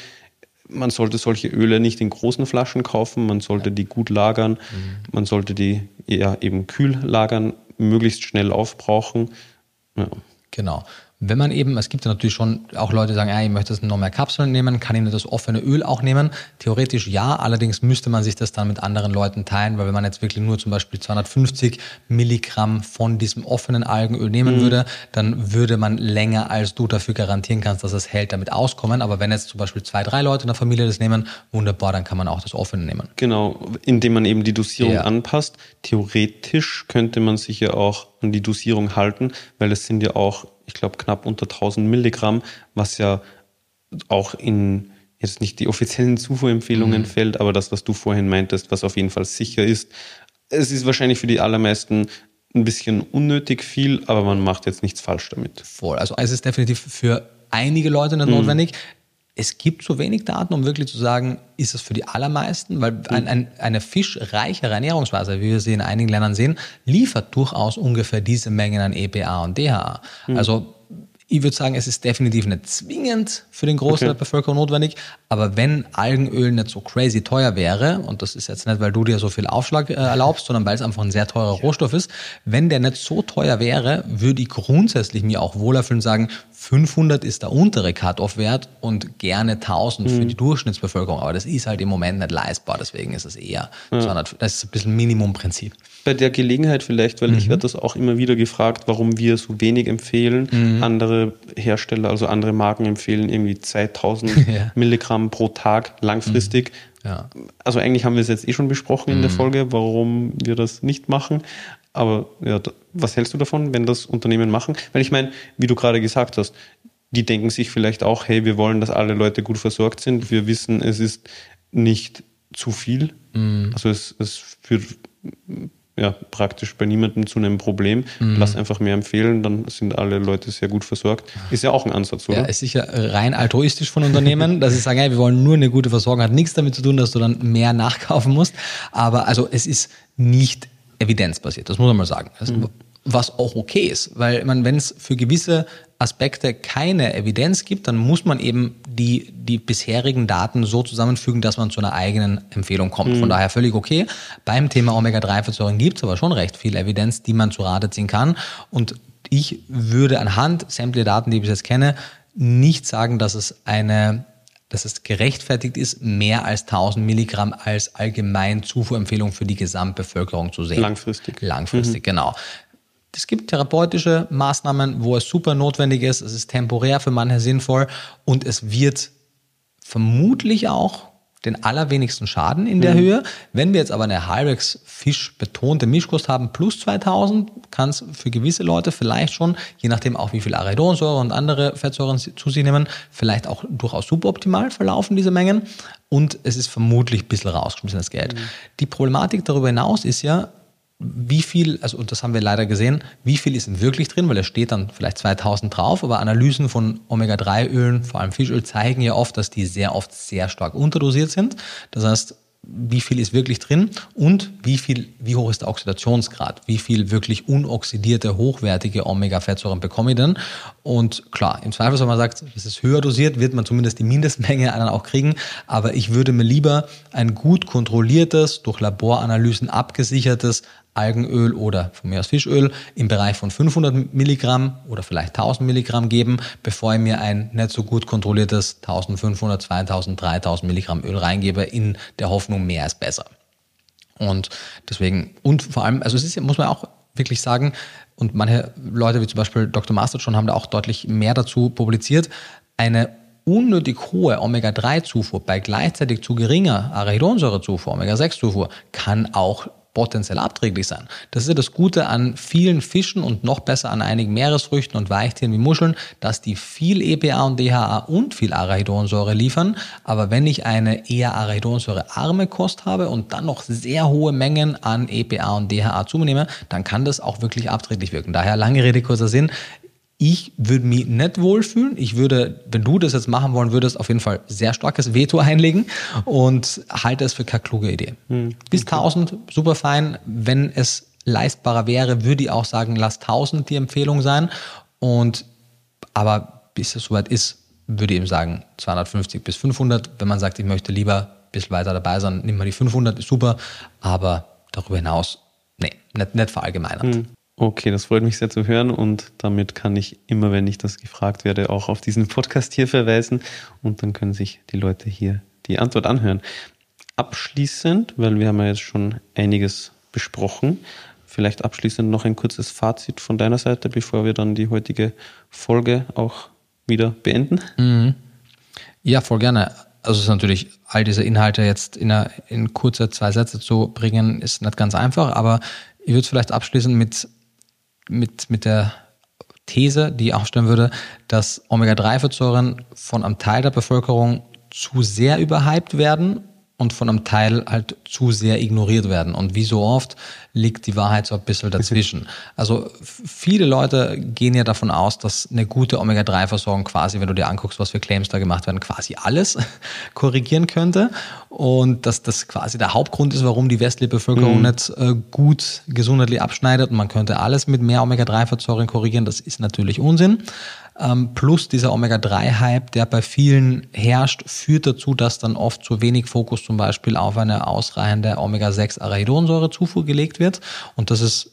Man sollte solche Öle nicht in großen Flaschen kaufen, man sollte die gut lagern, mhm. man sollte die eher eben kühl lagern, möglichst schnell aufbrauchen. Ja. Genau. Wenn man eben, es gibt ja natürlich schon auch Leute, die sagen, ja, ich möchte noch mehr Kapseln nehmen, kann ich das offene Öl auch nehmen? Theoretisch ja, allerdings müsste man sich das dann mit anderen Leuten teilen, weil wenn man jetzt wirklich nur zum Beispiel 250 Milligramm von diesem offenen Algenöl nehmen mhm. würde, dann würde man länger als du dafür garantieren kannst, dass es hält, damit auskommen. Aber wenn jetzt zum Beispiel zwei, drei Leute in der Familie das nehmen, wunderbar, dann kann man auch das offene nehmen. Genau, indem man eben die Dosierung ja. anpasst. Theoretisch könnte man sich ja auch an die Dosierung halten, weil es sind ja auch ich glaube, knapp unter 1000 Milligramm, was ja auch in jetzt nicht die offiziellen Zufuhrempfehlungen mhm. fällt, aber das, was du vorhin meintest, was auf jeden Fall sicher ist. Es ist wahrscheinlich für die allermeisten ein bisschen unnötig viel, aber man macht jetzt nichts falsch damit. Voll. Also es ist definitiv für einige Leute nicht mhm. notwendig es gibt so wenig Daten, um wirklich zu sagen, ist es für die allermeisten, weil ein, ein, eine fischreichere Ernährungsweise, wie wir sie in einigen Ländern sehen, liefert durchaus ungefähr diese Mengen an EPA und DHA. Mhm. Also ich würde sagen, es ist definitiv nicht zwingend für den Großteil okay. der Bevölkerung notwendig, aber wenn Algenöl nicht so crazy teuer wäre, und das ist jetzt nicht, weil du dir so viel Aufschlag äh, erlaubst, sondern weil es einfach ein sehr teurer Rohstoff ist, wenn der nicht so teuer wäre, würde ich grundsätzlich mir auch wohlerfüllend sagen, 500 ist der untere Cut-off-Wert und gerne 1000 mhm. für die Durchschnittsbevölkerung. Aber das ist halt im Moment nicht leistbar, deswegen ist es eher ja. 200. Das ist ein bisschen Minimumprinzip. Bei der Gelegenheit vielleicht, weil mhm. ich werde das auch immer wieder gefragt, warum wir so wenig empfehlen. Mhm. Andere Hersteller, also andere Marken empfehlen irgendwie 2000 ja. Milligramm pro Tag langfristig. Mhm. Ja. Also eigentlich haben wir es jetzt eh schon besprochen in der mhm. Folge, warum wir das nicht machen. Aber ja, was hältst du davon, wenn das Unternehmen machen? Weil ich meine, wie du gerade gesagt hast, die denken sich vielleicht auch, hey, wir wollen, dass alle Leute gut versorgt sind. Wir wissen, es ist nicht zu viel. Mhm. Also es, es führt ja, praktisch bei niemandem zu einem Problem. Mhm. Lass einfach mehr empfehlen, dann sind alle Leute sehr gut versorgt. Ist ja auch ein Ansatz, oder? Ja, ist sicher rein altruistisch von Unternehmen, dass sie sagen, hey, wir wollen nur eine gute Versorgung, hat nichts damit zu tun, dass du dann mehr nachkaufen musst. Aber also es ist nicht evidenzbasiert, das muss man mal sagen. Also, mhm. Was auch okay ist, weil man, wenn es für gewisse Aspekte keine Evidenz gibt, dann muss man eben die, die bisherigen Daten so zusammenfügen, dass man zu einer eigenen Empfehlung kommt. Mhm. Von daher völlig okay. Beim Thema Omega-3-Fettsäuren gibt es aber schon recht viel Evidenz, die man zu Rate ziehen kann. Und ich würde anhand sämtlicher Daten, die ich bis jetzt kenne, nicht sagen, dass es eine dass es gerechtfertigt ist, mehr als 1000 Milligramm als allgemein Zufuhrempfehlung für die Gesamtbevölkerung zu sehen. Langfristig. Langfristig, mhm. genau. Es gibt therapeutische Maßnahmen, wo es super notwendig ist. Es ist temporär für manche sinnvoll und es wird vermutlich auch den allerwenigsten Schaden in der mhm. Höhe. Wenn wir jetzt aber eine Hyrex Fisch betonte Mischkost haben plus 2000, kann es für gewisse Leute vielleicht schon, je nachdem auch wie viel Arachidonsäure und andere Fettsäuren zu sich nehmen, vielleicht auch durchaus suboptimal verlaufen diese Mengen und es ist vermutlich ein bisschen rausgeschmissenes Geld. Mhm. Die Problematik darüber hinaus ist ja, wie viel, also und das haben wir leider gesehen, wie viel ist denn wirklich drin, weil es steht dann vielleicht 2000 drauf, aber Analysen von Omega-3-Ölen, vor allem Fischöl, zeigen ja oft, dass die sehr oft sehr stark unterdosiert sind. Das heißt, wie viel ist wirklich drin und wie viel, wie hoch ist der Oxidationsgrad, wie viel wirklich unoxidierte, hochwertige Omega-Fettsäuren bekomme ich denn? Und klar, im Zweifel, wenn man sagt, das ist höher dosiert, wird man zumindest die Mindestmenge dann auch kriegen. Aber ich würde mir lieber ein gut kontrolliertes, durch Laboranalysen abgesichertes Algenöl oder von mir aus Fischöl im Bereich von 500 Milligramm oder vielleicht 1000 Milligramm geben, bevor ich mir ein nicht so gut kontrolliertes 1500, 2000, 3000 Milligramm Öl reingebe in der Hoffnung, mehr ist besser. Und deswegen, und vor allem, also es ist, muss man auch wirklich sagen, und manche Leute wie zum Beispiel Dr. Master schon haben da auch deutlich mehr dazu publiziert, eine unnötig hohe Omega-3-Zufuhr bei gleichzeitig zu geringer Arachidonsäurezufuhr, Omega-6-Zufuhr, kann auch potenziell abträglich sein. Das ist ja das Gute an vielen Fischen und noch besser an einigen Meeresfrüchten und Weichtieren wie Muscheln, dass die viel EPA und DHA und viel Arachidonsäure liefern. Aber wenn ich eine eher Arachidonsäure-arme Kost habe und dann noch sehr hohe Mengen an EPA und DHA zunehme, dann kann das auch wirklich abträglich wirken. Daher lange Rede, kurzer Sinn ich würde mich nicht wohlfühlen. Ich würde, wenn du das jetzt machen wollen würdest, auf jeden Fall sehr starkes Veto einlegen und halte es für keine kluge Idee. Hm. Bis 1000, super fein. Wenn es leistbarer wäre, würde ich auch sagen, lass 1000 die Empfehlung sein. Und, aber bis es soweit ist, würde ich eben sagen 250 bis 500. Wenn man sagt, ich möchte lieber ein bisschen weiter dabei sein, nimm mal die 500, ist super. Aber darüber hinaus, nee, nicht, nicht verallgemeinert. Hm. Okay, das freut mich sehr zu hören und damit kann ich immer, wenn ich das gefragt werde, auch auf diesen Podcast hier verweisen und dann können sich die Leute hier die Antwort anhören. Abschließend, weil wir haben ja jetzt schon einiges besprochen, vielleicht abschließend noch ein kurzes Fazit von deiner Seite, bevor wir dann die heutige Folge auch wieder beenden. Mhm. Ja, voll gerne. Also es ist natürlich, all diese Inhalte jetzt in, einer, in kurze zwei Sätze zu bringen, ist nicht ganz einfach, aber ich würde es vielleicht abschließen mit mit, mit der These, die ich aufstellen würde, dass Omega-3-Fettsäuren von einem Teil der Bevölkerung zu sehr überhyped werden und von einem Teil halt zu sehr ignoriert werden. Und wie so oft liegt die Wahrheit so ein bisschen dazwischen. Also viele Leute gehen ja davon aus, dass eine gute Omega-3-Versorgung quasi, wenn du dir anguckst, was für Claims da gemacht werden, quasi alles korrigieren könnte. Und dass das quasi der Hauptgrund ist, warum die westliche Bevölkerung mhm. nicht äh, gut gesundheitlich abschneidet. Und man könnte alles mit mehr Omega-3-Fettsäuren korrigieren. Das ist natürlich Unsinn ähm, plus dieser Omega-3-Hype, der bei vielen herrscht, führt dazu, dass dann oft zu wenig Fokus zum Beispiel auf eine ausreichende Omega-6-Arachidonsäurezufuhr gelegt wird. Und das ist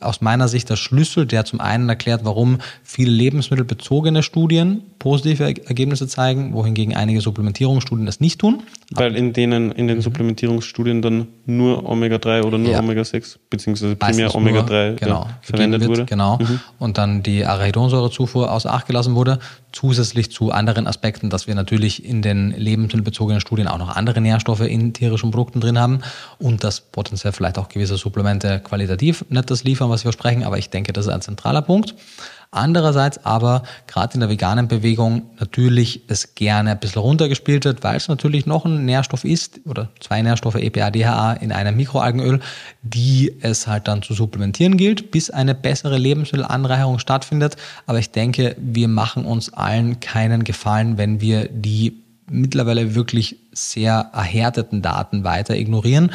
aus meiner Sicht der Schlüssel, der zum einen erklärt, warum viele lebensmittelbezogene Studien positive Ergebnisse zeigen, wohingegen einige Supplementierungsstudien das nicht tun. Weil in denen, in den Supplementierungsstudien dann nur Omega-3 oder nur ja. Omega-6, beziehungsweise primär Omega-3 genau, verwendet wird, wurde. Genau. Mhm. Und dann die Arachidonsäurezufuhr außer Acht gelassen wurde, zusätzlich zu anderen Aspekten, dass wir natürlich in den lebensmittelbezogenen Studien auch noch andere Nährstoffe in tierischen Produkten drin haben und dass potenziell vielleicht auch gewisse Supplemente qualitativ nicht das liefern, was wir sprechen, aber ich denke, das ist ein zentraler Punkt. Andererseits aber gerade in der veganen Bewegung natürlich es gerne ein bisschen runtergespielt wird, weil es natürlich noch ein Nährstoff ist oder zwei Nährstoffe EPA, DHA in einem Mikroalgenöl, die es halt dann zu supplementieren gilt, bis eine bessere Lebensmittelanreicherung stattfindet. Aber ich denke, wir machen uns allen keinen Gefallen, wenn wir die mittlerweile wirklich sehr erhärteten Daten weiter ignorieren,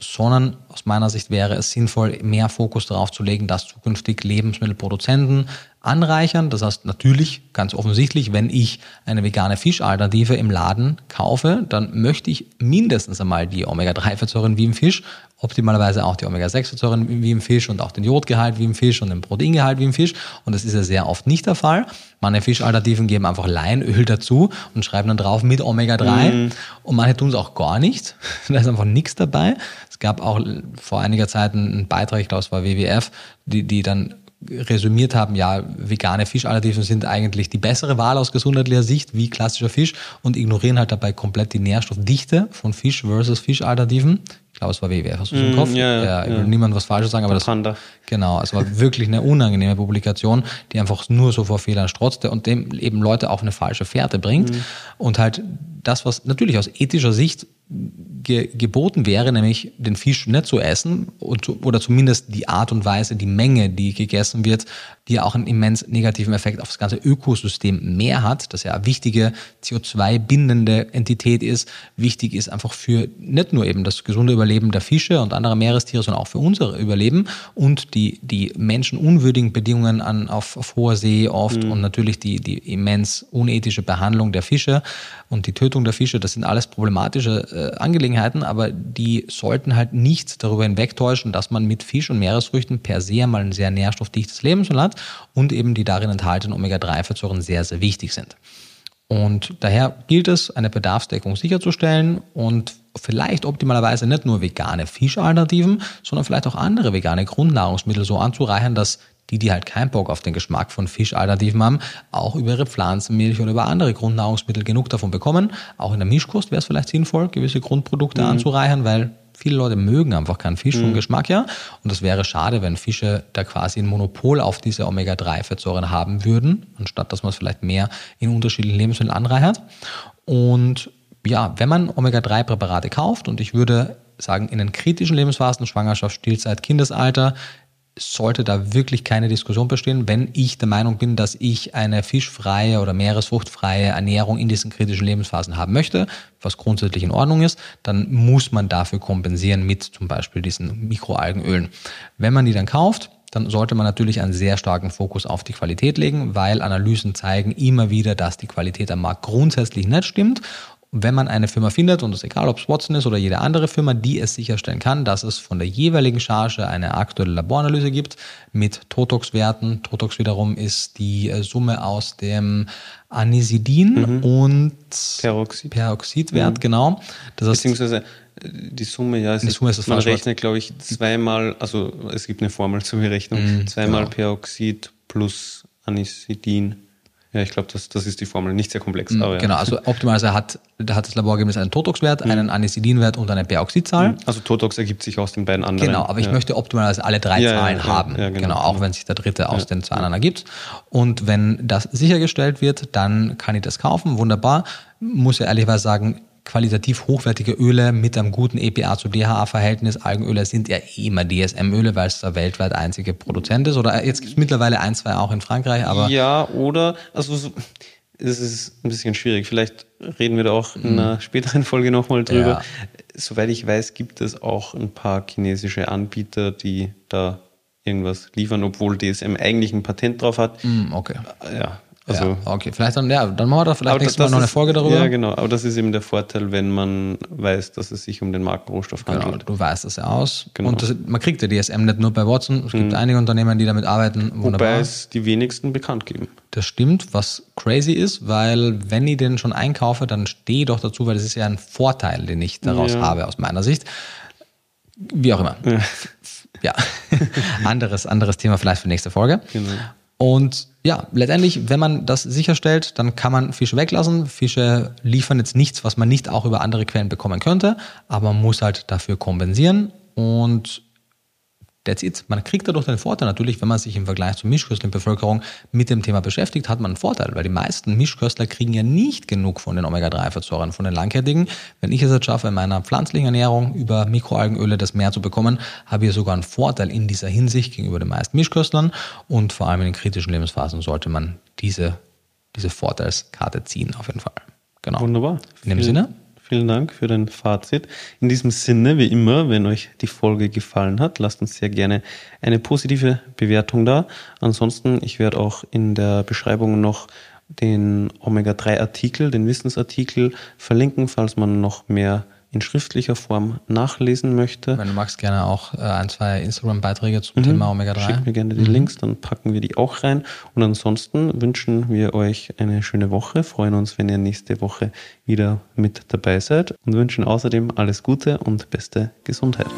sondern aus meiner Sicht wäre es sinnvoll, mehr Fokus darauf zu legen, dass zukünftig Lebensmittelproduzenten anreichern. Das heißt natürlich, ganz offensichtlich, wenn ich eine vegane Fischalternative im Laden kaufe, dann möchte ich mindestens einmal die Omega-3-Fettsäuren wie im Fisch, optimalerweise auch die Omega-6-Fettsäuren wie im Fisch und auch den Jodgehalt wie im Fisch und den Proteingehalt wie im Fisch. Und das ist ja sehr oft nicht der Fall. Manche Fischalternativen geben einfach Leinöl dazu und schreiben dann drauf mit Omega-3. Mm. Und manche tun es auch gar nicht. Da ist einfach nichts dabei. Es gab auch vor einiger Zeit einen Beitrag, ich glaube es war WWF, die, die dann resümiert haben, ja, vegane Fischalternativen sind eigentlich die bessere Wahl aus gesundheitlicher Sicht wie klassischer Fisch und ignorieren halt dabei komplett die Nährstoffdichte von Fisch versus Fischalternativen. Ich glaube, es war WWF, hast du es im mm, Kopf? Ja, ja, ich will ja. niemand was Falsches sagen, aber das, Panda. genau, es war wirklich eine unangenehme Publikation, die einfach nur so vor Fehlern strotzte und dem eben Leute auf eine falsche Fährte bringt mhm. und halt das, was natürlich aus ethischer Sicht ge geboten wäre, nämlich den Fisch nicht zu essen und, oder zumindest die Art und Weise, die Menge, die gegessen wird, die ja auch einen immens negativen Effekt auf das ganze Ökosystem mehr hat, das ja eine wichtige CO2-bindende Entität ist, wichtig ist einfach für nicht nur eben das gesunde Überleben der Fische und anderer Meerestiere, sondern auch für unser Überleben und die, die menschenunwürdigen Bedingungen an, auf, auf hoher See oft mhm. und natürlich die, die immens unethische Behandlung der Fische und die Tötung der Fische, das sind alles problematische äh, Angelegenheiten, aber die sollten halt nicht darüber hinwegtäuschen, dass man mit Fisch und Meeresfrüchten per se mal ein sehr nährstoffdichtes Lebensmittel hat und eben die darin enthaltenen Omega-3-Fettsäuren sehr, sehr wichtig sind. Und daher gilt es, eine Bedarfsdeckung sicherzustellen und vielleicht optimalerweise nicht nur vegane Fischalternativen, sondern vielleicht auch andere vegane Grundnahrungsmittel so anzureichern, dass die, die halt keinen Bock auf den Geschmack von Fischalternativen haben, auch über ihre Pflanzenmilch oder über andere Grundnahrungsmittel genug davon bekommen. Auch in der Mischkost wäre es vielleicht sinnvoll, gewisse Grundprodukte mhm. anzureichern, weil viele Leute mögen einfach keinen Fisch vom Mhm. Geschmack her. Und das wäre schade, wenn Fische da quasi ein Monopol auf diese Omega-3-Fettsäuren haben würden, anstatt dass man es vielleicht mehr in unterschiedlichen Lebensmitteln anreichert. Und ja, wenn man Omega-3-Präparate kauft, und ich würde sagen, in den kritischen Lebensphasen, Schwangerschaft, Stillzeit, Kindesalter, sollte da wirklich keine Diskussion bestehen, wenn ich der Meinung bin, dass ich eine fischfreie oder meeresfruchtfreie Ernährung in diesen kritischen Lebensphasen haben möchte, was grundsätzlich in Ordnung ist, dann muss man dafür kompensieren mit zum Beispiel diesen Mikroalgenölen. Wenn man die dann kauft, dann sollte man natürlich einen sehr starken Fokus auf die Qualität legen, weil Analysen zeigen immer wieder, dass die Qualität am Markt grundsätzlich nicht stimmt wenn man eine Firma findet, und es ist egal, ob es Watson ist oder jede andere Firma, die es sicherstellen kann, dass es von der jeweiligen Charge eine aktuelle Laboranalyse gibt mit Totox-Werten. Totox wiederum ist die äh, Summe aus dem Anisidin und Peroxid. Peroxidwert, genau. Das heißt, Beziehungsweise äh, die Summe, ja, es Die Summe ist das man rechnet, glaube ich, zweimal, also es gibt eine Formel zur Berechnung, Mhm, zweimal genau. Peroxid plus Anisidin. Ja, ich glaube, das, das ist die Formel, nicht sehr komplex. aber ja. genau, also optimalerweise hat, hat das Laborergebnis einen Totox-Wert, einen Anisidin-Wert und eine Peroxidzahl. Also Totox ergibt sich aus den beiden anderen. Genau, aber ich ja. möchte optimalerweise alle drei Ja, Zahlen haben. genau. genau. auch wenn sich der dritte aus den zwei anderen ergibt. Und wenn das sichergestellt wird, dann kann ich das kaufen. Wunderbar. Muss ja ehrlicherweise sagen, qualitativ hochwertige Öle mit einem guten EPA zu DHA-Verhältnis, Algenöle sind ja eh immer DSM-Öle, weil es der weltweit einzige Produzent ist. Oder jetzt gibt es mittlerweile ein, zwei auch in Frankreich, aber Ja, oder, also so, das ist ein bisschen schwierig. Vielleicht reden wir da auch in einer späteren Folge nochmal drüber. Ja. Soweit ich weiß, gibt es auch ein paar chinesische Anbieter, die da irgendwas liefern, obwohl DSM eigentlich ein Patent drauf hat. Hm, okay. Ja, also. ja, okay, vielleicht dann, ja, dann machen wir da vielleicht nächstes Mal noch eine Folge darüber. Ja, genau. Aber das ist eben der Vorteil, wenn man weiß, dass es sich um den Markenrohstoff Genau, handelt. du weißt das ja aus. Genau. Und das, man kriegt ja DSM nicht nur bei Watson. Es gibt einige Unternehmen, die damit arbeiten. Wunderbar. Wobei es die wenigsten bekannt geben. Das stimmt, was crazy ist, weil wenn ich den schon einkaufe, dann stehe ich doch dazu, weil das ist ja ein Vorteil, den ich daraus Ja. habe aus meiner Sicht. Wie auch immer. Ja, anderes, anderes Thema vielleicht für nächste Folge. Genau. Und ja, letztendlich, wenn man das sicherstellt, dann kann man Fische weglassen. Fische liefern jetzt nichts, was man nicht auch über andere Quellen bekommen könnte, aber man muss halt dafür kompensieren und That's it. Man kriegt dadurch den Vorteil natürlich, wenn man sich im Vergleich zur Mischköstlerbevölkerung mit dem Thema beschäftigt, hat man einen Vorteil, weil die meisten Mischköstler kriegen ja nicht genug von den Omega-3-Fettsäuren, von den langkettigen. Wenn ich es jetzt schaffe, in meiner pflanzlichen Ernährung über Mikroalgenöle das mehr zu bekommen, habe ich sogar einen Vorteil in dieser Hinsicht gegenüber den meisten Mischköstlern und vor allem in den kritischen Lebensphasen sollte man diese, diese Vorteilskarte ziehen, auf jeden Fall. Genau. Wunderbar. In dem Sinne? Vielen Dank für dein Fazit. In diesem Sinne, wie immer, wenn euch die Folge gefallen hat, lasst uns sehr gerne eine positive Bewertung da. Ansonsten, ich werde auch in der Beschreibung noch den Omega-3-Artikel, den Wissensartikel verlinken, falls man noch mehr in schriftlicher Form nachlesen möchte. Wenn du magst, gerne auch äh, ein, zwei Instagram-Beiträge zum Thema Omega-3. Schickt mir gerne die Links, dann packen wir die auch rein. Und ansonsten wünschen wir euch eine schöne Woche, freuen uns, wenn ihr nächste Woche wieder mit dabei seid und wünschen außerdem alles Gute und beste Gesundheit.